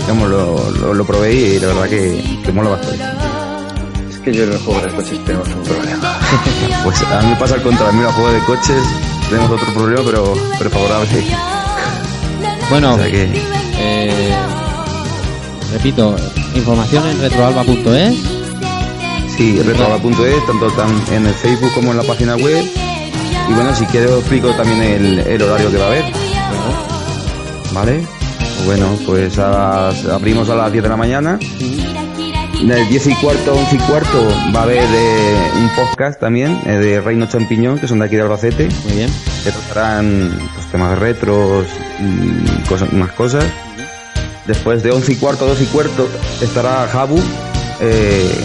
digamos, lo, lo, lo probé y la verdad que, que mola bastante. Es que yo en los juegos de coches tenemos un problema. Pues a mí me pasa al contrario, a mí los juegos de coches tenemos otro problema, pero, pero favorable. Bueno, O sea que, eh, repito, información en retroalba.es. sí, retroala.es, tanto tan en el Facebook como en la página web. Y bueno, si quieres os explico también el, el horario que va a haber. ¿Vale? Bueno, pues a abrimos a las 10 de la mañana. El 10 y cuarto, 11 y cuarto va a haber eh, un podcast también eh, de Reino Champiñón, que son de aquí de Albacete. Muy bien. que tratarán pues, temas retros y cosas, más cosas. Después de 11 y cuarto, 12 y cuarto estará Jabu, eh,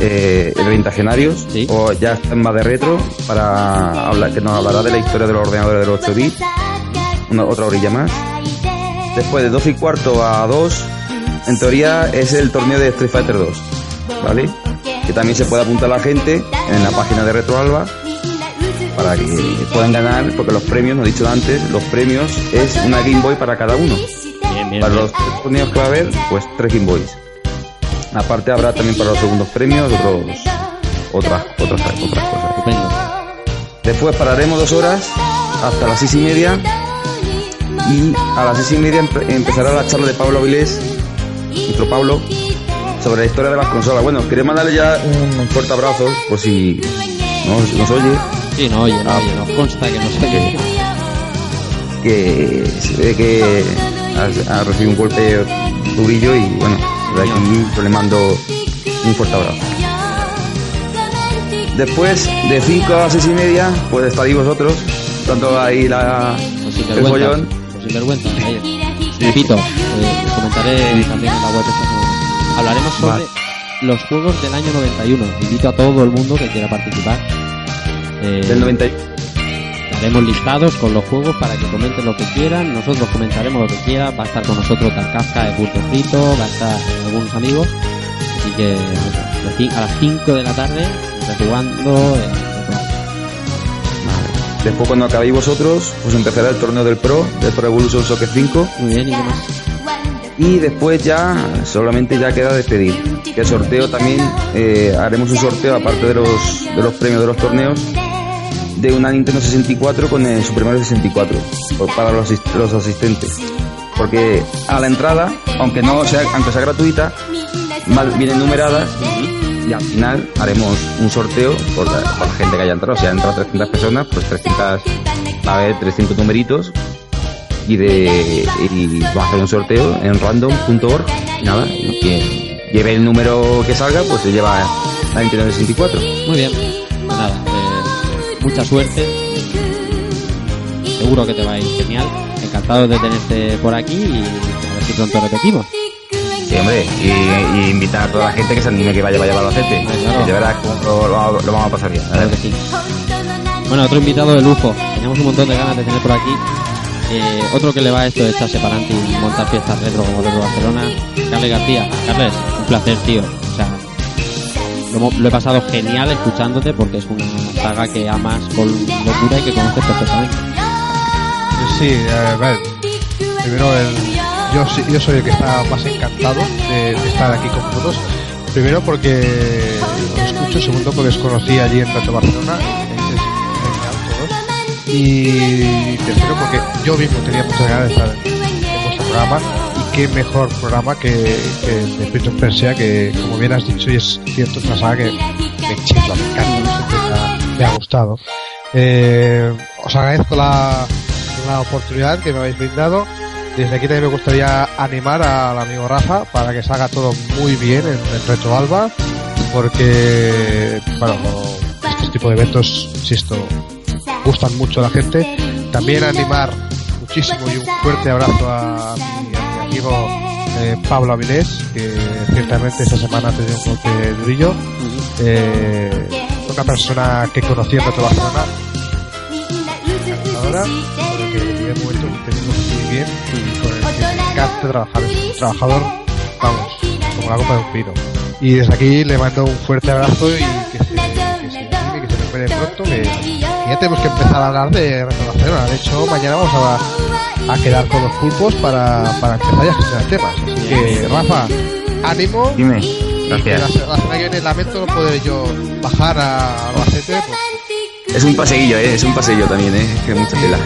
eh, el Ventagenarios, Sí. o ya más de retro, para hablar, que nos hablará de la historia de los ordenadores de los 8 bits, una, otra orilla más. Después de 12 y cuarto a 2, en teoría es el torneo de Street Fighter 2, ¿vale? Que también se puede apuntar la gente en la página de Retro Alba para que puedan ganar, porque los premios, lo he dicho antes, los premios es una Game Boy para cada uno. Bien, bien. Para bien. los tres torneos que va a haber, pues tres Game Boys. Aparte habrá también para los segundos premios otros otras otras otras cosas. Estupendo. Después pararemos dos horas hasta las seis y media y a las seis y media empe- empezará la charla de Pablo Avilés, nuestro Pablo, sobre la historia de las consolas. Bueno, quería mandarle ya un fuerte abrazo por si nos, nos oye, Sí, no, oye, no, oye, nos consta que no sé qué. que se ve que ha, ha recibido un golpe durillo y bueno, de aquí yo le mando un fuerte abrazo. Después, de 5 a 6 y media, pues estaréis vosotros, tanto ahí la, el follón. Repito, eh, comentaré también en la web esta semana. Hablaremos sobre Vale. los juegos del año 91. Invito a todo el mundo que quiera participar. Eh, Del 90, y- Claro, haremos listados con los juegos para que comenten lo que quieran, nosotros comentaremos lo que quieran, va a estar con nosotros Tarkafka de Punto Frito, va a estar algunos amigos, así que a las 5 de la tarde, jugando Después cuando acabéis vosotros, pues empezará el torneo del Pro, del Pro Evolution Soccer 5. Muy bien, ¿y qué más? Y después ya, solamente ya queda despedir. Que el sorteo también, eh, haremos un sorteo aparte de los, de los premios de los torneos, de una Nintendo 64 con el Super Mario 64, por- para los, los asistentes. Porque a la entrada, aunque no sea, aunque sea gratuita, mal- vienen numeradas y al final haremos un sorteo por la, gente que haya entrado. Si han entrado 300 personas, pues 300, va a haber 300 numeritos y de y va a hacer un sorteo en random.org nada, y quien lleve el número que salga, pues se lleva la Nintendo 64. Muy bien, pues nada, eh, mucha suerte, seguro que te va a ir genial, encantado de tenerte por aquí y a ver si pronto repetimos. Sí, hombre, y, y invitar a toda la gente que se anime que vaya, vaya a Albacete. claro. De verdad lo, lo- lo vamos a pasar bien. Claro que sí. Bueno, otro invitado de lujo. Teníamos un montón de ganas de tener por aquí. Eh, otro que le va a esto de echarse para adelante y montar fiestas retro como Retro Barcelona. Carles García. Carles, un placer, tío. O sea, lo he pasado genial escuchándote porque es una saga que amas con locura y que conoces perfectamente. Sí, a ver, primero el, yo, yo soy el que está más encantado de, estar aquí con vosotros. Primero porque os escucho, segundo porque os conocí allí en Reto Barcelona, todos. Y tercero porque yo mismo tenía muchas ganas de estar en, vuestro programa y qué mejor programa que, que de Prince of Persia que como bien has dicho y es cierto es una saga que me chifla, me me ha gustado. Eh, os agradezco la, la oportunidad que me habéis brindado. Desde aquí también me gustaría animar al amigo Rafa para que salga todo muy bien en el Retro Alba, porque, bueno, estos tipos de eventos, insisto, gustan mucho a la gente. También animar muchísimo y un fuerte abrazo a mi, a mi amigo eh, Pablo Avilés, que ciertamente esta semana ha tenido un golpe durillo. Eh, una persona que conocí en Retro Barcelona, ahora, pero que en primer momento bien y con el un trabajador, vamos, como la copa de un pino. Y desde aquí le mando un fuerte abrazo y que se, que se que se recupere pronto, que, que ya tenemos que empezar a hablar de Retro Barcelona. De hecho, mañana vamos a, a quedar con los pulpos para, para empezar ya a gestionar temas. Así que, Rafa, ánimo. Dime, que la, gracias. la semana que viene lamento no poder yo bajar a Albacete, pues, Es un paseillo, ¿eh? Es un paseillo también, ¿eh? Que mucha tela.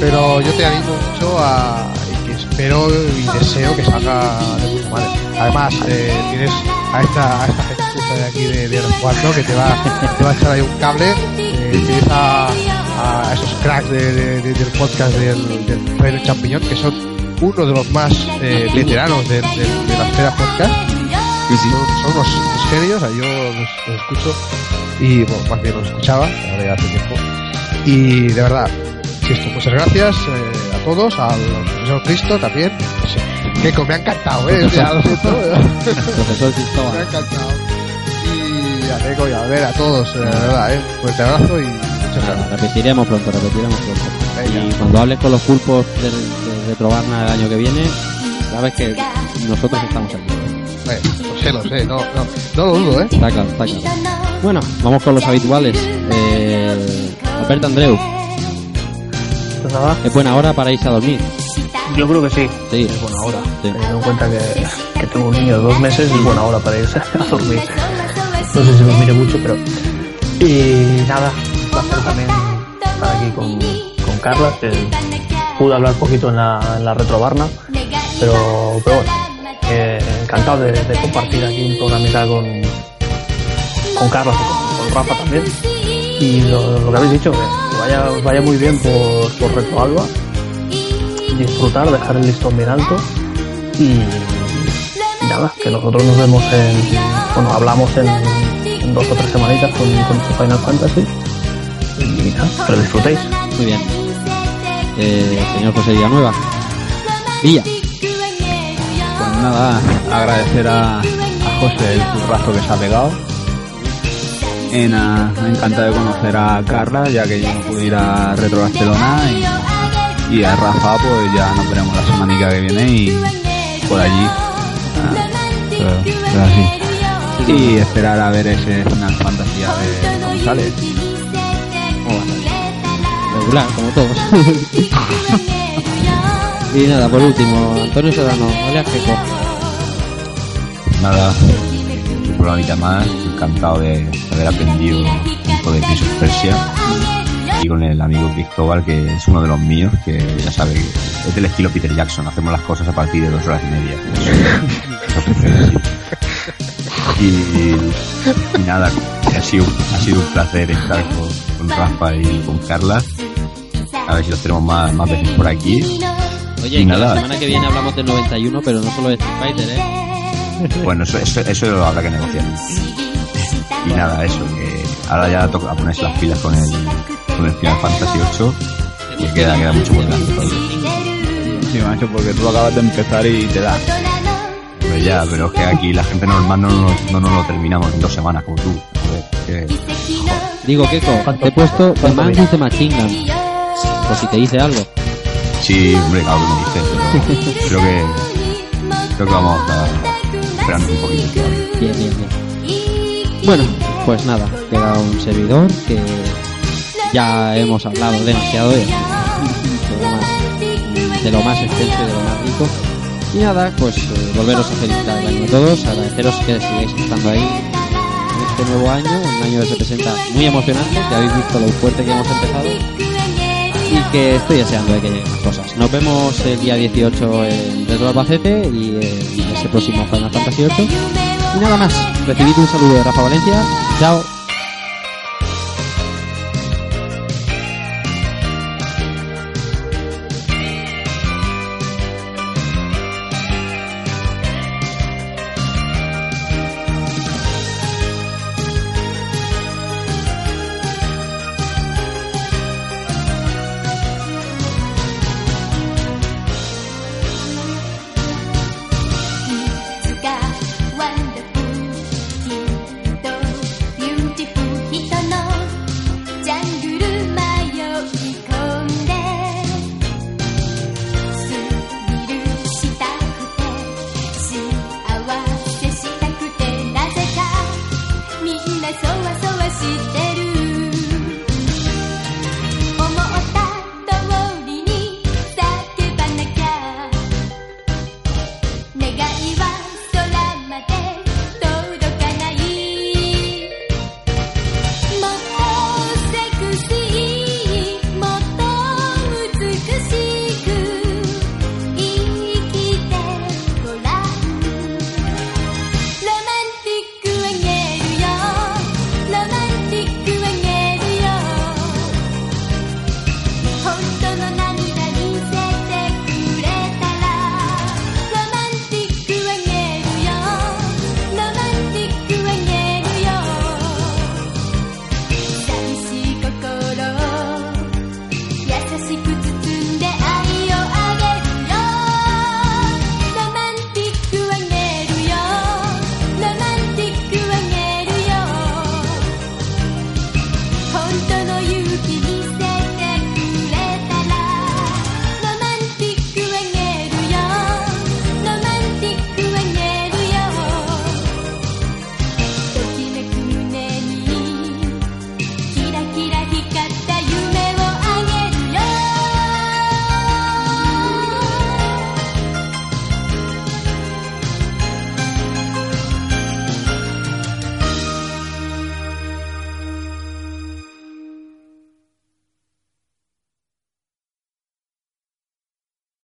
Pero yo te animo mucho a y que espero y deseo que salga de puta madre. Además, eh, tienes a esta, a esta gente justa de aquí de, de Cuarto que te va, te va a echar ahí un cable. Eh, tienes a, a esos cracks de- de- de- del podcast del, del Reino Champiñón que son uno de los más eh, veteranos de, la esfera podcast. Son, son unos, unos genios, yo los, los escucho y bueno, más bien los escuchaba, ahora ya hace tiempo. Y de verdad, insisto, muchas gracias eh, a todos, al profesor Cristo también. Que me ha encantado, ¿eh? Lo siento. Profesor me ha Cristóbal. encantado. Y a Neko y a ver a todos, eh, de verdad, ¿eh? Fuerte abrazo y muchas gracias. repetiremos pronto, repetiremos pronto. Venga. Y cuando hables con los pulpos de, de Retrobarna el año que viene, sabes que nosotros estamos aquí. Eh, lo sé, lo sé, no, no, no lo dudo, ¿eh? Está claro, está claro. Bueno, vamos con los habituales. Eh, Alberto Andreu, Nada, es buena hora para irse a dormir. yo creo que sí. Sí, Es buena hora. Sí. Teniendo en cuenta que, que tengo un niño de dos meses, es buena hora para irse a dormir. No sé si me mire mucho, pero. Y nada, un placer también estar aquí con, con Carla, que pude hablar un poquito en la, en la retrobarna, pero, pero bueno, eh, encantado de, de compartir aquí un programita con, con Carlos y con, con Rafa también. Y lo, lo que habéis dicho, que vaya, vaya muy bien por, por Retro Alba disfrutar, dejar el listón bien alto y, nada, que nosotros nos vemos en, bueno, hablamos en, dos o tres semanitas con, con este Final Fantasy y nada, que disfrutéis. muy bien. Eh, señor José Villanueva. Villa, Pues nada, agradecer a, a José el currazo que se ha pegado. En, ah, encantado de conocer a Carla, ya que yo no pude ir a Retro Barcelona. Y, y a Rafa, pues ya nos veremos la semanica que viene y por allí. Ah, pero- pero así. Y esperar a ver ese Final Fantasy a ver cómo sale. Regular, como todos. y nada, por último, Antonio Serrano, alias Keiko. Nada, un programita más, encantado de haber aprendido un poco de Prince of Persia. Y con el amigo Cristóbal, que es uno de los míos, que ya sabe, es del estilo Peter Jackson, hacemos las cosas a partir de dos horas y media. Y, y nada, ha sido, ha sido un placer estar con, con Rafa y con Carla. A ver si los tenemos más, más veces por aquí. Oye, Y que nada. la semana que viene hablamos del 91, pero no solo de Street Fighter, ¿eh? Bueno, eso, eso, eso habrá que negociar. Y nada, eso, que ahora ya toca ponerse las pilas con el, con el Final Fantasy VIII, que queda, queda mucho por delante todavía. Sí, macho, porque tú acabas de empezar y te da. Pues ya, pero es que aquí la gente normal no, nos- no nos lo terminamos en dos semanas como tú. Joder, que- Digo, Keiko, te he puesto The Man with the Machine Gun. Por si te dice algo. Sí, hombre, claro que me dices, pero creo que, creo que vamos a esperar un poquito todavía. Bien, bien, bien. Bueno, pues nada, queda un servidor que ya hemos hablado demasiado de, de lo más, de lo más extenso y de lo más rico. Y nada, pues eh, volveros a felicitar el año a todos, agradeceros que sigáis estando ahí en este nuevo año, un año que se presenta muy emocionante, que habéis visto lo fuerte que hemos empezado y que estoy deseando de que lleguen más cosas. Nos vemos el día 18 en Retro Albacete y en ese próximo Final Fantasy VIII. Y nada más, recibid un saludo de Rafa Valencia. Chao.